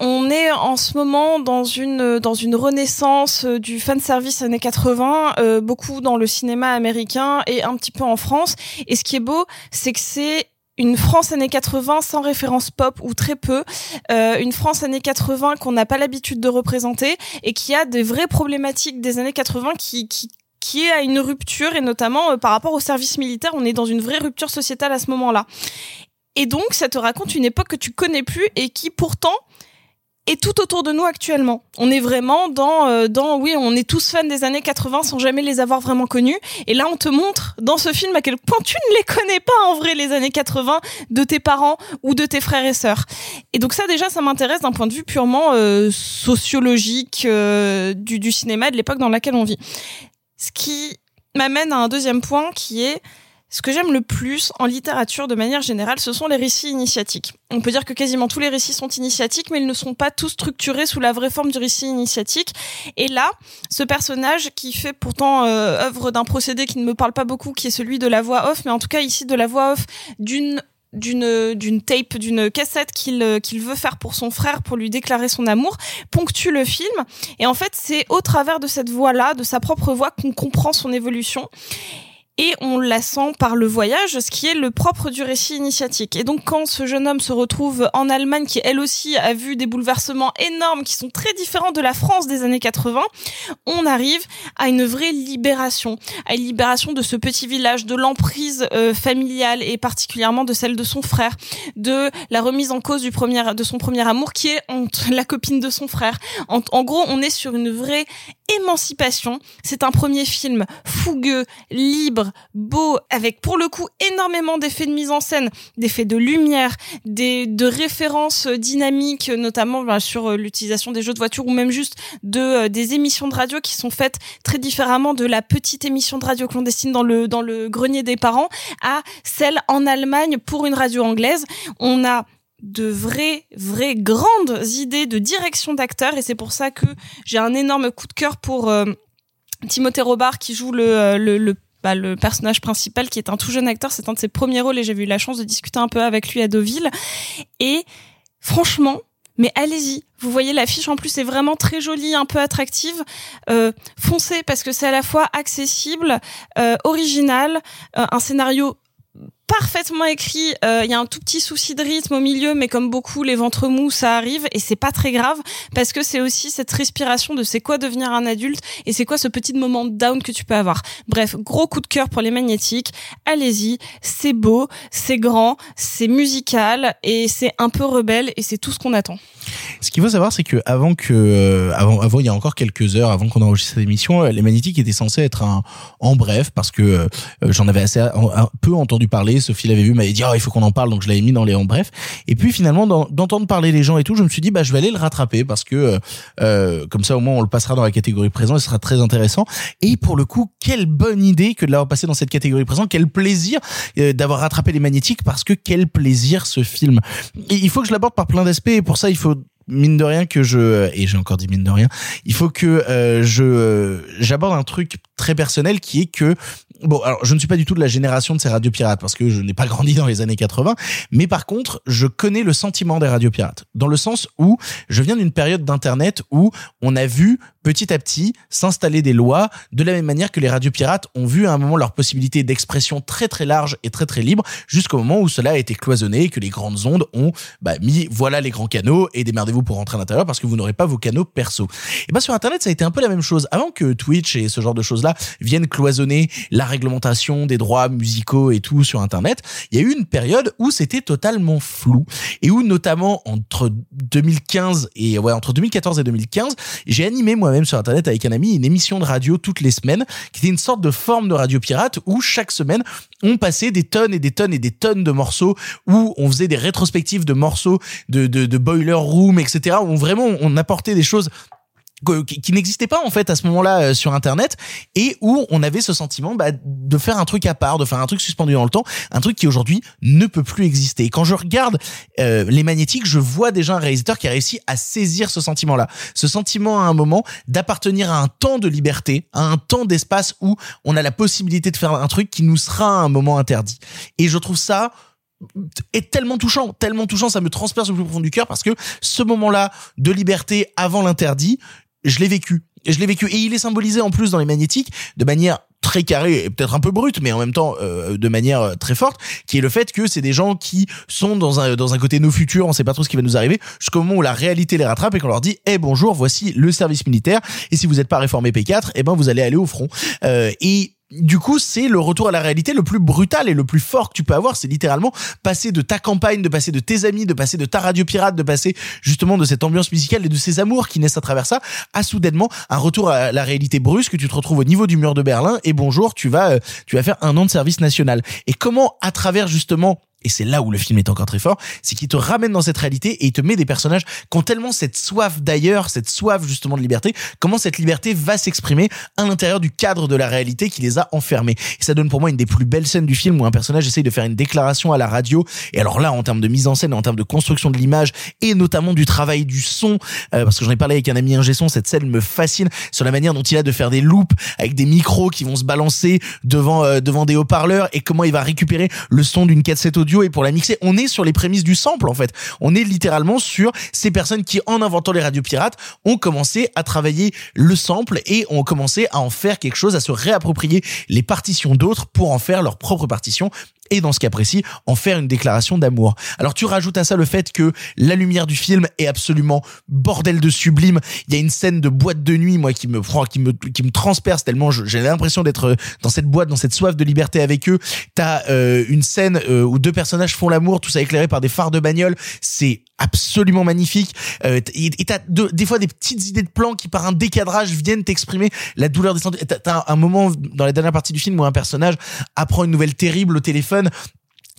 On est en ce moment dans une dans une renaissance du fan service années 80, euh, beaucoup dans le cinéma américain et un petit peu en France. Et ce qui est beau, c'est que c'est une France années 80 sans référence pop ou très peu, euh, une France années 80 qu'on n'a pas l'habitude de représenter et qui a des vraies problématiques des années 80 qui, qui qui est à une rupture et notamment euh, par rapport au service militaire, on est dans une vraie rupture sociétale à ce moment-là. Et donc ça te raconte une époque que tu connais plus et qui pourtant est tout autour de nous actuellement. On est vraiment dans, euh, dans, oui, on est tous fans des années 80 sans jamais les avoir vraiment connus. Et là, on te montre dans ce film à quel point tu ne les connais pas en vrai les années 80 de tes parents ou de tes frères et sœurs. Et donc ça, déjà, ça m'intéresse d'un point de vue purement euh, sociologique euh, du, du cinéma de l'époque dans laquelle on vit. Ce qui m'amène à un deuxième point qui est ce que j'aime le plus en littérature de manière générale, ce sont les récits initiatiques. On peut dire que quasiment tous les récits sont initiatiques, mais ils ne sont pas tous structurés sous la vraie forme du récit initiatique. Et là, ce personnage qui fait pourtant euh, œuvre d'un procédé qui ne me parle pas beaucoup, qui est celui de la voix off, mais en tout cas ici de la voix off d'une d'une d'une tape d'une cassette qu'il qu'il veut faire pour son frère pour lui déclarer son amour ponctue le film et en fait c'est au travers de cette voix là de sa propre voix qu'on comprend son évolution et on la sent par le voyage, ce qui est le propre du récit initiatique. Et donc quand ce jeune homme se retrouve en Allemagne, qui elle aussi a vu des bouleversements énormes, qui sont très différents de la France des années 80, on arrive à une vraie libération, à une libération de ce petit village, de l'emprise euh, familiale et particulièrement de celle de son frère, de la remise en cause du premier, de son premier amour, qui est la copine de son frère. En gros, on est sur une vraie émancipation. C'est un premier film fougueux, libre, beau, avec pour le coup énormément d'effets de mise en scène, d'effets de lumière, des de références dynamiques, notamment bah, sur euh, l'utilisation des jeux de voiture ou même juste de euh, des émissions de radio qui sont faites très différemment de la petite émission de radio clandestine dans le dans le grenier des parents à celle en Allemagne pour une radio anglaise. On a de vraies, vraies grandes idées de direction d'acteurs et c'est pour ça que j'ai un énorme coup de cœur pour euh, Timothée Robard qui joue le bah, le personnage principal qui est un tout jeune acteur, c'est un de ses premiers rôles et j'ai eu la chance de discuter un peu avec lui à Deauville. Et franchement, mais allez-y. Vous voyez l'affiche en plus est vraiment très jolie, un peu attractive. Euh, parce que c'est à la fois accessible, euh, original, euh, un scénario parfaitement écrit. Euh, Il y a un tout petit souci de rythme au milieu, mais comme beaucoup, les ventres mous, ça arrive et c'est pas très grave parce que c'est aussi cette respiration de c'est quoi devenir un adulte et c'est quoi ce petit moment down que tu peux avoir. Bref, gros coup de cœur pour les magnétiques. Allez-y, c'est beau, c'est grand, c'est musical et c'est un peu rebelle et c'est tout ce qu'on attend. Ce qu'il faut savoir, c'est que avant que, euh, avant, avant, il y a encore quelques heures, avant qu'on enregistre cette émission, euh, les magnétiques étaient censés être un, en bref, parce que euh, j'en avais assez un, peu entendu parler. Sophie l'avait vu, m'avait dit, oh, il faut qu'on en parle, donc je l'avais mis dans les en bref. Et puis finalement, d'entendre parler les gens et tout, je me suis dit, bah, je vais aller le rattraper parce que euh, comme ça, au moins, on le passera dans la catégorie présent, ce sera très intéressant. Et pour le coup, quelle bonne idée que de l'avoir passé dans cette catégorie présent. Quel plaisir d'avoir rattrapé les magnétiques parce que quel plaisir ce film. Il faut que je l'aborde par plein d'aspects et pour ça, il faut mine de rien que je et j'ai encore dit mine de rien, il faut que euh, je j'aborde un truc très personnel qui est que bon alors je ne suis pas du tout de la génération de ces radios pirates parce que je n'ai pas grandi dans les années 80 mais par contre je connais le sentiment des radios pirates dans le sens où je viens d'une période d'internet où on a vu petit à petit s'installer des lois de la même manière que les radios pirates ont vu à un moment leur possibilité d'expression très très large et très très libre jusqu'au moment où cela a été cloisonné et que les grandes ondes ont bah, mis voilà les grands canaux et démerdez-vous pour rentrer à l'intérieur parce que vous n'aurez pas vos canaux perso. Et ben sur internet ça a été un peu la même chose avant que Twitch et ce genre de choses là viennent cloisonner la réglementation des droits musicaux et tout sur internet. Il y a eu une période où c'était totalement flou et où notamment entre 2015 et ouais entre 2014 et 2015 j'ai animé moi-même sur internet avec un ami une émission de radio toutes les semaines qui était une sorte de forme de radio pirate où chaque semaine on passait des tonnes et des tonnes et des tonnes de morceaux où on faisait des rétrospectives de morceaux de, de, Boiler Room etc où vraiment on apportait des choses qui, n'existait pas en fait à ce moment-là euh, sur internet et où on avait ce sentiment bah, de faire un truc à part de faire un truc suspendu dans le temps un truc qui aujourd'hui ne peut plus exister. Et quand je regarde euh, les magnétiques je vois déjà un réalisateur qui a réussi à saisir ce sentiment là ce sentiment à un moment d'appartenir à un temps de liberté à un temps d'espace où on a la possibilité de faire un truc qui nous sera à un moment interdit. Et je trouve ça est tellement touchant, tellement touchant, ça me transperce au plus profond du cœur parce que ce moment-là de liberté avant l'interdit, je l'ai vécu. Je l'ai vécu et il est symbolisé en plus dans les magnétiques de manière très carré et peut-être un peu brute, mais en même temps euh, de manière euh, très forte, qui est le fait que c'est des gens qui sont dans un dans un côté nos futurs, on sait pas trop ce qui va nous arriver, jusqu'au moment où la réalité les rattrape et qu'on leur dit, eh bonjour, voici le service militaire, et si vous n'êtes pas réformé P4, eh ben vous allez aller au front. Euh, et du coup, c'est le retour à la réalité le plus brutal et le plus fort que tu peux avoir. C'est littéralement passer de ta campagne, de passer de tes amis, de passer de ta radio pirate, de passer justement de cette ambiance musicale et de ces amours qui naissent à travers ça, à soudainement un retour à la réalité brusque. Tu te retrouves au niveau du mur de Berlin et bonjour, tu vas, euh, tu vas faire un an de service national. Et comment, à travers justement et c'est là où le film est encore très fort, c'est qu'il te ramène dans cette réalité et il te met des personnages qui ont tellement cette soif d'ailleurs, cette soif justement de liberté, comment cette liberté va s'exprimer à l'intérieur du cadre de la réalité qui les a enfermés. Et ça donne pour moi une des plus belles scènes du film où un personnage essaye de faire une déclaration à la radio. Et alors là, en termes de mise en scène, en termes de construction de l'image et notamment du travail du son, euh, parce que j'en ai parlé avec un ami ingé son, cette scène me fascine sur la manière dont il a de faire des loops avec des micros qui vont se balancer devant euh, devant des haut-parleurs et comment il va récupérer le son d'une cassette audio et pour la mixer. On est sur les prémices du sample en fait. On est littéralement sur ces personnes qui, en inventant les radios pirates, ont commencé à travailler le sample et ont commencé à en faire quelque chose, à se réapproprier les partitions d'autres pour en faire leur propre partition et dans ce cas précis, en faire une déclaration d'amour. Alors tu rajoutes à ça le fait que la lumière du film est absolument bordel de sublime. Il y a une scène de boîte de nuit, moi, qui me qui me, transperce tellement j'ai l'impression d'être dans cette boîte, dans cette soif de liberté avec eux. T'as euh, une scène euh, où deux personnages font l'amour, tout ça éclairé par des phares de bagnole. C'est absolument magnifique. Euh, et t'as des fois des petites idées de plans qui par un décadrage viennent t'exprimer la douleur des sentiments. T'as un moment dans la dernière partie du film où un personnage apprend une nouvelle terrible au téléphone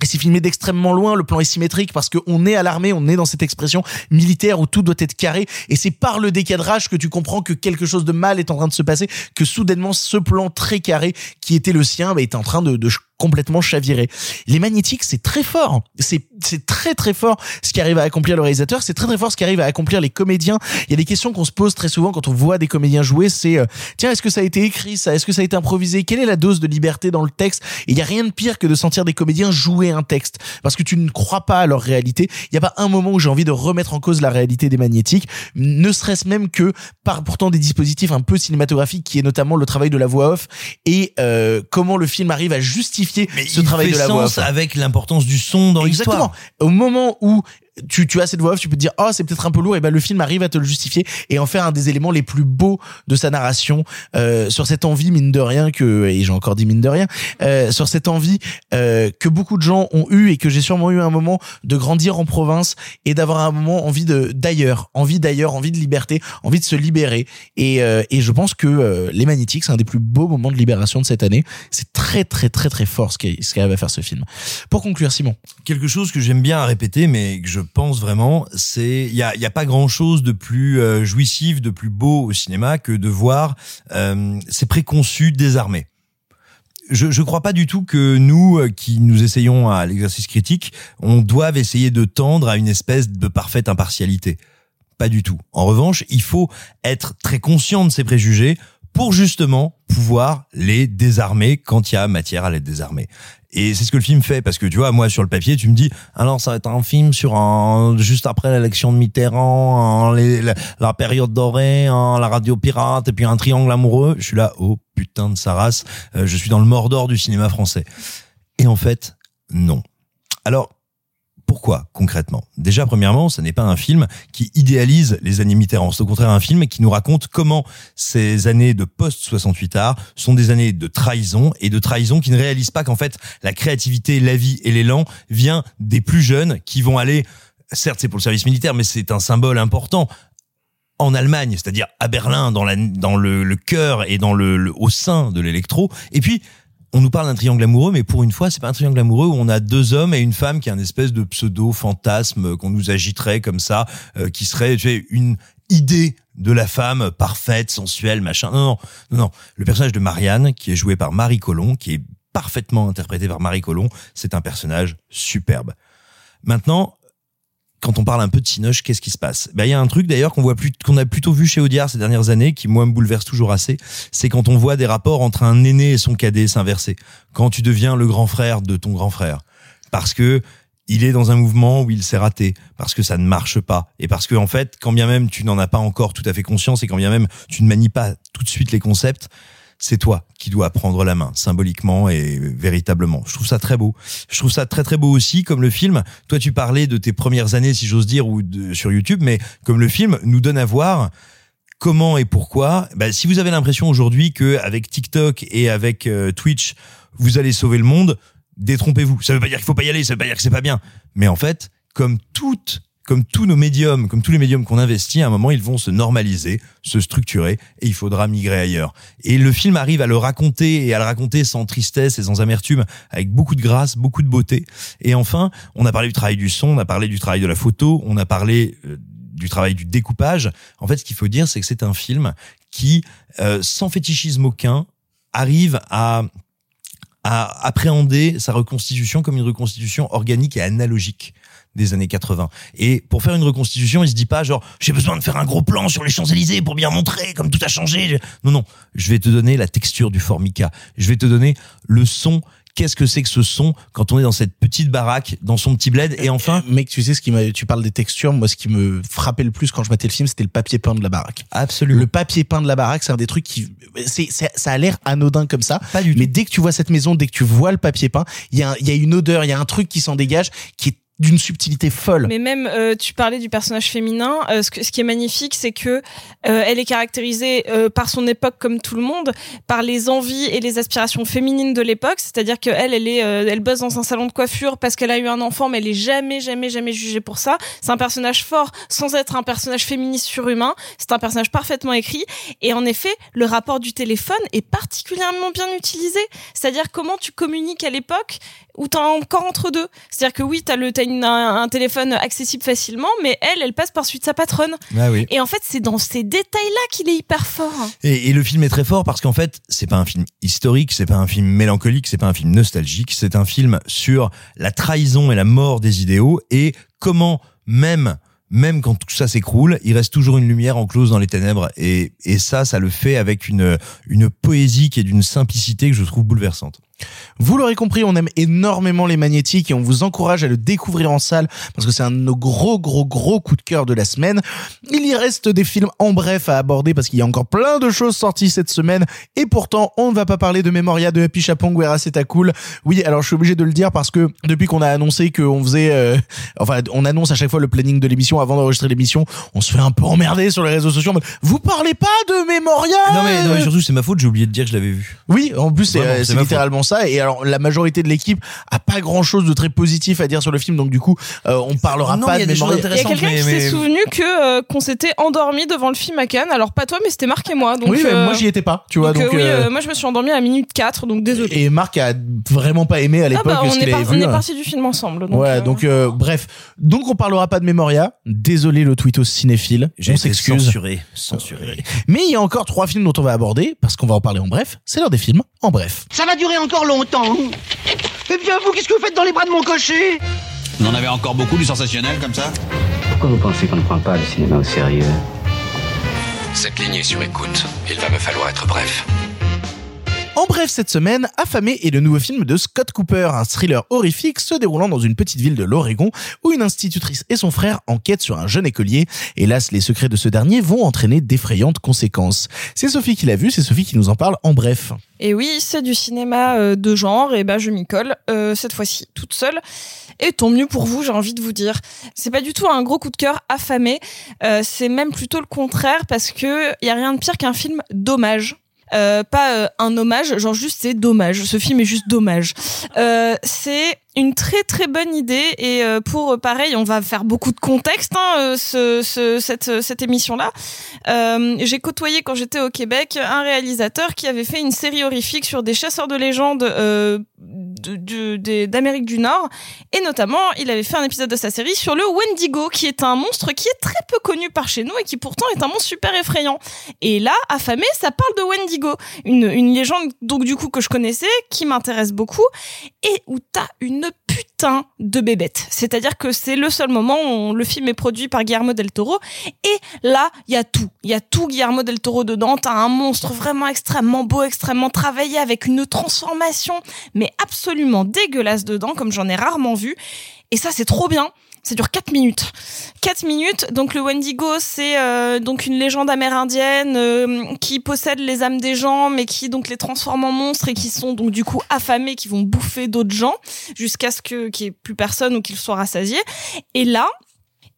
et c'est filmé d'extrêmement loin, le plan est symétrique parce qu'on est à l'armée, on est dans cette expression militaire où tout doit être carré. Et c'est par le décadrage que tu comprends que quelque chose de mal est en train de se passer, que soudainement ce plan très carré qui était le sien bah, est en train de, de complètement chaviré. Les magnétiques, c'est très fort. C'est c'est très très fort ce qui arrive à accomplir le réalisateur. C'est très très fort ce qui arrive à accomplir les comédiens. Il y a des questions qu'on se pose très souvent quand on voit des comédiens jouer. C'est euh, tiens, est-ce que ça a été écrit ça? Est-ce que ça a été improvisé? Quelle est la dose de liberté dans le texte? Il y a rien de pire que de sentir des comédiens jouer un texte parce que tu ne crois pas à leur réalité. Il y a pas un moment où j'ai envie de remettre en cause la réalité des magnétiques, ne serait-ce même que par pourtant des dispositifs un peu cinématographiques qui est notamment le travail de la voix off et euh, comment le film arrive à justifier mais ce il travail fait de la voix off. avec l'importance du son dans Exactement. Au moment où tu, tu as cette voix off, tu peux te dire, oh, c'est peut-être un peu lourd, et ben le film arrive à te le justifier et en faire un des éléments les plus beaux de sa narration, euh, sur cette envie, mine de rien, que, et j'ai encore dit mine de rien, euh, sur cette envie, euh, que beaucoup de gens ont eu et que j'ai sûrement eu un moment de grandir en province et d'avoir un moment envie de, d'ailleurs, envie d'ailleurs, envie de liberté, envie de se libérer. Et, euh, et je pense que euh, Les Magnétiques, c'est un des plus beaux moments de libération de cette année. C'est très, très, très, très fort ce qui- ce qu'arrive à faire ce film. Pour conclure, Simon. Quelque chose que j'aime bien à répéter, mais que je pense vraiment, c'est il y a, y a pas grand chose de plus euh, jouissif, de plus beau au cinéma que de voir euh, ces préconçus désarmés. Je, je crois pas du tout que nous, euh, qui nous essayons à l'exercice critique, on doive essayer de tendre à une espèce de parfaite impartialité. Pas du tout. En revanche, il faut être très conscient de ces préjugés pour justement pouvoir les désarmer quand il y a matière à les désarmer. Et c'est ce que le film fait parce que tu vois, moi sur le papier, tu me dis alors ça va être un film sur un juste après l'élection de Mitterrand, la période dorée, en la radio pirate et puis un triangle amoureux. Je suis là, oh putain de sa race, euh, je suis dans le Mordor du cinéma français. Et en fait, non. Alors pourquoi concrètement? Déjà, premièrement, ce n'est pas un film qui idéalise les années Mitterrand. C'est au contraire un film qui nous raconte comment ces années de post-68 art sont des années de trahison et de trahison qui ne réalisent pas qu'en fait la créativité, la vie et l'élan vient des plus jeunes qui vont aller, certes c'est pour le service militaire, mais c'est un symbole important en Allemagne, c'est-à-dire à Berlin, dans, le cœur et dans le, le- au sein de l'électro. Et puis, on nous parle d'un triangle amoureux, mais pour une fois, c'est pas un triangle amoureux où on a deux hommes et une femme qui est un espèce de pseudo fantasme qu'on nous agiterait comme ça, euh, qui serait tu sais, une idée de la femme parfaite, sensuelle, machin. Non, non, non, non. Le personnage de Marianne, qui est joué par Marie Colomb, qui est parfaitement interprété par Marie Colomb, c'est un personnage superbe. Maintenant, quand on parle un peu de Cinoche, qu'est-ce qui se passe? Ben il y a un truc d'ailleurs qu'on voit plus qu'on a plutôt vu chez Audiard ces dernières années qui moi me bouleverse toujours assez, c'est quand on voit des rapports entre un aîné et son cadet s'inverser. Quand tu deviens le grand frère de ton grand frère parce que il est dans un mouvement où il s'est raté parce que ça ne marche pas et parce que en fait, quand bien même tu n'en as pas encore tout à fait conscience et quand bien même tu ne manies pas tout de suite les concepts, c'est toi qui dois prendre la main, symboliquement et véritablement. Je trouve ça très beau. Je trouve ça très très beau aussi, comme le film. Toi, tu parlais de tes premières années, si j'ose dire, ou sur YouTube, mais comme le film nous donne à voir comment et pourquoi. Bah, si vous avez l'impression aujourd'hui que avec TikTok et avec euh, Twitch, vous allez sauver le monde, détrompez-vous. Ça veut pas dire qu'il faut pas y aller, ça veut pas dire que c'est pas bien. Mais en fait, comme toutes comme tous nos médiums, comme tous les médiums qu'on investit, à un moment, ils vont se normaliser, se structurer, et il faudra migrer ailleurs. Et le film arrive à le raconter, et à le raconter sans tristesse et sans amertume, avec beaucoup de grâce, beaucoup de beauté. Et enfin, on a parlé du travail du son, on a parlé du travail de la photo, on a parlé euh, du travail du découpage. En fait, ce qu'il faut dire, c'est que c'est un film qui, euh, sans fétichisme aucun, arrive à à appréhender sa reconstitution comme une reconstitution organique et analogique des années 80. Et pour faire une reconstitution, il se dit pas genre j'ai besoin de faire un gros plan sur les Champs-Élysées pour bien montrer comme tout a changé. Non non, je vais te donner la texture du formica. Je vais te donner le son qu'est-ce que c'est que ce son quand on est dans cette petite baraque, dans son petit bled? Et enfin, mec, tu sais ce qui m'a, tu parles des textures. Moi, ce qui me frappait le plus quand je battais le film, c'était le papier peint de la baraque. Absolument. Le papier peint de la baraque, c'est un des trucs qui, c'est, ça a l'air anodin comme ça. Pas du tout. Mais dès que tu vois cette maison, dès que tu vois le papier peint, il y a, il y a une odeur, il y a un truc qui s'en dégage, qui est d'une subtilité folle. Mais même, euh, tu parlais du personnage féminin. euh, ce, que- ce qui est magnifique, c'est que euh, elle est caractérisée euh, par son époque, comme tout le monde, par les envies et les aspirations féminines de l'époque. C'est-à-dire que elle, est, euh, elle bosse dans un salon de coiffure parce qu'elle a eu un enfant, mais elle est jamais, jamais, jamais jugée pour ça. C'est un personnage fort, sans être un personnage féministe surhumain. C'est un personnage parfaitement écrit. Et en effet, le rapport du téléphone est particulièrement bien utilisé. C'est-à-dire comment tu communiques à l'époque où t'es encore entre deux. C'est-à-dire que oui, t'as le, t'as une- un, un téléphone accessible facilement, mais elle, elle passe par suite de sa patronne. Ah oui. Et en fait, c'est dans ces détails-là qu'il est hyper fort. Et, et le film est très fort parce qu'en fait, c'est pas un film historique, c'est pas un film mélancolique, c'est pas un film nostalgique, c'est un film sur la trahison et la mort des idéaux et comment même même quand tout ça s'écroule, il reste toujours une lumière enclose dans les ténèbres et, et ça, ça le fait avec une, une poésie qui est d'une simplicité que je trouve bouleversante. Vous l'aurez compris, on aime énormément les magnétiques et on vous encourage à le découvrir en salle parce que c'est un de nos gros gros gros coups de cœur de la semaine. Il y reste des films en bref à aborder parce qu'il y a encore plein de choses sorties cette semaine et pourtant on ne va pas parler de Memoria, de Happy Chapong ou Eraseta Cool. Oui, alors je suis obligé de le dire parce que depuis qu'on a annoncé qu'on faisait, euh, enfin on annonce à chaque fois le planning de l'émission avant d'enregistrer l'émission, on se fait un peu emmerder sur les réseaux sociaux. mode, Vous parlez pas de Memoria? Non mais, non mais surtout c'est ma faute, j'ai oublié de dire que je l'avais vu. oui, en plus c'est euh, littéralement ça. Et alors la majorité de l'équipe a pas grand chose de très positif à dire sur le film, donc du coup euh, on parlera Non, pas il y a de Memoria. Il y a quelqu'un mais- qui mais- s'est souvenu que euh, qu'on s'était endormi devant le film à Cannes. Alors pas toi, mais c'était Marc et moi. Donc, oui, mais euh, moi j'y étais pas, tu vois. donc, Donc, euh, oui, euh, euh, moi je me suis endormi à minute 4, donc désolé. et Marc a vraiment pas aimé à Ah l'époque bah, on ce est, qu'il par- on est hein. parti du film ensemble. Donc, ouais, euh, donc euh, bref, donc on parlera pas de Memoria. Désolé le tweetos cinéphile, J'ai on s'excuse. censuré, censuré. Mais il y a encore trois films dont on va aborder parce qu'on va en parler en bref. C'est l'heure des films en bref. Ça va durer encore longtemps. Eh bien, vous, qu'est-ce que vous faites dans les bras de mon cocher? On en avait encore beaucoup du sensationnel comme ça Pourquoi vous pensez qu'on ne prend pas le cinéma au sérieux? Cette ligne est sur écoute. Il va me falloir être bref. En bref, cette semaine, Affamé est le nouveau film de Scott Cooper, un thriller horrifique se déroulant dans une petite ville de l'Oregon où une institutrice et son frère enquêtent sur un jeune écolier. Hélas, les secrets de ce dernier vont entraîner d'effrayantes conséquences. C'est Sophie qui l'a vu, c'est Sophie qui nous en parle en bref. Et oui, c'est du cinéma euh, de genre, et ben je m'y colle, euh, cette fois-ci toute seule. Et tant mieux pour vous, j'ai envie de vous dire. C'est pas du tout un gros coup de cœur affamé, euh, c'est même plutôt le contraire, parce que y a rien de pire qu'un film d'hommage. Euh, pas euh, un hommage, genre juste c'est dommage. Ce film est juste dommage. Euh, c'est une très très bonne idée et euh, pour euh, pareil, on va faire beaucoup de contexte hein, euh, ce, ce- cette cette émission là. J'ai côtoyé quand j'étais au Québec un réalisateur qui avait fait une série horrifique sur des chasseurs de légendes de- de- des- d'Amérique du Nord et notamment il avait fait un épisode de sa série sur le Wendigo qui est un monstre qui est très peu connu par chez nous et qui pourtant est un monstre super effrayant. Et là, affamé, ça parle de Wendigo, une, une légende donc du coup que je connaissais, qui m'intéresse beaucoup et où t'as une putain de bébête. C'est-à-dire que c'est le seul moment où le film est produit par Guillermo del Toro et là, il y a tout. Il y a tout Guillermo del Toro dedans. T'as un monstre vraiment extrêmement beau, extrêmement travaillé avec une transformation mais absolument dégueulasse dedans comme j'en ai rarement vu. Et ça, c'est trop bien. Ça dure 4 minutes. 4 minutes. Donc le Wendigo, c'est euh, donc une légende amérindienne euh, qui possède les âmes des gens, mais qui donc les transforme en monstres et qui sont donc du coup affamés, qui vont bouffer d'autres gens jusqu'à ce que qu'il y ait plus personne ou qu'ils soient rassasiés. Et là,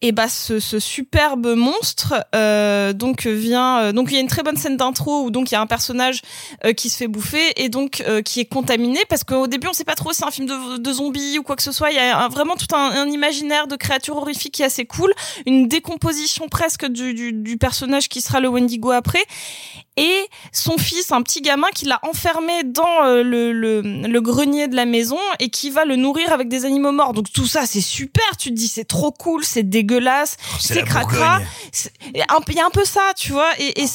et bah ce, ce superbe monstre euh, donc vient euh, donc il y a une très bonne scène d'intro où donc il y a un personnage euh, qui se fait bouffer et donc euh, qui est contaminé parce qu'au début on sait pas trop si c'est un film de, zombies ou quoi que ce soit. Il y a vraiment tout un, un imaginaire de créatures horrifiques qui est assez cool. Une décomposition presque du, du, du personnage qui sera le Wendigo après et son fils, un petit gamin qui l'a enfermé dans euh, le, le, le grenier de la maison et qui va le nourrir avec des animaux morts. Donc tout ça, c'est super. Tu te dis, c'est trop cool, c'est dégueulasse, c'est c'est cracra. Il y a un peu- ça, tu vois. Et-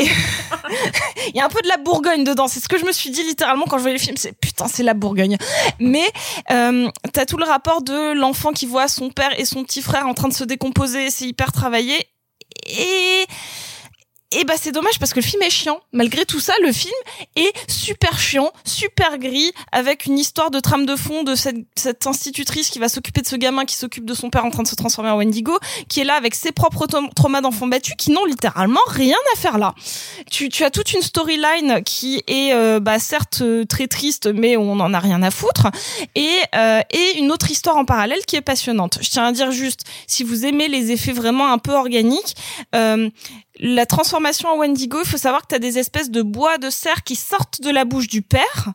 il y a un peu de la Bourgogne dedans. C'est ce que je me suis dit littéralement quand je voyais le film. C'est putain, c'est la Bourgogne. Mais euh, t'as tout le rapport de l'enfant qui voit son père et son petit frère en train de se décomposer. C'est hyper travaillé. Et et bah c'est dommage parce que le film est chiant. Malgré tout ça, le film est super chiant, super gris, avec une histoire de trame de fond de cette, cette institutrice qui va s'occuper de ce gamin qui s'occupe de son père en train de se transformer en Wendigo, qui est là avec ses propres tra- traumas d'enfant battu, qui n'ont littéralement rien à faire là. Tu, tu as toute une storyline qui est euh, bah, certes euh, très triste, mais on en a rien à foutre, et, euh, et une autre histoire en parallèle qui est passionnante. Je tiens à dire juste, si vous aimez les effets vraiment un peu organiques, euh, la transformation en Wendigo, il faut savoir que tu as des espèces de bois de cerf qui sortent de la bouche du père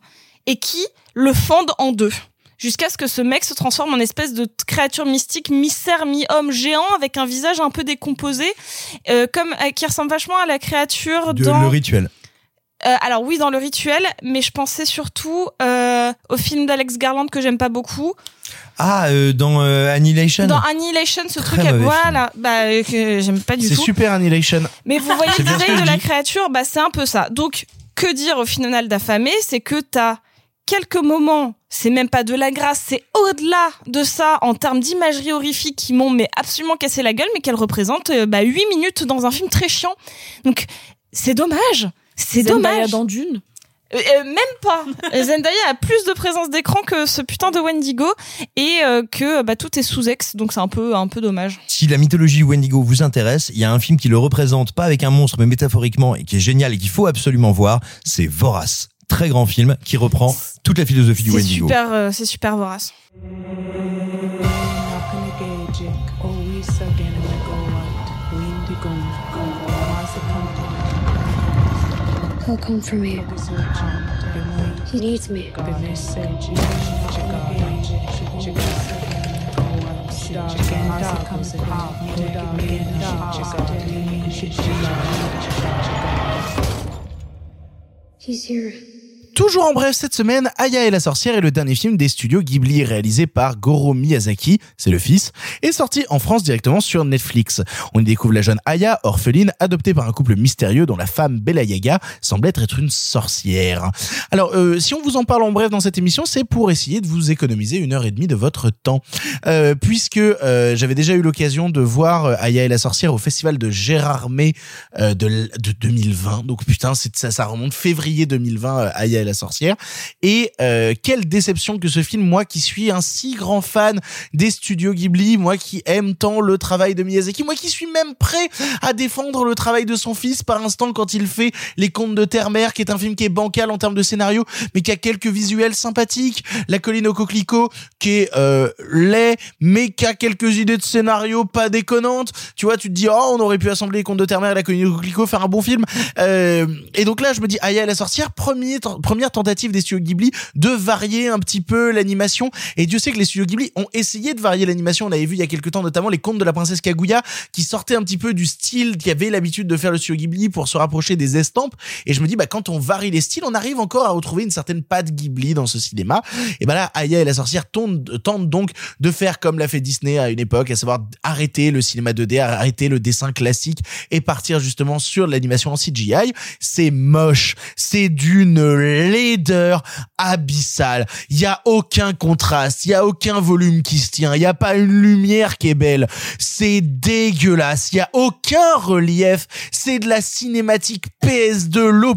et qui le fendent en deux. Jusqu'à ce que ce mec se transforme en espèce de créature mystique mi-cerf, mi-homme géant avec un visage un peu décomposé, euh, comme euh, qui ressemble vachement à la créature De- dans. Le rituel. Euh, alors oui, dans le rituel, mais je pensais surtout euh, au film d'Alex Garland que j'aime pas beaucoup. Ah, euh, dans Annihilation. Dans Annihilation, ce Très truc, voilà, bah que j'aime pas du C'est tout. super Annihilation. Mais vous voyez C'est le design de la créature, bah c'est un peu ça. Donc que dire au final d'affamé, c'est que t'as quelques moments, c'est même pas de la grâce, c'est au-delà de ça en termes d'imagerie horrifique qui m'ont mais absolument cassé la gueule, mais qu'elle représente bah 8 minutes dans un film très chiant. Donc c'est dommage, c'est Zendaya dommage. dans Dune. Euh, euh, même pas. Zendaya a plus de présence d'écran que ce putain de Wendigo et euh, que bah tout est sous ex, donc c'est un peu un peu dommage. Si la mythologie Wendigo vous intéresse, il y a un film qui le représente, pas avec un monstre, mais métaphoriquement, et qui est génial et qu'il faut absolument voir, c'est Vorace. Très grand film qui reprend toute la philosophie du C'est Wendigo. super, euh, c'est super vorace. He'll come. He needs me. He's here. Toujours en bref cette semaine, Aya et la sorcière est le dernier film des studios Ghibli réalisé par Goro Miyazaki, c'est le fils, et sorti en France directement sur Netflix. On y découvre la jeune Aya, orpheline, adoptée par un couple mystérieux dont la femme Bella Yaga semble être une sorcière. Alors, euh, si on vous en parle en bref dans cette émission, c'est pour essayer de vous économiser une heure et demie de votre temps. Euh, puisque euh, j'avais déjà eu l'occasion de voir euh, Aya et la sorcière au festival de Gérardmer euh, de, de 2020. Donc putain, ça, ça remonte février 2020, euh, Aya et la sorcière. Et euh, quelle déception que ce film, moi qui suis un si grand fan des studios Ghibli, moi qui aime tant le travail de Miyazaki, moi qui suis même prêt à défendre le travail de son fils par instant quand il fait Les Contes de Terre-Mère, qui est un film qui est bancal en termes de scénario, mais qui a quelques visuels sympathiques. La colline au coquelicot, qui est euh, laid, mais qui a quelques idées de scénario pas déconnantes. Tu vois, tu te dis, oh, on aurait pu assembler Les Contes de Terre-Mère et La colline au coquelicot, faire un bon film. Euh, et donc là, je me dis, Aya et la sorcière, premier, première tentative des studios Ghibli de varier un petit peu l'animation. Et Dieu sait que les studios Ghibli ont essayé de varier l'animation. On avait vu il y a quelques temps notamment les contes de la princesse Kaguya qui sortaient un petit peu du style qui avait l'habitude de faire le studio Ghibli pour se rapprocher des estampes. Et je me dis, bah, quand on varie les styles, on arrive encore à retrouver une certaine patte Ghibli dans ce cinéma. Et bah là, Aya et la sorcière tentent, tentent donc de faire comme l'a fait Disney à une époque, à savoir arrêter le cinéma 2D, arrêter le dessin classique et partir justement sur l'animation en CGI. C'est moche, c'est d'une laideur abyssale. Il y a aucun contraste, il y a aucun volume qui se tient, il y a pas une lumière qui est belle. C'est dégueulasse, il y a aucun relief, c'est de la cinématique PS2 low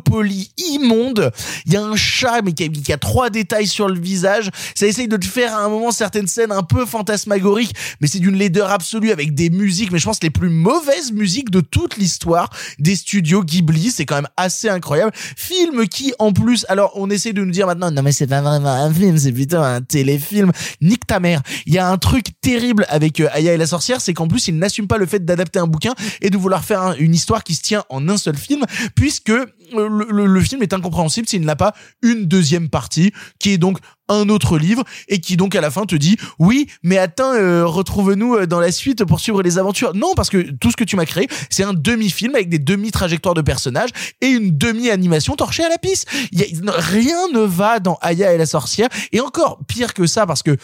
immonde. Il y a un chat mais qui a, qui a trois détails sur le visage. Ça essaye de te faire à un moment certaines scènes un peu fantasmagoriques, mais c'est d'une laideur absolue avec des musiques, mais je pense les plus mauvaises musiques de toute l'histoire des studios Ghibli. C'est quand même assez incroyable. Film qui, en plus, alors on essaie de nous dire maintenant, non mais c'est pas vraiment un film, c'est plutôt un téléfilm. Nique ta mère. Il y a un truc terrible avec euh, Aya et la sorcière, c'est qu'en plus il n'assume pas le fait d'adapter un bouquin et de vouloir faire un- une histoire qui se tient en un seul film, puisque le, le- film est incompréhensible s'il n'a pas une deuxième partie, qui est donc un autre livre et qui donc à la fin te dit oui mais attends euh, retrouve-nous euh, dans la suite pour suivre les aventures non parce que tout ce que tu m'as créé c'est un demi-film avec des demi-trajectoires de personnages et une demi-animation torchée à la pisse. Y a- rien ne va dans Aya et la sorcière. Et encore pire que ça parce que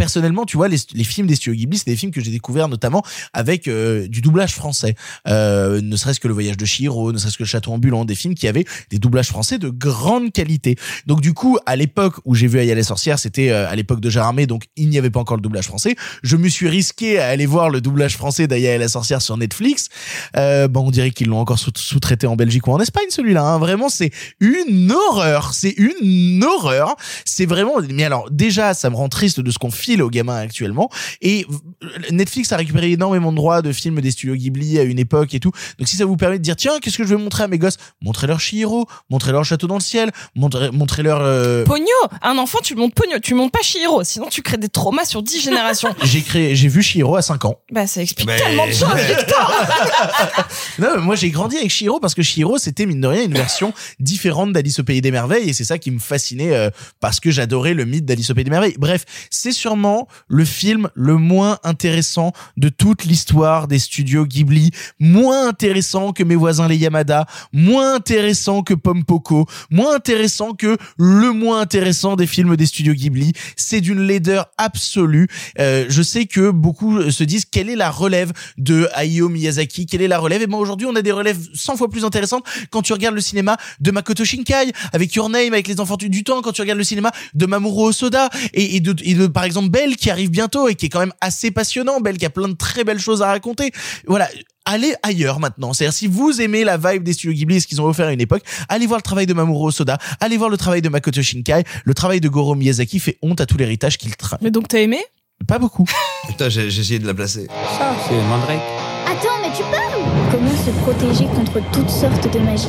Personnellement, tu vois, les, films des studios Ghibli, c'est des films que j'ai découverts notamment avec euh, du doublage français. Euh, ne serait-ce que Le Voyage de Chihiro, ne serait-ce que Le Château ambulant, des films qui avaient des doublages français de grande qualité. Donc du coup, à l'époque où j'ai vu Aya la sorcière, c'était euh, à l'époque de Gérardmer, donc il n'y avait pas encore le doublage français. Je me suis risqué à aller voir le doublage français d'Aya et la sorcière sur Netflix. Bon, on dirait qu'ils l'ont encore sous- sous-traité en Belgique ou en Espagne, celui-là. Hein. Vraiment, c'est une horreur. C'est une horreur. C'est vraiment. Mais alors, déjà, ça me rend triste de ce qu'on file aux gamins actuellement. Et Netflix a récupéré énormément de droits de films des studios Ghibli à une époque et tout. Donc, si ça vous permet de dire, tiens, qu'est-ce que je vais montrer à mes gosses? Montrez-leur Chihiro, montrez-leur Château dans le ciel, montrez- montrez-leur. euh, Pogno, un enfant, tu montes Pogno, tu montes pas Chihiro, sinon tu crées des traumas sur 10 générations. J'ai créé, j'ai vu Chihiro à 5 ans. bah, ça explique tellement de choses, Victor! Non, mais moi j'ai grandi avec Shihiro parce que Shihiro c'était mine de rien une version différente d'Alice au pays des merveilles et c'est ça qui me fascinait euh, parce que j'adorais le mythe d'Alice au pays des merveilles. Bref, c'est sûrement le film le moins intéressant de toute l'histoire des studios Ghibli, moins intéressant que mes voisins les Yamada, moins intéressant que Pompoko, moins intéressant que le moins intéressant des films des studios Ghibli. C'est d'une laideur absolue. Euh, je sais que beaucoup se disent quelle est la relève de Hayao Miyazaki, quelle est la relève? Et ben aujourd'hui, on a des relèves 100 fois plus intéressantes quand tu regardes le cinéma de Makoto Shinkai avec Your Name, avec les enfants du, temps, quand tu regardes le cinéma de Mamoru Hosoda et, et de par exemple Belle qui arrive bientôt et qui est quand même assez passionnant. Belle qui a plein de très belles choses à raconter. Voilà. Allez ailleurs maintenant. C'est-à-dire si vous aimez la vibe des studios Ghibli et ce qu'ils ont offert à une époque, allez voir le travail de Mamoru Hosoda, allez voir le travail de Makoto Shinkai, le travail de Goro Miyazaki fait honte à tout l'héritage qu'il traîne. Mais donc t'as aimé? Pas beaucoup. Putain, j'ai j'ai essayé de la placer. Ça, c'est Mandrake. Attends, mais tu parles? Comment se protéger contre toutes sortes de magie?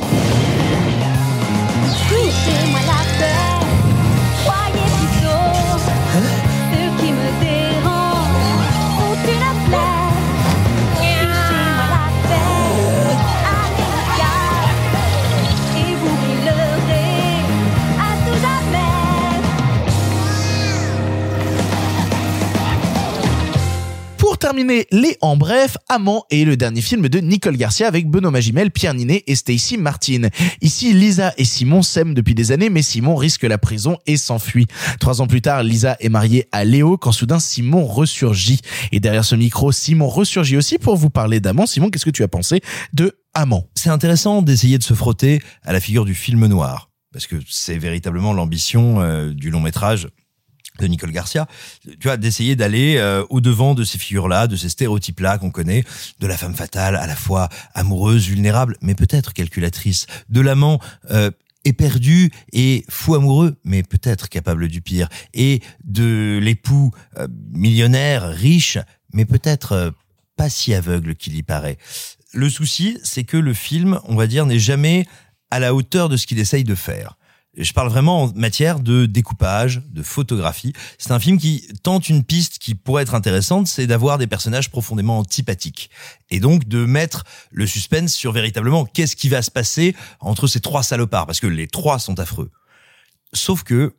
Terminer, les en bref, Amant est le dernier film de Nicole Garcia avec Benoît Magimel, Pierre Ninet et Stacy Martin. Ici, Lisa et Simon s'aiment depuis des années, mais Simon risque la prison et s'enfuit. Trois ans plus tard, Lisa est mariée à Léo quand soudain Simon ressurgit. Et derrière ce micro, Simon ressurgit aussi pour vous parler d'Amant. Simon, qu'est-ce que tu as pensé de Amant? C'est intéressant d'essayer de se frotter à la figure du film noir, parce que c'est véritablement l'ambition euh, du long métrage de Nicole Garcia, tu vois, d'essayer d'aller euh, au-devant de ces figures-là, de ces stéréotypes-là qu'on connaît, de la femme fatale, à la fois amoureuse, vulnérable, mais peut-être calculatrice, de l'amant euh, éperdu et fou amoureux, mais peut-être capable du pire, et de l'époux euh, millionnaire, riche, mais peut-être pas si aveugle qu'il y paraît. Le souci, c'est que le film, on va dire, n'est jamais à la hauteur de ce qu'il essaye de faire. Je parle vraiment en matière de découpage, de photographie. C'est un film qui tente une piste qui pourrait être intéressante, c'est d'avoir des personnages profondément antipathiques. Et donc de mettre le suspense sur véritablement qu'est-ce qui va se passer entre ces trois salopards, parce que les trois sont affreux. Sauf que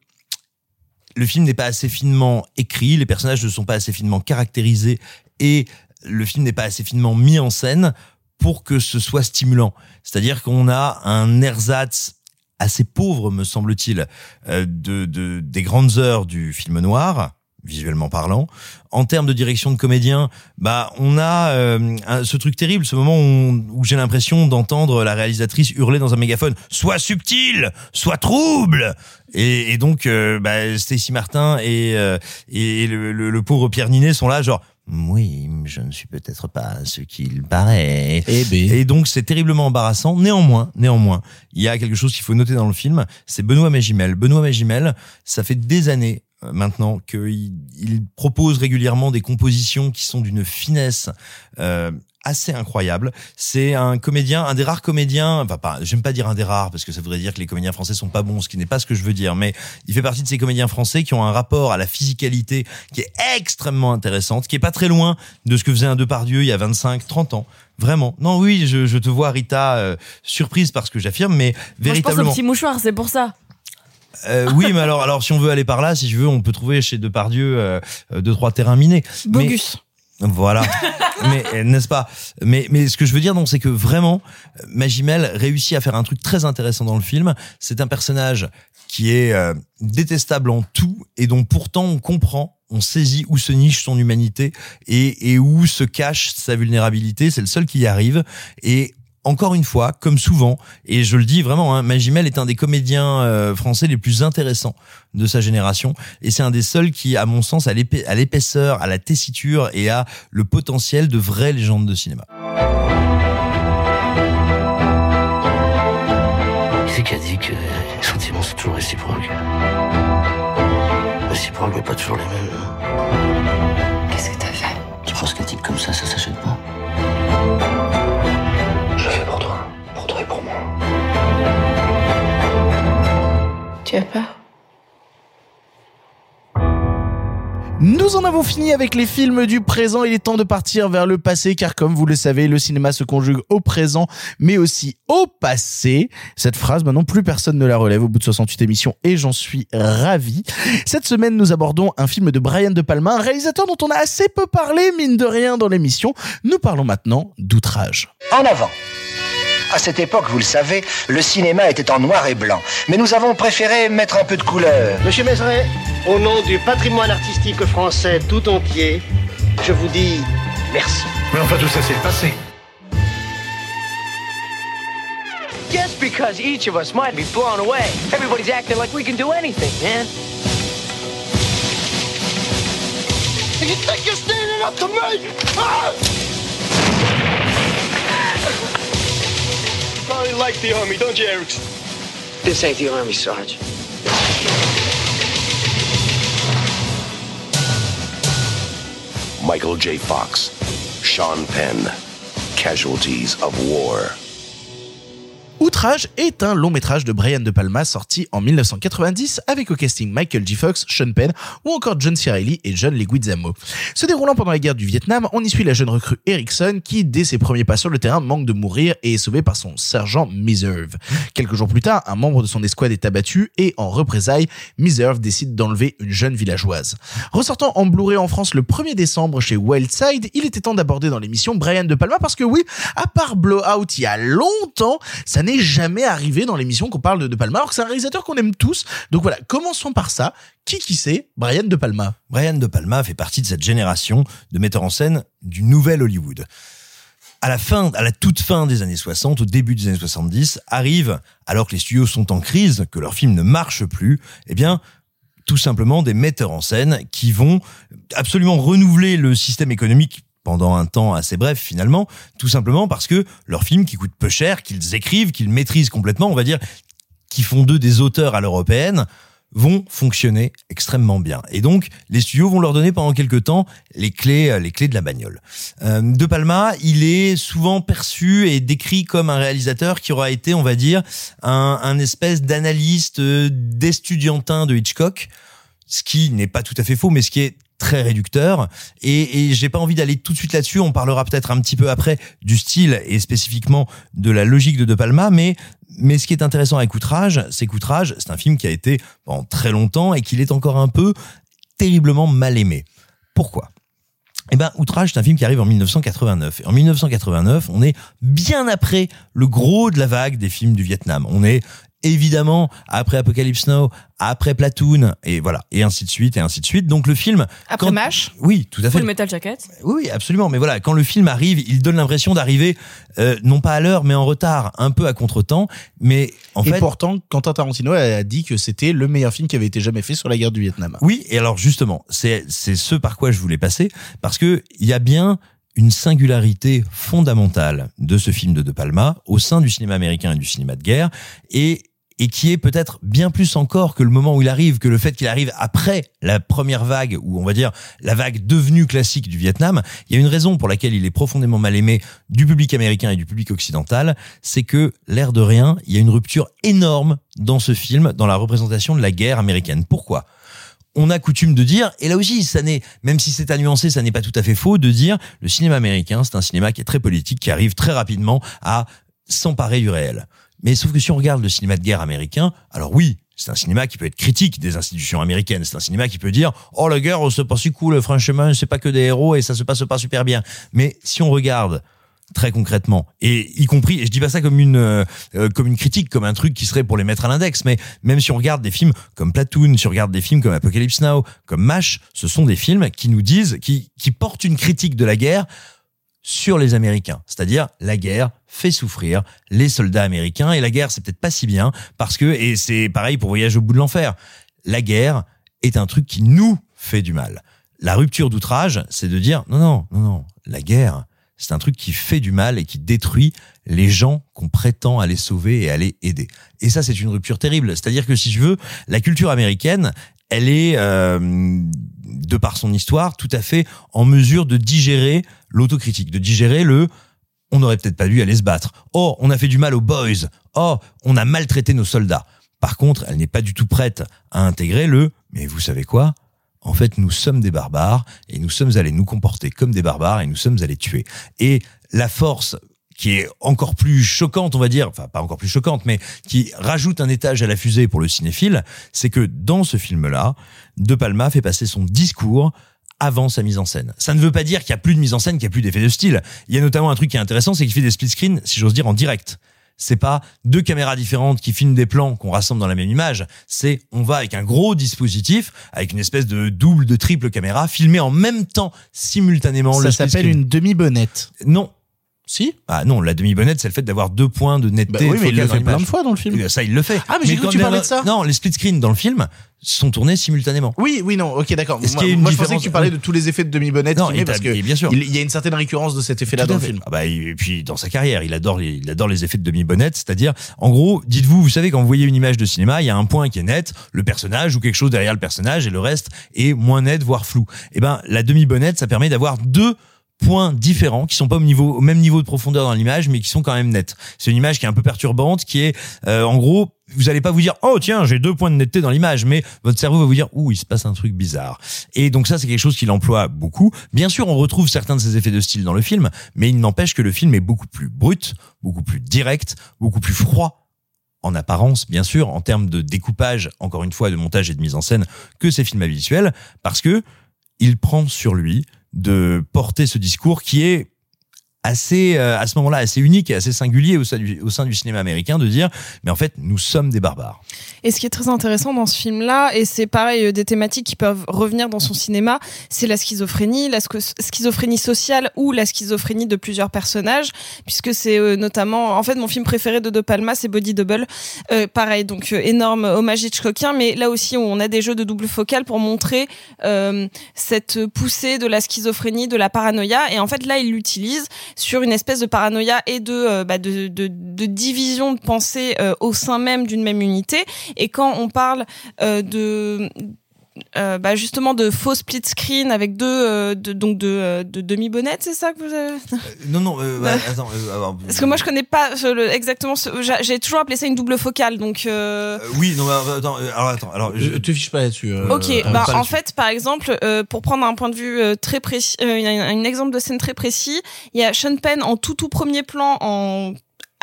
le film n'est pas assez finement écrit, les personnages ne sont pas assez finement caractérisés et le film n'est pas assez finement mis en scène pour que ce soit stimulant. C'est-à-dire qu'on a un ersatz assez pauvre, me semble-t-il, euh, de, de, des grandes heures du film noir, visuellement parlant. En termes de direction de comédien, bah on a euh, ce truc terrible, ce moment où, où j'ai l'impression d'entendre la réalisatrice hurler dans un mégaphone "Sois subtil, sois trouble". Et, et donc euh, bah, Stacy Martin et euh, et le, le- le pauvre Pierre Ninet sont là genre oui, je ne suis peut-être pas ce qu'il paraît. Et, donc c'est terriblement embarrassant. Néanmoins, néanmoins, il y a quelque chose qu'il faut noter dans le film, c'est Benoît Magimel. Benoît Magimel, ça fait des années euh, maintenant qu'il il propose régulièrement des compositions qui sont d'une finesse euh, assez incroyable. C'est un comédien, un des rares comédiens, enfin pas, j'aime pas dire un des rares parce que ça voudrait dire que les comédiens français sont pas bons, ce qui n'est pas ce que je veux dire, mais il fait partie de ces comédiens français qui ont un rapport à la physicalité qui est extrêmement intéressante, qui est pas très loin de ce que faisait un Depardieu il y a 25, 30 ans. Vraiment. Non, oui, je, je te vois, Rita, euh, surprise par ce que j'affirme, mais Moi, je pense au véritablement. petit mouchoir, c'est pour ça. Euh, oui, mais alors, alors, si on veut aller par là, si je veux, on peut trouver chez Depardieu euh, euh, deux trois terrains minés. Mais- Bogus. Voilà. mais euh, n'est-ce pas? Mais mais ce que je veux dire donc c'est que vraiment euh, Magimel réussit à faire un truc très intéressant dans le film, c'est un personnage qui est euh, détestable en tout et dont pourtant on comprend on saisit où se niche son humanité et, et où se cache sa vulnérabilité. C'est le seul qui y arrive. Et encore une fois, comme souvent, et je le dis vraiment, hein, Magimel est un des comédiens euh, français les plus intéressants de sa génération, et c'est un des seuls qui, à mon sens, a l'épai- a l'épaisseur, à la tessiture et a le potentiel de vraies légendes de cinéma. Qui c'est qui a dit que les sentiments sont toujours réciproques Réciproques, mais pas toujours les mêmes. hein. Qu'est-ce que t'as fait? Tu penses qu'un type comme ça, ça s'achète Tu as peur Nous en avons fini avec les films du présent. Il est temps de partir vers le passé, car comme vous le savez, le cinéma se conjugue au présent, mais aussi au passé. Cette phrase, maintenant, plus personne ne la relève au bout de 68 émissions, et j'en suis ravi. Cette semaine, nous abordons un film de Brian De Palma, un réalisateur dont on a assez peu parlé, mine de rien, dans l'émission. Nous parlons maintenant d'outrage. En avant. À cette époque, vous le savez, le cinéma était en noir et blanc. Mais nous avons préféré mettre un peu de couleur. Monsieur Mézeret, au nom du patrimoine artistique français tout entier, je vous dis merci. Mais enfin, tout ça, c'est le passé. Just because each of us might be blown away, everybody's acting like we can do anything, man. You think you're standing up to me? Ah! Probably like the army, don't you, Erickson? This ain't the army, Sarge. Michael J. Fox, Sean Penn, Casualties of War. Outrage est un long métrage de Brian De Palma sorti en 1990 avec au casting Michael J. Fox, Sean Penn ou encore John C. Reilly et John Leguizamo. Se déroulant pendant la guerre du Vietnam, on y suit la jeune recrue Erickson qui, dès ses premiers pas sur le terrain, manque de mourir et est sauvé par son sergent Meserve. Quelques jours plus tard, un membre de son escouade est abattu et, en représailles, Meserve décide d'enlever une jeune villageoise. Ressortant en Blu-ray en France le 1er décembre chez Wildside, il était temps d'aborder dans l'émission Brian De Palma parce que oui, à part Blowout il y a longtemps, ça n'est jamais arrivé dans l'émission qu'on parle de Palma alors que c'est un réalisateur qu'on aime tous. Donc voilà, commençons par ça. Qui qui c'est Brian De Palma Brian De Palma fait partie de cette génération de metteurs en scène du nouvel Hollywood. À la fin, à la toute fin des années 60, au début des années 70, arrive, alors que les studios sont en crise, que leurs films ne marchent plus, eh bien, tout simplement des metteurs en scène qui vont absolument renouveler le système économique pendant un temps assez bref finalement, tout simplement parce que leurs films qui coûtent peu cher, qu'ils écrivent, qu'ils maîtrisent complètement, on va dire, qui font d'eux des auteurs à l'européenne, vont fonctionner extrêmement bien. Et donc, les studios vont leur donner pendant quelques temps les clés, euh, les clés de la bagnole. Euh, de Palma, il est souvent perçu et décrit comme un réalisateur qui aura été, on va dire, un, un espèce d'analyste euh, d'estudiantin de Hitchcock, ce qui n'est pas tout à fait faux, mais ce qui est très réducteur. Et, j'ai pas envie d'aller tout de suite là-dessus. On parlera peut-être un petit peu après du style et spécifiquement de la logique de De Palma. Mais mais ce qui est intéressant avec Outrage c'est qu'Outrage c'est un film qui a été pendant très longtemps et qu'il est encore un peu terriblement mal aimé. Pourquoi? Eh ben, Outrage, c'est un film qui arrive en 1989. Et en 1989, on est bien après le gros de la vague des films du Vietnam. On est évidemment après Apocalypse Now, après Platoon et voilà et ainsi de suite et ainsi de suite. Donc le film Après quand- MASH Oui, tout à fait. Full Metal Jacket. Oui, oui, absolument. Mais voilà, quand le film arrive, il donne l'impression d'arriver euh, non pas à l'heure, mais en retard, un peu à contretemps. Mais en et fait, pourtant, Quentin Tarantino a dit que c'était le meilleur film qui avait été jamais fait sur la guerre du Vietnam. oui. Et alors justement, c'est c'est ce par quoi je voulais passer, parce que il y a bien une singularité fondamentale de ce film de De Palma au sein du cinéma américain et du cinéma de guerre, et et qui est peut-être bien plus encore que le moment où il arrive, que le fait qu'il arrive après la première vague, ou on va dire la vague devenue classique du Vietnam. Il y a une raison pour laquelle il est profondément mal aimé du public américain et du public occidental, c'est que, l'air de rien, il y a une rupture énorme dans ce film, dans la représentation de la guerre américaine. Pourquoi? On a coutume de dire, et là aussi, ça n'est, même si c'est à nuancer, ça n'est pas tout à fait faux, de dire le cinéma américain, c'est un cinéma qui est très politique, qui arrive très rapidement à s'emparer du réel. Mais sauf que si on regarde le cinéma de guerre américain, alors oui, c'est un cinéma qui peut être critique des institutions américaines. C'est un cinéma qui peut dire, oh la guerre, c'est pas si cool, franchement, c'est pas que des héros et ça se passe pas super bien. Mais si on regarde très concrètement et y compris et je dis pas ça comme une euh, euh, comme une critique comme un truc qui serait pour les mettre à l'index mais même si on regarde des films comme Platoon si on regarde des films comme Apocalypse Now comme MASH ce sont des films qui nous disent qui qui portent une critique de la guerre sur les Américains. C'est-à-dire, la guerre fait souffrir les soldats américains et la guerre, c'est peut-être pas si bien parce que, et c'est pareil pour Voyage au bout de l'enfer, la guerre est un truc qui nous fait du mal. La rupture d'outrage, c'est de dire, non, non, non, non, la guerre, c'est un truc qui fait du mal et qui détruit les gens qu'on prétend aller sauver et aller aider. Et ça, c'est une rupture terrible. C'est-à-dire que si je veux, la culture américaine, elle est, euh, de par son histoire, tout à fait en mesure de digérer l'autocritique, de digérer le on n'aurait peut-être pas dû aller se battre. Oh, on a fait du mal aux boys. Oh, on a maltraité nos soldats. Par contre, elle n'est pas du tout prête à intégrer le mais vous savez quoi? En fait, nous sommes des barbares et nous sommes allés nous comporter comme des barbares et nous sommes allés tuer. Et la force qui est encore plus choquante, on va dire, enfin pas encore plus choquante, mais qui rajoute un étage à la fusée pour le cinéphile, c'est que dans ce film-là, De Palma fait passer son discours avant sa mise en scène. Ça ne veut pas dire qu'il y a plus de mise en scène, qu'il y a plus d'effet de style. Il y a notamment un truc qui est intéressant, c'est qu'il fait des split screens, si j'ose dire, en direct. C'est pas deux caméras différentes qui filment des plans qu'on rassemble dans la même image. C'est on va avec un gros dispositif, avec une espèce de double, de triple caméra, filmer en même temps, simultanément. Ça s'appelle une demi-bonnette. Non. Si Ah non, la demi-bonnette, c'est le fait d'avoir deux points de netteté. Bah oui, mais il le fait plein de fois dans le film. Eh bien, Ça, il le fait. Ah, mais j'ai cru que tu parlais de ça. Non, les split screens dans le film sont tournés simultanément. Oui, oui, non, ok, d'accord. Moi, je pensais que tu parlais de tous les effets de demi-bonnette Non, t'as- parce que bien sûr. il il y a une certaine récurrence de cet effet-là dans le fait. film. Ah bah, et puis dans sa carrière, il adore les, il adore les effets de demi-bonnette, c'est-à-dire, en gros, dites-vous, vous savez, quand vous voyez une image de cinéma, il y a un point qui est net, le personnage ou quelque chose derrière le personnage, et le reste est moins net, voire flou. Et ben, la demi-bonnette, ça permet d'avoir deux points différents qui sont pas au niveau au même niveau de profondeur dans l'image mais qui sont quand même nets. C'est une image qui est un peu perturbante qui est euh, en gros vous allez pas vous dire oh tiens j'ai deux points de netteté dans l'image mais votre cerveau va vous dire ouh il se passe un truc bizarre. Et donc ça c'est quelque chose qu'il emploie beaucoup. Bien sûr on retrouve certains de ces effets de style dans le film mais il n'empêche que le film est beaucoup plus brut, beaucoup plus direct, beaucoup plus froid en apparence, bien sûr, en termes de découpage, encore une fois, de montage et de mise en scène, que ces films habituels, parce que il prend sur lui de porter ce discours qui est assez, euh, à ce moment-là, assez unique et assez singulier au sein, du, au sein du cinéma américain, de dire, mais en fait, nous sommes des barbares. Et ce qui est très intéressant dans ce film-là, et c'est pareil, euh, des thématiques qui peuvent revenir dans son cinéma, c'est la schizophrénie, la schizophrénie sociale ou la schizophrénie de plusieurs personnages, puisque c'est euh, notamment, en fait, mon film préféré de De Palma, c'est Body Double. Pareil, donc énorme hommage Hitchcockien, mais là aussi, on a des jeux de double focale pour montrer cette poussée de la schizophrénie, de la paranoïa, et en fait, là, il l'utilise sur une espèce de paranoïa et de, euh, bah, de, de, division de pensée euh, au sein même d'une même unité. Et quand on parle euh, de euh, bah justement de faux split screen avec deux euh, de, donc de, euh, de demi bonnettes c'est ça que vous avez Non, non, euh, attends. euh, alors, parce que moi je connais pas ce- le- exactement j'ai toujours appelé ça une double focale donc euh... oui, non, attends, euh, alors attends, alors, je, te fiche pas là-dessus. euh, Ok, bah en fait, par exemple, euh, pour prendre un point de vue euh, très précis, euh, un, un exemple de scène très précis, il y a Sean Penn en tout tout premier plan en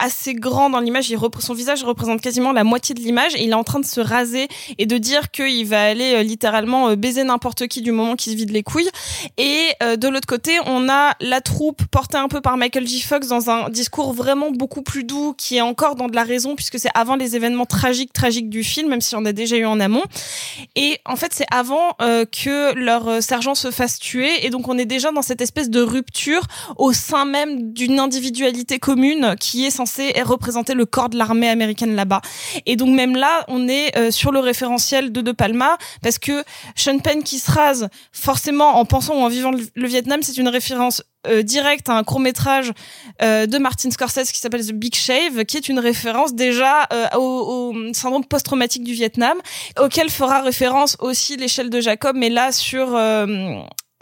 assez grand dans l'image. Il son visage représente quasiment la moitié de l'image et il est en train de se raser et de dire qu'il va aller euh, littéralement euh, baiser n'importe qui du moment qu'il se vide les couilles. Et euh, de l'autre côté, on a la troupe portée un peu par Michael J. Fox dans un discours vraiment beaucoup plus doux, qui est encore dans de la raison puisque c'est avant les événements tragiques, tragiques du film, même si on a déjà eu en amont. Et en fait, c'est avant euh, que leur euh, sergent se fasse tuer. Et donc, on est déjà dans cette espèce de rupture au sein même d'une individualité commune qui est censée représenter le corps de l'armée américaine là-bas. Et donc, même là, on est euh, sur le référentiel de De Palma parce que Sean Penn qui se rase, forcément, en pensant ou en vivant le, Vietnam, c'est une référence euh, directe à un court métrage euh, de Martin Scorsese qui s'appelle The Big Shave, qui est une référence déjà au, syndrome post-traumatique du Vietnam, auquel fera référence aussi l'échelle de Jacob, mais là sur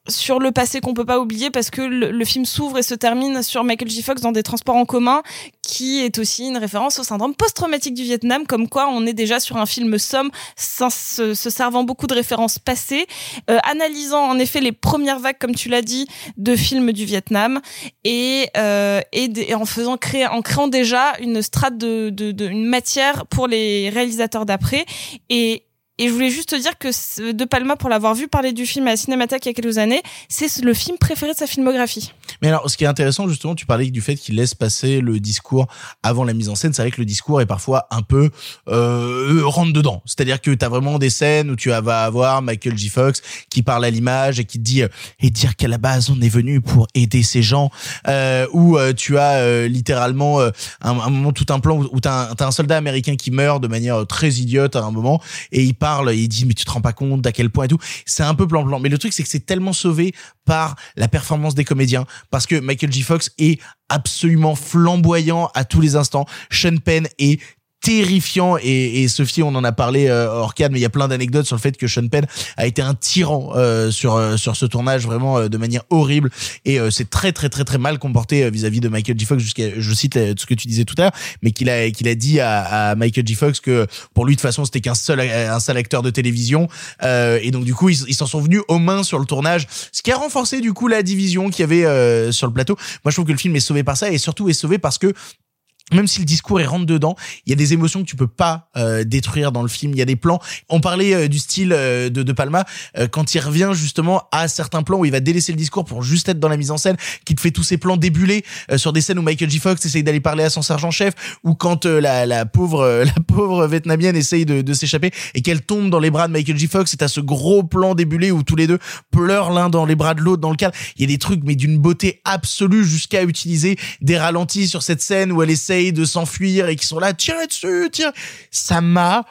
sur le passé qu'on peut pas oublier parce que le, film s'ouvre et se termine sur Michael J. Fox dans des transports en commun, qui est aussi une référence au syndrome post-traumatique du Vietnam, comme quoi on est déjà sur un film somme, se, se servant beaucoup de références passées, euh, analysant en effet les premières vagues, comme tu l'as dit, de films du Vietnam et euh, et en faisant créer, en créant déjà une strate de, de, de une matière pour les réalisateurs d'après et et je voulais juste te dire que De Palma, pour l'avoir vu parler du film à la Cinémathèque il y a quelques années, c'est le film préféré de sa filmographie. Mais alors, ce qui est intéressant, justement, tu parlais du fait qu'il laisse passer le discours avant la mise en scène. C'est vrai que le discours est parfois un peu euh, rentre dedans. C'est-à-dire que t'as vraiment des scènes où tu vas avoir Michael J. Fox qui parle à l'image et qui dit euh, et dire qu'à la base on est venu pour aider ces gens. Euh, où euh, tu as euh, littéralement un, moment tout un plan où, où t'as un, soldat américain qui meurt de manière très idiote à un moment et il et il dit mais tu te rends pas compte d'à quel point et tout. C'est un peu plan-plan. Mais le truc c'est que c'est tellement sauvé par la performance des comédiens parce que Michael J. Fox est absolument flamboyant à tous les instants. Sean Penn est terrifiant. Et, et Sophie on en a parlé euh, hors cadre mais il y a plein d'anecdotes sur le fait que Sean Penn a été un tyran euh, sur euh, sur ce tournage vraiment euh, de manière horrible. Et euh, c'est très très très très mal comporté euh, vis-à-vis de Michael J Fox jusqu'à je cite euh, ce que tu disais tout à l'heure mais qu'il a qu'il a dit à, à Michael J Fox que pour lui de toute façon c'était qu'un seul un seul acteur de télévision. Et donc du coup ils s'en sont venus aux mains sur le tournage ce qui a renforcé du coup la division qu'il y avait sur le plateau. Moi je trouve que le film est sauvé par ça et surtout est sauvé parce que même si le discours est rentre dedans, il y a des émotions que tu peux pas euh, détruire dans le film. Il y a des plans. On parlait euh, du style euh, de De Palma euh, quand il revient justement à certains plans où il va délaisser le discours pour juste être dans la mise en scène, qui te fait tous ces plans débulés euh, sur des scènes où Michael J. Fox essaye d'aller parler à son sergent-chef, ou quand euh, la, la pauvre la pauvre vietnamienne essaye de, de s'échapper et qu'elle tombe dans les bras de Michael J. Fox. C'est à ce gros plan débulé où tous les deux pleurent l'un dans les bras de l'autre dans le cadre. Il y a des trucs mais d'une beauté absolue jusqu'à utiliser des ralentis sur cette scène où elle essaye de s'enfuir et qui sont là, tirez dessus. Ça m'a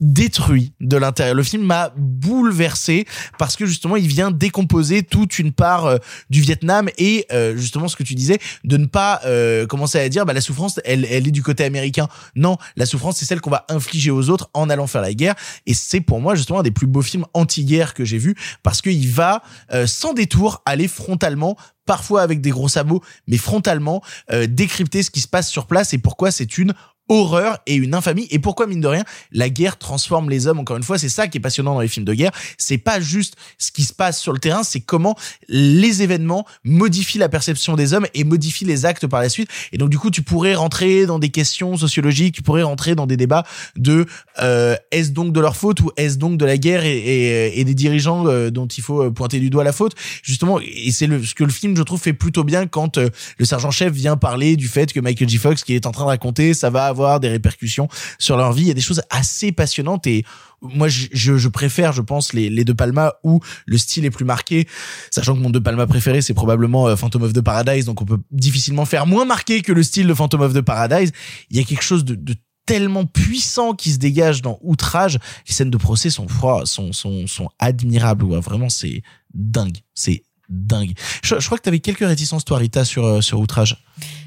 détruit de l'intérieur. Le film m'a bouleversé parce que justement il vient décomposer toute une part euh, du Vietnam et euh, justement ce que tu disais de ne pas euh, commencer à dire bah la souffrance elle elle est du côté américain. Non, la souffrance c'est celle qu'on va infliger aux autres en allant faire la guerre et c'est pour moi justement un des plus beaux films anti-guerre que j'ai vu parce qu'il va sans détour aller frontalement parfois avec des gros sabots, mais frontalement euh, décrypter ce qui se passe sur place et pourquoi c'est une horreur et une infamie. Et pourquoi mine de rien la guerre transforme les hommes encore une fois c'est ça qui est passionnant dans les films de guerre. C'est pas juste ce qui se passe sur le terrain c'est comment les événements modifient la perception des hommes et modifient les actes par la suite. Et donc du coup tu pourrais rentrer dans des questions sociologiques tu pourrais rentrer dans des débats de euh, est-ce donc de leur faute ou est-ce donc de la guerre et, et des dirigeants euh, dont il faut euh, pointer du doigt la faute. Justement et c'est ce que le film je trouve fait plutôt bien quand euh, le sergent chef vient parler du fait que Michael J. Fox qui est en train de raconter ça va avoir des répercussions sur leur vie. Il y a des choses assez passionnantes et moi je, préfère je pense les, les De Palma où le style est plus marqué sachant que mon De Palma préféré c'est probablement euh, Phantom of the Paradise. Donc on peut difficilement faire moins marqué que le style de Phantom of the Paradise. Il y a quelque chose de, tellement puissant qui se dégage dans Outrage. Les scènes de procès sont sont sont sont admirables. Vraiment c'est dingue. C'est dingue. Je, je crois que tu avais quelques réticences toi Rita sur euh, sur Outrage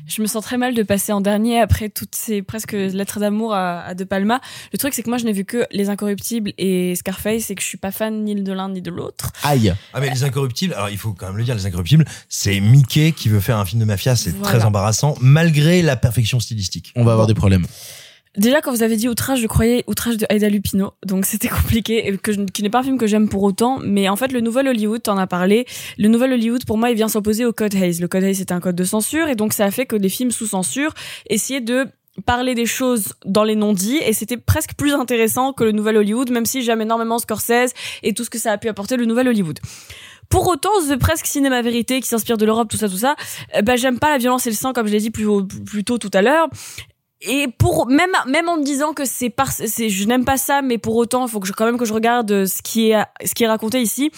je me sens très mal de passer en dernier après toutes ces presque lettres d'amour à, à, De Palma. Le truc, c'est que moi, je n'ai vu que Les Incorruptibles et Scarface et que je suis pas fan ni de l'un ni de l'autre. Aïe. Ah, mais Les Incorruptibles, alors il faut quand même le dire, Les Incorruptibles, c'est Mickey qui veut faire un film de mafia, c'est Voilà. très embarrassant, malgré la perfection stylistique. on va avoir des problèmes Déjà, quand vous avez dit outrage, je croyais outrage de Aida Lupino, donc c'était compliqué, et que je, qui n'est pas un film que j'aime pour autant. Mais en fait, le nouvel Hollywood, t'en as parlé. Le nouvel Hollywood, pour moi, il vient s'opposer au code Hayes. Le code Hayes, c'est un code de censure, et donc ça a fait que les films sous censure essayaient de parler des choses dans les non-dits et c'était presque plus intéressant que le nouvel Hollywood même si j'aime énormément Scorsese et tout ce que ça a pu apporter le nouvel Hollywood. Pour autant, The presque cinéma vérité qui s'inspire de l'Europe, tout ça, tout ça, euh, bah, j'aime pas la violence et le sang comme je l'ai dit plus, haut- plus tôt tout à l'heure. Et pour même même en me disant que c'est par c'est je n'aime pas ça mais pour autant il faut que je quand même que je regarde euh, ce qui est ce qui est raconté ici.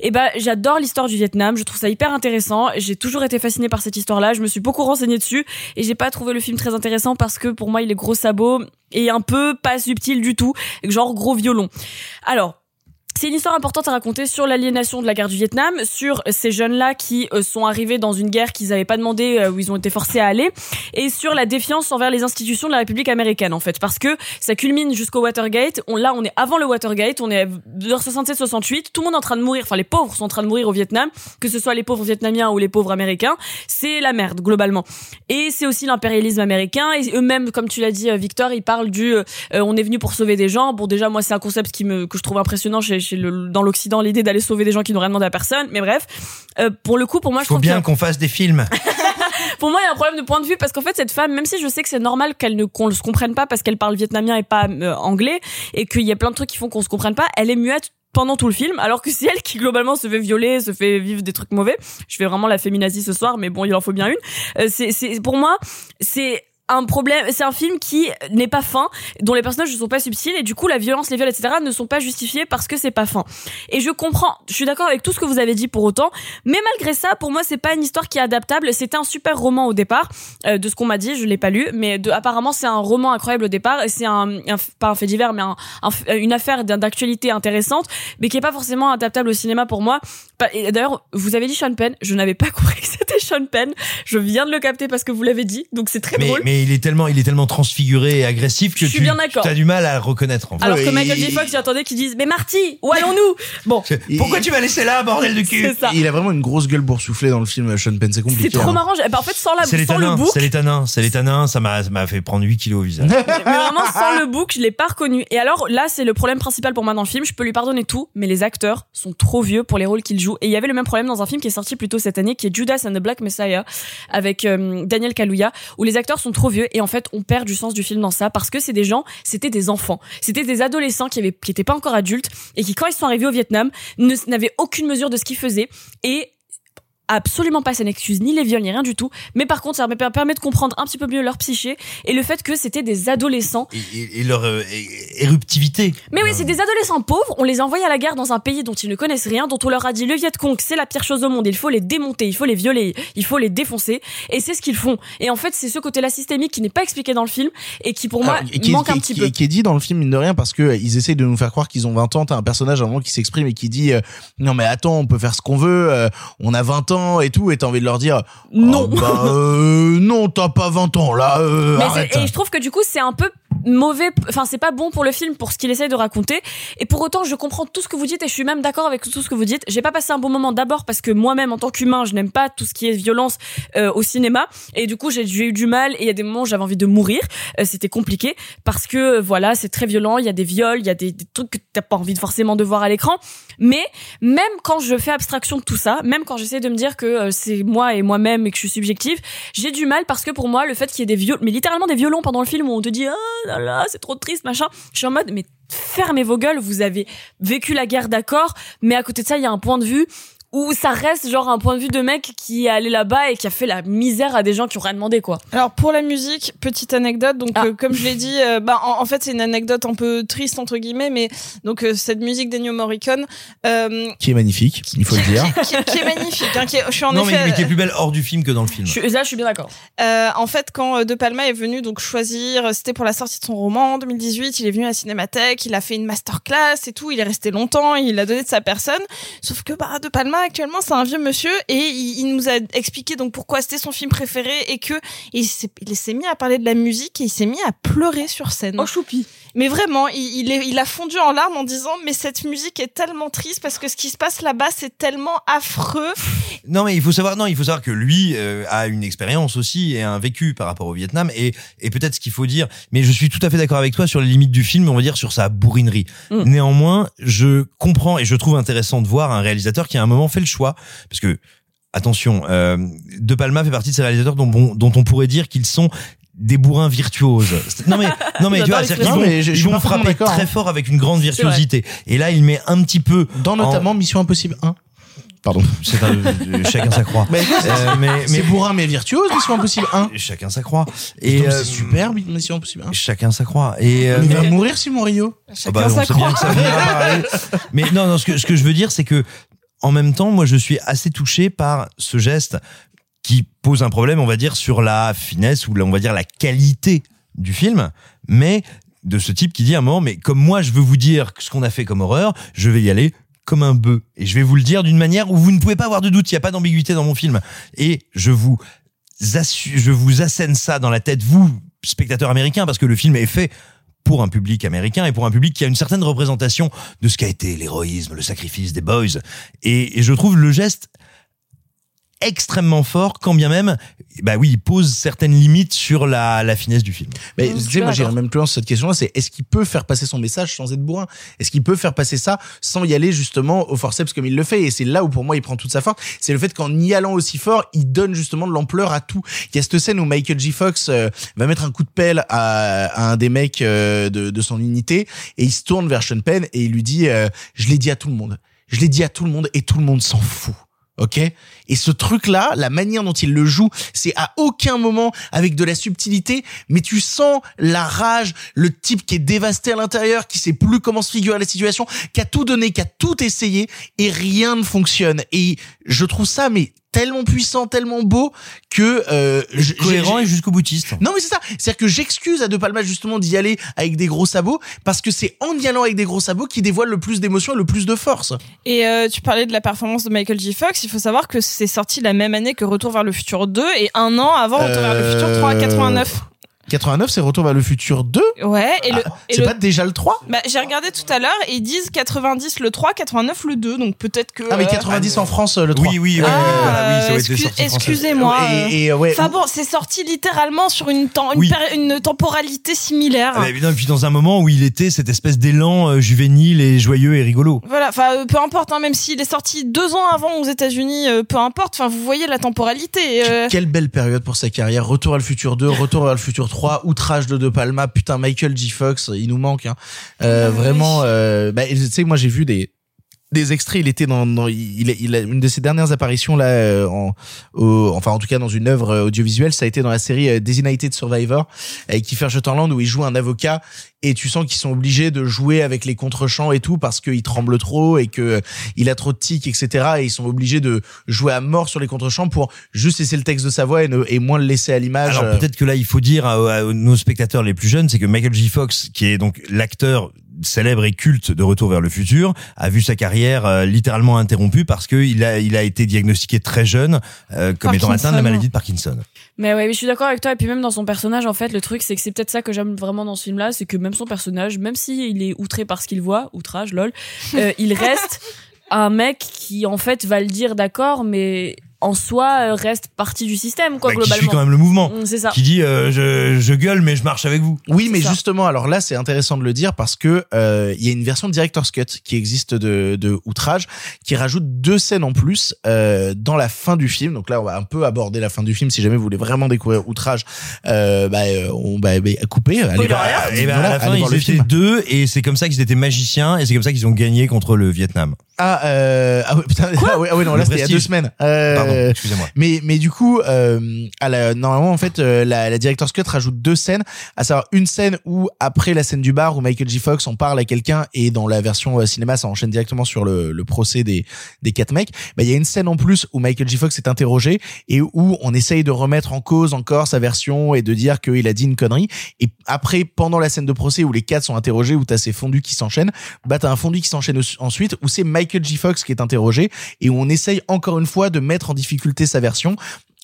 Et ben j'adore l'histoire du Vietnam je trouve ça hyper intéressant. J'ai toujours été fascinée par cette histoire là je me suis beaucoup renseignée dessus. Et j'ai pas trouvé le film très intéressant parce que pour moi il est gros sabot et un peu pas subtil du tout genre gros violon. Alors c'est une histoire importante à raconter sur l'aliénation de la guerre du Vietnam, sur ces jeunes-là qui euh, sont arrivés dans une guerre qu'ils n'avaient pas demandé, euh, où ils ont été forcés à aller, et sur la défiance envers les institutions de la République américaine, en fait, parce que ça culmine jusqu'au Watergate. Là, on est avant le Watergate, on est vers 67-68, tout le monde est en train de mourir, enfin les pauvres sont en train de mourir au Vietnam, que ce soit les pauvres vietnamiens ou les pauvres américains, c'est la merde globalement. Et c'est aussi l'impérialisme américain, et eux-mêmes, comme tu l'as dit, euh, Victor, ils parlent du, on est venu pour sauver des gens. Bon, déjà, moi, c'est un concept qui me que je trouve impressionnant chez, chez le, dans l'Occident, l'idée d'aller sauver des gens qui n'ont rien demandé à personne. Mais bref, euh, pour le coup, pour moi, je Faut trouve bien qu'on fasse des films. pour moi, il y a un problème de point de vue parce qu'en fait, cette femme, même si je sais que c'est normal qu'elle ne qu'on se comprenne pas parce qu'elle parle vietnamien et pas euh, anglais et qu'il y a plein de trucs qui font qu'on se comprenne pas, elle est muette pendant tout le film, alors que c'est elle qui globalement se fait violer, se fait vivre des trucs mauvais. Je fais vraiment la féminazie ce soir, mais bon, il en faut bien une. Euh, c'est pour moi, c'est un problème, c'est un film qui n'est pas fin, dont les personnages ne sont pas subtils et du coup la violence, les viols, etc. ne sont pas justifiés parce que c'est pas fin. Et je comprends, je suis d'accord avec tout ce que vous avez dit pour autant, mais malgré ça, pour moi c'est pas une histoire qui est adaptable. C'était un super roman au départ, euh, de ce qu'on m'a dit, je l'ai pas lu, mais de, apparemment c'est un roman incroyable au départ et c'est un, un- pas un fait divers, mais un, un- une affaire d'actualité intéressante, mais qui est pas forcément adaptable au cinéma pour moi. D'ailleurs, vous avez dit Sean Penn, je n'avais pas compris que c'était Sean Penn. Je viens de le capter parce que vous l'avez dit, donc c'est très Mais, drôle. mais il est tellement, il est tellement transfiguré et agressif que Je suis tu bien d'accord. as du mal à le reconnaître. En fait. Alors que Michael J. Fox, j'attendais qu'ils disent, mais Marty, où allons-nous? Bon. Pourquoi tu m'as laissé là, bordel de cul? C'est ça. Il a vraiment une grosse gueule boursouflée dans le film Sean Penn, c'est compliqué. C'est trop hein. marrant. bah, en fait, sans la, sans le book, c'est les tanins, c'est les tanins, ça m'a, ça m'a fait prendre 8 kilos au visage. mais vraiment sans le book, je l'ai pas reconnu. Et alors là, c'est le problème principal pour moi dans le film. Je peux lui pardonner tout, mais les acteurs sont trop vieux pour les rôles qu'ils jouent. Et il y avait le même problème dans un film qui est sorti plus tôt cette année, qui est Judas and the Black Messiah, avec euh, Daniel Kaluuya, où les acteurs sont trop vieux et en fait, on perd du sens du film dans ça parce que c'est des gens, c'était des enfants, c'était des adolescents qui avaient, pas encore adultes et qui quand ils sont arrivés au Vietnam, n'avaient aucune mesure de ce qu'ils faisaient et absolument pas ça n'excuse ni les viols ni rien du tout mais par contre ça me per- permet de comprendre un petit peu mieux leur psyché et le fait que c'était des adolescents Et, et leur euh, éruptivité. mais oui, c'est des adolescents pauvres, on les envoie à la guerre dans un pays dont ils ne connaissent rien, dont on leur a dit le Viet Cong, c'est la pire chose au monde, il faut les démonter, il faut les violer, il faut les défoncer, et c'est ce qu'ils font. Et en fait, c'est ce côté-là systémique qui n'est pas expliqué dans le film, et qui pour moi Alors, qui, est- manque qui- un petit qui- peu. qui est dit dans le film mine de rien parce que euh, ils essayent de nous faire croire qu'ils ont 20 ans t'as un personnage à un moment qui s'exprime et qui dit euh, non mais attends on peut faire ce qu'on veut euh, on a 20 ans et tout et t'as envie de leur dire non. bah euh, non t'as pas 20 ans là euh, arrête. et je trouve que du coup c'est un peu mauvais enfin c'est pas bon pour le film pour ce qu'il essaye de raconter. Et pour autant je comprends tout ce que vous dites et je suis même d'accord avec tout ce que vous dites. J'ai pas passé un bon moment d'abord parce que moi-même en tant qu'humain je n'aime pas tout ce qui est violence euh, au cinéma. Et du coup j'ai eu du mal et il y a des moments où j'avais envie de mourir. Euh, c'était compliqué parce que voilà c'est très violent il y a des viols il y a des, des trucs que t'as pas envie de forcément de voir à l'écran mais même quand je fais abstraction de tout ça même quand j'essaie de me dire que euh, c'est moi et moi-même et que je suis subjective j'ai du mal parce que pour moi le fait qu'il y ait des violons mais littéralement des violons pendant le film où on te dit ah là là c'est trop triste machin je suis en mode mais fermez vos gueules vous avez vécu la guerre d'accord mais à côté de ça il y a un point de vue où ça reste genre un point de vue de mec qui est allé là-bas et qui a fait la misère à des gens qui ont rien demandé quoi Alors pour la musique, petite anecdote. Donc Ah. euh, comme je l'ai dit, euh, bah en, en fait c'est une anecdote un peu triste entre guillemets, mais donc euh, cette musique d'Ennio Morricone, euh, qui est magnifique il faut le dire qui, qui est magnifique. Hein, qui est- je suis en non, mais, effet. mais qui est plus belle hors du film que dans le film. je suis, là je suis bien d'accord Euh, en fait, quand De Palma est venu donc choisir, c'était pour la sortie de son roman en 2018, il est venu à la Cinémathèque, il a fait une masterclass et tout, il est resté longtemps, il a donné de sa personne. Sauf que bah, De Palma actuellement c'est un vieux monsieur et il, il nous a expliqué donc pourquoi c'était son film préféré et que il s'est il s'est mis à parler de la musique et il s'est mis à pleurer sur scène. oh choupi Mais vraiment, il, il, est, il a fondu en larmes en disant mais cette musique est tellement triste parce que ce qui se passe là-bas c'est tellement affreux Non, mais il faut savoir, non, il faut savoir que lui euh, a une expérience aussi et un vécu par rapport au Vietnam et, et peut-être ce qu'il faut dire. Mais je suis tout à fait d'accord avec toi sur les limites du film, on va dire sur sa bourrinerie. Mm. Néanmoins, je comprends et je trouve intéressant de voir un réalisateur qui à un moment fait le choix, parce que attention, euh, De Palma fait partie de ces réalisateurs dont, on- dont on pourrait dire qu'ils sont des bourrins virtuoses. Non mais non mais tu vois, J'adore c'est-à-dire qu'ils l'expression. vont, Non, mais je- ils vont frapper d'accord, très hein. fort avec une grande virtuosité. Et là, il met un petit peu Dans en- notamment Mission Impossible 1. Pardon. c'est un- euh, chacun sa croix. Mais, Euh, mais, c'est mais bourrin mais virtuose Mission Impossible 1. chacun sa croix. Et Et euh, c'est super Mission Impossible 1. chacun sa croix. Et euh, Il va mais- mourir Simon Rio. Ah bah, on sait bien que ça va parler. Mais non, non, ce que, ce que je veux dire, c'est que, en même temps, moi, je suis assez touché par ce geste qui pose un problème, on va dire, sur la finesse ou, la- on va dire, la qualité du film, mais de ce type qui dit à un moment, mais comme moi, je veux vous dire ce qu'on a fait comme horreur, je vais y aller comme un bœuf. Et je vais vous le dire d'une manière où vous ne pouvez pas avoir de doute, il n'y a pas d'ambiguïté dans mon film. Et je vous je vous assène ça dans la tête, vous, spectateurs américains, parce que le film est fait pour un public américain et pour un public qui a une certaine représentation de ce qu'a été l'héroïsme, le sacrifice des boys. Et je trouve le geste extrêmement fort, quand bien même, bah oui, il pose certaines limites sur la, la finesse du film. Mais tu sais, moi j'irais même plus loin sur cette question-là, c'est est-ce qu'il peut faire passer son message sans être bourrin? Est-ce qu'il peut faire passer ça sans y aller justement au forceps comme il le fait? Et c'est là où pour moi il prend toute sa force, c'est le fait qu'en y allant aussi fort, il donne justement de l'ampleur à tout. Il y a cette scène où Michael J. Fox euh, va mettre un coup de pelle à, à un des mecs euh, de, de son unité et il se tourne vers Sean Penn et il lui dit euh, je l'ai dit à tout le monde, je l'ai dit à tout le monde et tout le monde s'en fout. Ok? Et ce truc-là, la manière dont il le joue, c'est à aucun moment avec de la subtilité, mais tu sens la rage, le type qui est dévasté à l'intérieur, qui sait plus comment se figurer la situation, qui a tout donné, qui a tout essayé, et rien ne fonctionne. Et je trouve ça, mais tellement puissant, tellement beau que euh, je- Cohérent j'ai- et jusqu'au boutiste. non mais c'est ça, c'est-à-dire que j'excuse à De Palma justement d'y aller avec des gros sabots parce que c'est en y allant avec des gros sabots qu'il dévoile le plus d'émotion et le plus de force. Et euh, tu parlais de la performance de Michael J. Fox. Il faut savoir que c'est sorti la même année que Retour vers le futur 2 et un an avant Retour vers le futur 3 Euh, 89. 89, c'est Retour vers le futur 2. Ouais, et le. Ah, et c'est le- pas déjà le 3 Bah, j'ai regardé tout à l'heure et ils disent 90 le 3, 89 le 2, donc peut-être que. Ah mais euh, 90 en France euh, le 3. Oui, oui, oui, Ah, oui, voilà, oui, ça excuse- sorti. Excusez-moi. Et- et, euh, ouais, Enfin bon, c'est sorti littéralement sur une, temps, une, Oui. péri- une temporalité similaire. Ah, non, et puis dans un moment où il était cette espèce d'élan euh, juvénile et joyeux et rigolo. Voilà, enfin euh, peu importe, hein, même s'il est sorti deux ans avant aux États-Unis, euh, peu importe. Enfin, vous voyez la temporalité. euh, Quelle belle période pour sa carrière. Retour à le futur 2, Retour vers le futur 3, Outrage de De Palma, putain Michael J. Fox, il nous manque. Hein. Euh, vraiment, euh, bah, tu sais, moi j'ai vu des des extraits. Il était dans, dans il, il a une de ses dernières apparitions là, euh, en, au- enfin en tout cas dans une œuvre euh, audiovisuelle, ça a été dans la série euh, Designated Survivor avec Kiefer Sutherland où il joue un avocat et tu sens qu'ils sont obligés de jouer avec les contre-champs et tout parce qu'il tremble trop et que euh, il a trop de tics etc et ils sont obligés de jouer à mort sur les contre-champs pour juste laisser le texte de sa voix et, ne- et moins le laisser à l'image. Alors peut-être que là, il faut dire à, à nos spectateurs les plus jeunes, c'est que Michael J. Fox, qui est donc l'acteur célèbre et culte de Retour vers le futur, a vu sa carrière euh, littéralement interrompue parce que il a il a été diagnostiqué très jeune euh, comme étant atteint de la Parkinson. maladie de Parkinson. Mais ouais, mais je suis d'accord avec toi. Et puis même dans son personnage, en fait, le truc, c'est que c'est peut-être ça que j'aime vraiment dans ce film-là, c'est que même son personnage, même s'il est outré par ce qu'il voit, outrage, lol, euh, il reste un mec qui, en fait, va le dire d'accord, mais en soi, euh, reste partie du système, quoi, Bah, qui globalement. suit quand même le mouvement. Mm, C'est ça. Qui dit euh, je, je gueule mais je marche avec vous. Oui, mais justement, alors là, c'est intéressant de le dire parce que euh, il y a une version director's cut qui existe de, de Outrage, qui rajoute deux scènes en plus euh, dans la fin du film. Donc là, on va un peu aborder la fin du film. Si jamais vous voulez vraiment découvrir Outrage, euh, bah, on bah, bah, couper. Allez, bah, voir- et bah, voilà, à la fin, ils le étaient film. deux et c'est comme ça qu'ils étaient magiciens et c'est comme ça qu'ils ont gagné contre le Vietnam. Ah, euh, ah ouais, putain, ah ouais, ah non, là c'était il y a deux semaines. Euh, Pardon, excusez-moi. Mais mais du coup, euh, à la, normalement en fait, euh, la, la director's cut rajoute deux scènes, à savoir une scène où après la scène du bar où Michael J. Fox en parle à quelqu'un et dans la version euh, cinéma ça enchaîne directement sur le, le procès des des quatre mecs. Bah il y a une scène en plus où Michael J. Fox est interrogé et où on essaye de remettre en cause encore sa version et de dire qu'il a dit une connerie. Et après pendant la scène de procès où les quatre sont interrogés où t'as ces fondus qui s'enchaînent, bah t'as un fondu qui s'enchaîne ensuite où c'est Michael J. Fox qui est interrogé et où on essaye encore une fois de mettre en difficulté sa version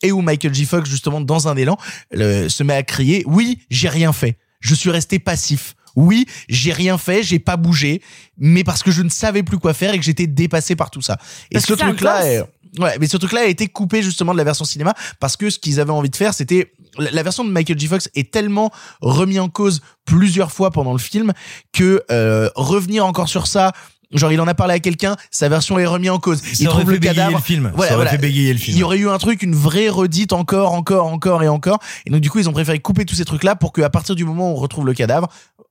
et où Michael J. Fox justement dans un élan le- se met à crier oui j'ai rien fait je suis resté passif oui j'ai rien fait j'ai pas bougé mais parce que je ne savais plus quoi faire et que j'étais dépassé par tout ça et Parce ce que c'est un truc là gosse. est... Ouais, mais ce truc-là a été coupé justement de la version cinéma parce que ce qu'ils avaient envie de faire, c'était la la version de Michael J. Fox est tellement remis en cause plusieurs fois pendant le film que euh, revenir encore sur ça. Genre il en a parlé à quelqu'un, sa version est remise en cause. Ça il trouve fait le bégayer cadavre. le film. Voilà, Ça voilà. fait bégayer le film. Il y aurait eu un truc, une vraie redite encore, encore, encore et encore. Et donc du coup ils ont préféré couper tous ces trucs-là pour qu'à partir du moment où on retrouve le cadavre,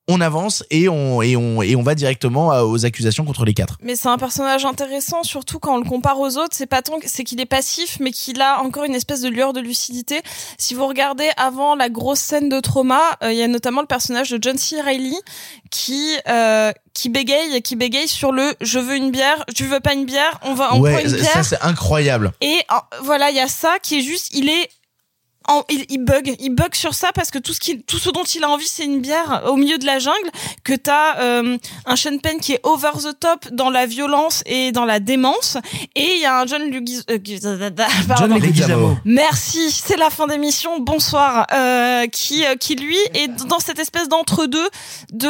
on avance et on et on et on va directement à- aux accusations contre les quatre. Mais c'est un personnage intéressant, surtout quand on le compare aux autres. C'est pas tant, c'est qu'il est passif, mais qu'il a encore une espèce de lueur de lucidité. Si vous regardez avant la grosse scène de trauma, euh, il y a notamment le personnage de John C. Reilly qui euh, qui bégaye, qui bégaye sur le "je veux une bière, tu veux pas une bière, on va prend ouais, une ça bière". c'est incroyable. Et euh, voilà, il y a ça qui est juste, il est en- il, il bug, il bug sur ça parce que tout ce qui, tout ce dont il a envie, c'est une bière au milieu de la jungle. Que t'as euh, un Sean Penn qui est over the top dans la violence et dans la démence, et il y a un John Lugis, euh, pardon. Leguizamo. Merci, c'est la fin d'émission. Bonsoir. Euh, qui, euh, qui lui est dans cette espèce d'entre deux de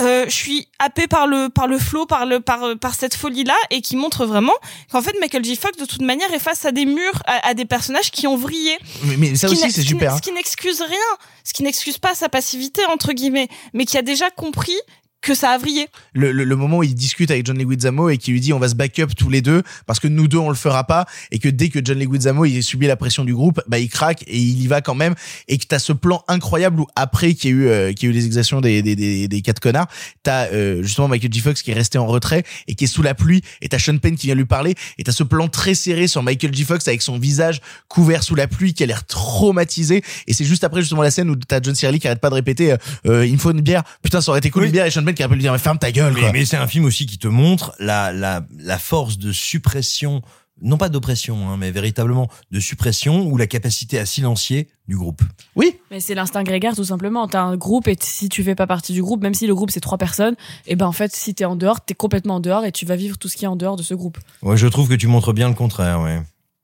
euh, je suis happé par le par le flow, par le par euh, par cette folie là, et qui montre vraiment qu'en fait Michael J. Fox de toute manière est face à des murs, à, à des personnages qui ont vrillé. Mais, mais ça aussi c'est super. hein. Ce qui n'excuse rien, ce qui n'excuse pas sa passivité entre guillemets, mais qui a déjà compris que ça a vrillé. le, le, le moment où il discute avec John Leguizamo et qui lui dit on va se back up tous les deux parce que nous deux on le fera pas et que dès que John Leguizamo il subit la pression du groupe bah il craque et il y va quand même et que t'as ce plan incroyable où après qu'il y a eu euh, qu'il y a eu les exactions des des des, des quatre connards t'as euh, justement Michael J Fox qui est resté en retrait et qui est sous la pluie et t'as Sean Penn qui vient lui parler et t'as ce plan très serré sur Michael J Fox avec son visage couvert sous la pluie qui a l'air traumatisé et c'est juste après justement la scène où t'as John C. Reilly qui arrête pas de répéter euh, euh, il me faut une bière putain ça aurait été cool une bière et Sean Penn qui pas de lui dire mais ferme ta gueule Mais, quoi. mais c'est un film aussi qui te montre la, la, la force de suppression, non pas d'oppression, hein, mais véritablement de suppression ou la capacité à silencier du groupe. Oui. Mais c'est l'instinct grégaire tout simplement. T'as un groupe et si tu fais pas partie du groupe, même si le groupe c'est trois personnes, et ben en fait si t'es en dehors, t'es complètement en dehors et tu vas vivre tout ce qui est en dehors de ce groupe. Ouais, je trouve que tu montres bien le contraire, ouais.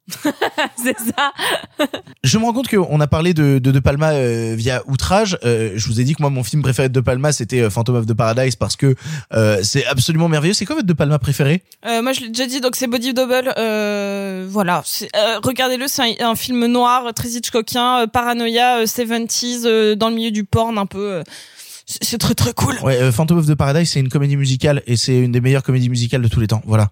c'est ça. Je me rends compte qu'on a parlé de de, de Palma euh, via Outrage. Euh, je vous ai dit que moi mon film préféré de De Palma c'était euh, Phantom of the Paradise parce que euh, c'est absolument merveilleux. C'est quoi votre De Palma préféré? Euh, moi, je l'ai déjà dit, donc c'est Body Double. Euh, voilà, euh, regardez-le, c'est un, un film noir, très Hitchcockien, euh, paranoïa, euh, 70s, euh, dans le milieu du porn un peu. euh, c'est c'est très très cool. Ouais, euh, Phantom of the Paradise c'est une comédie musicale et c'est une des meilleures comédies musicales de tous les temps. Voilà.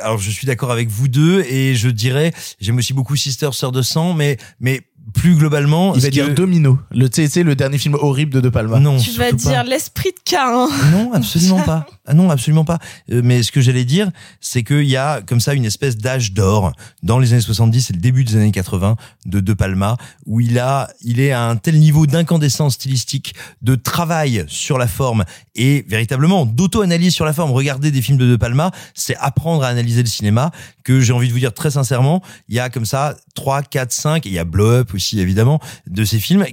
Alors je suis d'accord avec vous deux et je dirais j'aime aussi beaucoup Sister Sœur de sang mais mais plus globalement Il va dire que- Domino, le tu sais, tu sais, le dernier film horrible de De Palma. non Tu vas dire l'esprit de Cain. Non, absolument pas. Ah non, absolument pas. Euh, mais ce que j'allais dire, c'est qu'il y a comme ça une espèce d'âge d'or dans les années 70 et le début des années 80 de De Palma, où il a, il est à un tel niveau d'incandescence stylistique, de travail sur la forme et véritablement d'auto-analyse sur la forme. Regardez des films de De Palma, c'est apprendre à analyser le cinéma que j'ai envie de vous dire très sincèrement, il y a comme ça 3, 4, 5, et il y a Blow Up aussi évidemment, de ces films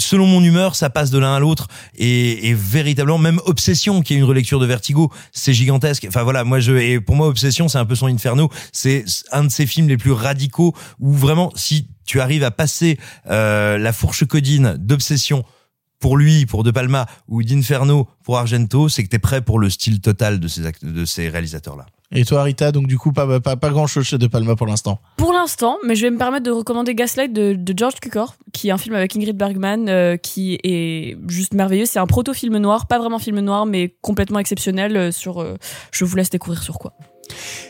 selon mon humeur, ça passe de l'un à l'autre et, et véritablement même Obsession, qui est une relecture de Vertigo, c'est gigantesque. Enfin voilà, moi je et pour moi Obsession, c'est un peu son Inferno. C'est un de ces films les plus radicaux où vraiment si tu arrives à passer euh, la fourche codine d'Obsession pour lui, pour De Palma ou d'Inferno pour Argento, c'est que t'es prêt pour le style total de ces de ces réalisateurs là. Et toi Rita, donc du coup pas pas pas grand chose chez De Palma pour l'instant. Pour l'instant, mais je vais me permettre de recommander Gaslight de, George Cukor, qui est un film avec Ingrid Bergman, euh, qui est juste merveilleux. C'est un proto-film noir, pas vraiment film noir, mais complètement exceptionnel. euh, sur, euh, je vous laisse découvrir sur quoi.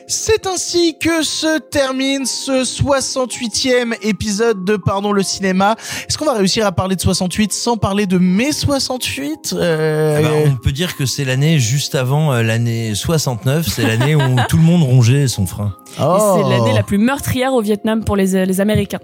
C'est ainsi que se termine ce 68e épisode de Pardon le cinéma. Est-ce qu'on va réussir à parler de 68 sans parler de mai 68 Euh, Ah bah, on peut dire que c'est l'année juste avant euh, l'année 69, c'est l'année où tout le monde rongeait son frein. Et oh. c'est l'année la plus meurtrière au Vietnam pour les, les Américains.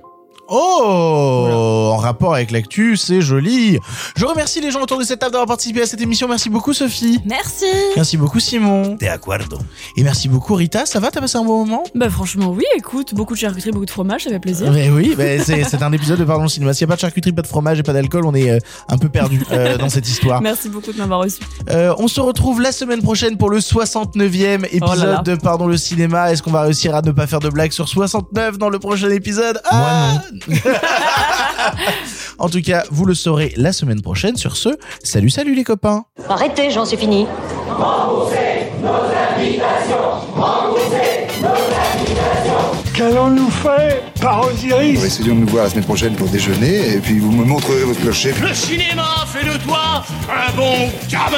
Oh En rapport avec l'actu, c'est joli. Je remercie les gens autour de cette table d'avoir participé à cette émission. Merci beaucoup Sophie. Merci. Merci beaucoup Simon. De acuerdo. Et merci beaucoup Rita. Ça va T'as passé un bon moment? Bah franchement oui, écoute, beaucoup de charcuterie, beaucoup de fromage, ça fait plaisir. Mais oui, bah, c'est c'est un épisode de Pardon le cinéma. S'il n'y a pas de charcuterie, pas de fromage et pas d'alcool, on est euh, un peu perdu euh, dans cette histoire. Merci beaucoup de m'avoir reçu. Euh, on se retrouve la semaine prochaine pour le 69e épisode Oh là là. de Pardon le cinéma. Est-ce qu'on va réussir à ne pas faire de blagues sur 69 dans le prochain épisode? Ah En tout cas, vous le saurez la semaine prochaine. Sur ce, salut, salut les copains. Arrêtez, Jean, c'est fini. Remboursez nos invitations Remboursez nos invitations Qu'allons-nous faire par Osiris Essayons de nous voir la semaine prochaine pour déjeuner, et puis vous me montrerez votre clocher. Le cinéma fait de toi un bon gamin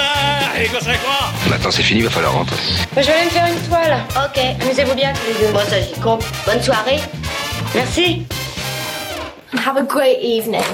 Et que c'est quoi? Maintenant c'est fini, va falloir rentrer. Moi, je vais aller me faire une toile. Ok, amusez-vous bien tous les deux. Bon, ça j'y compte. Bonne soirée. Merci. have a great evening.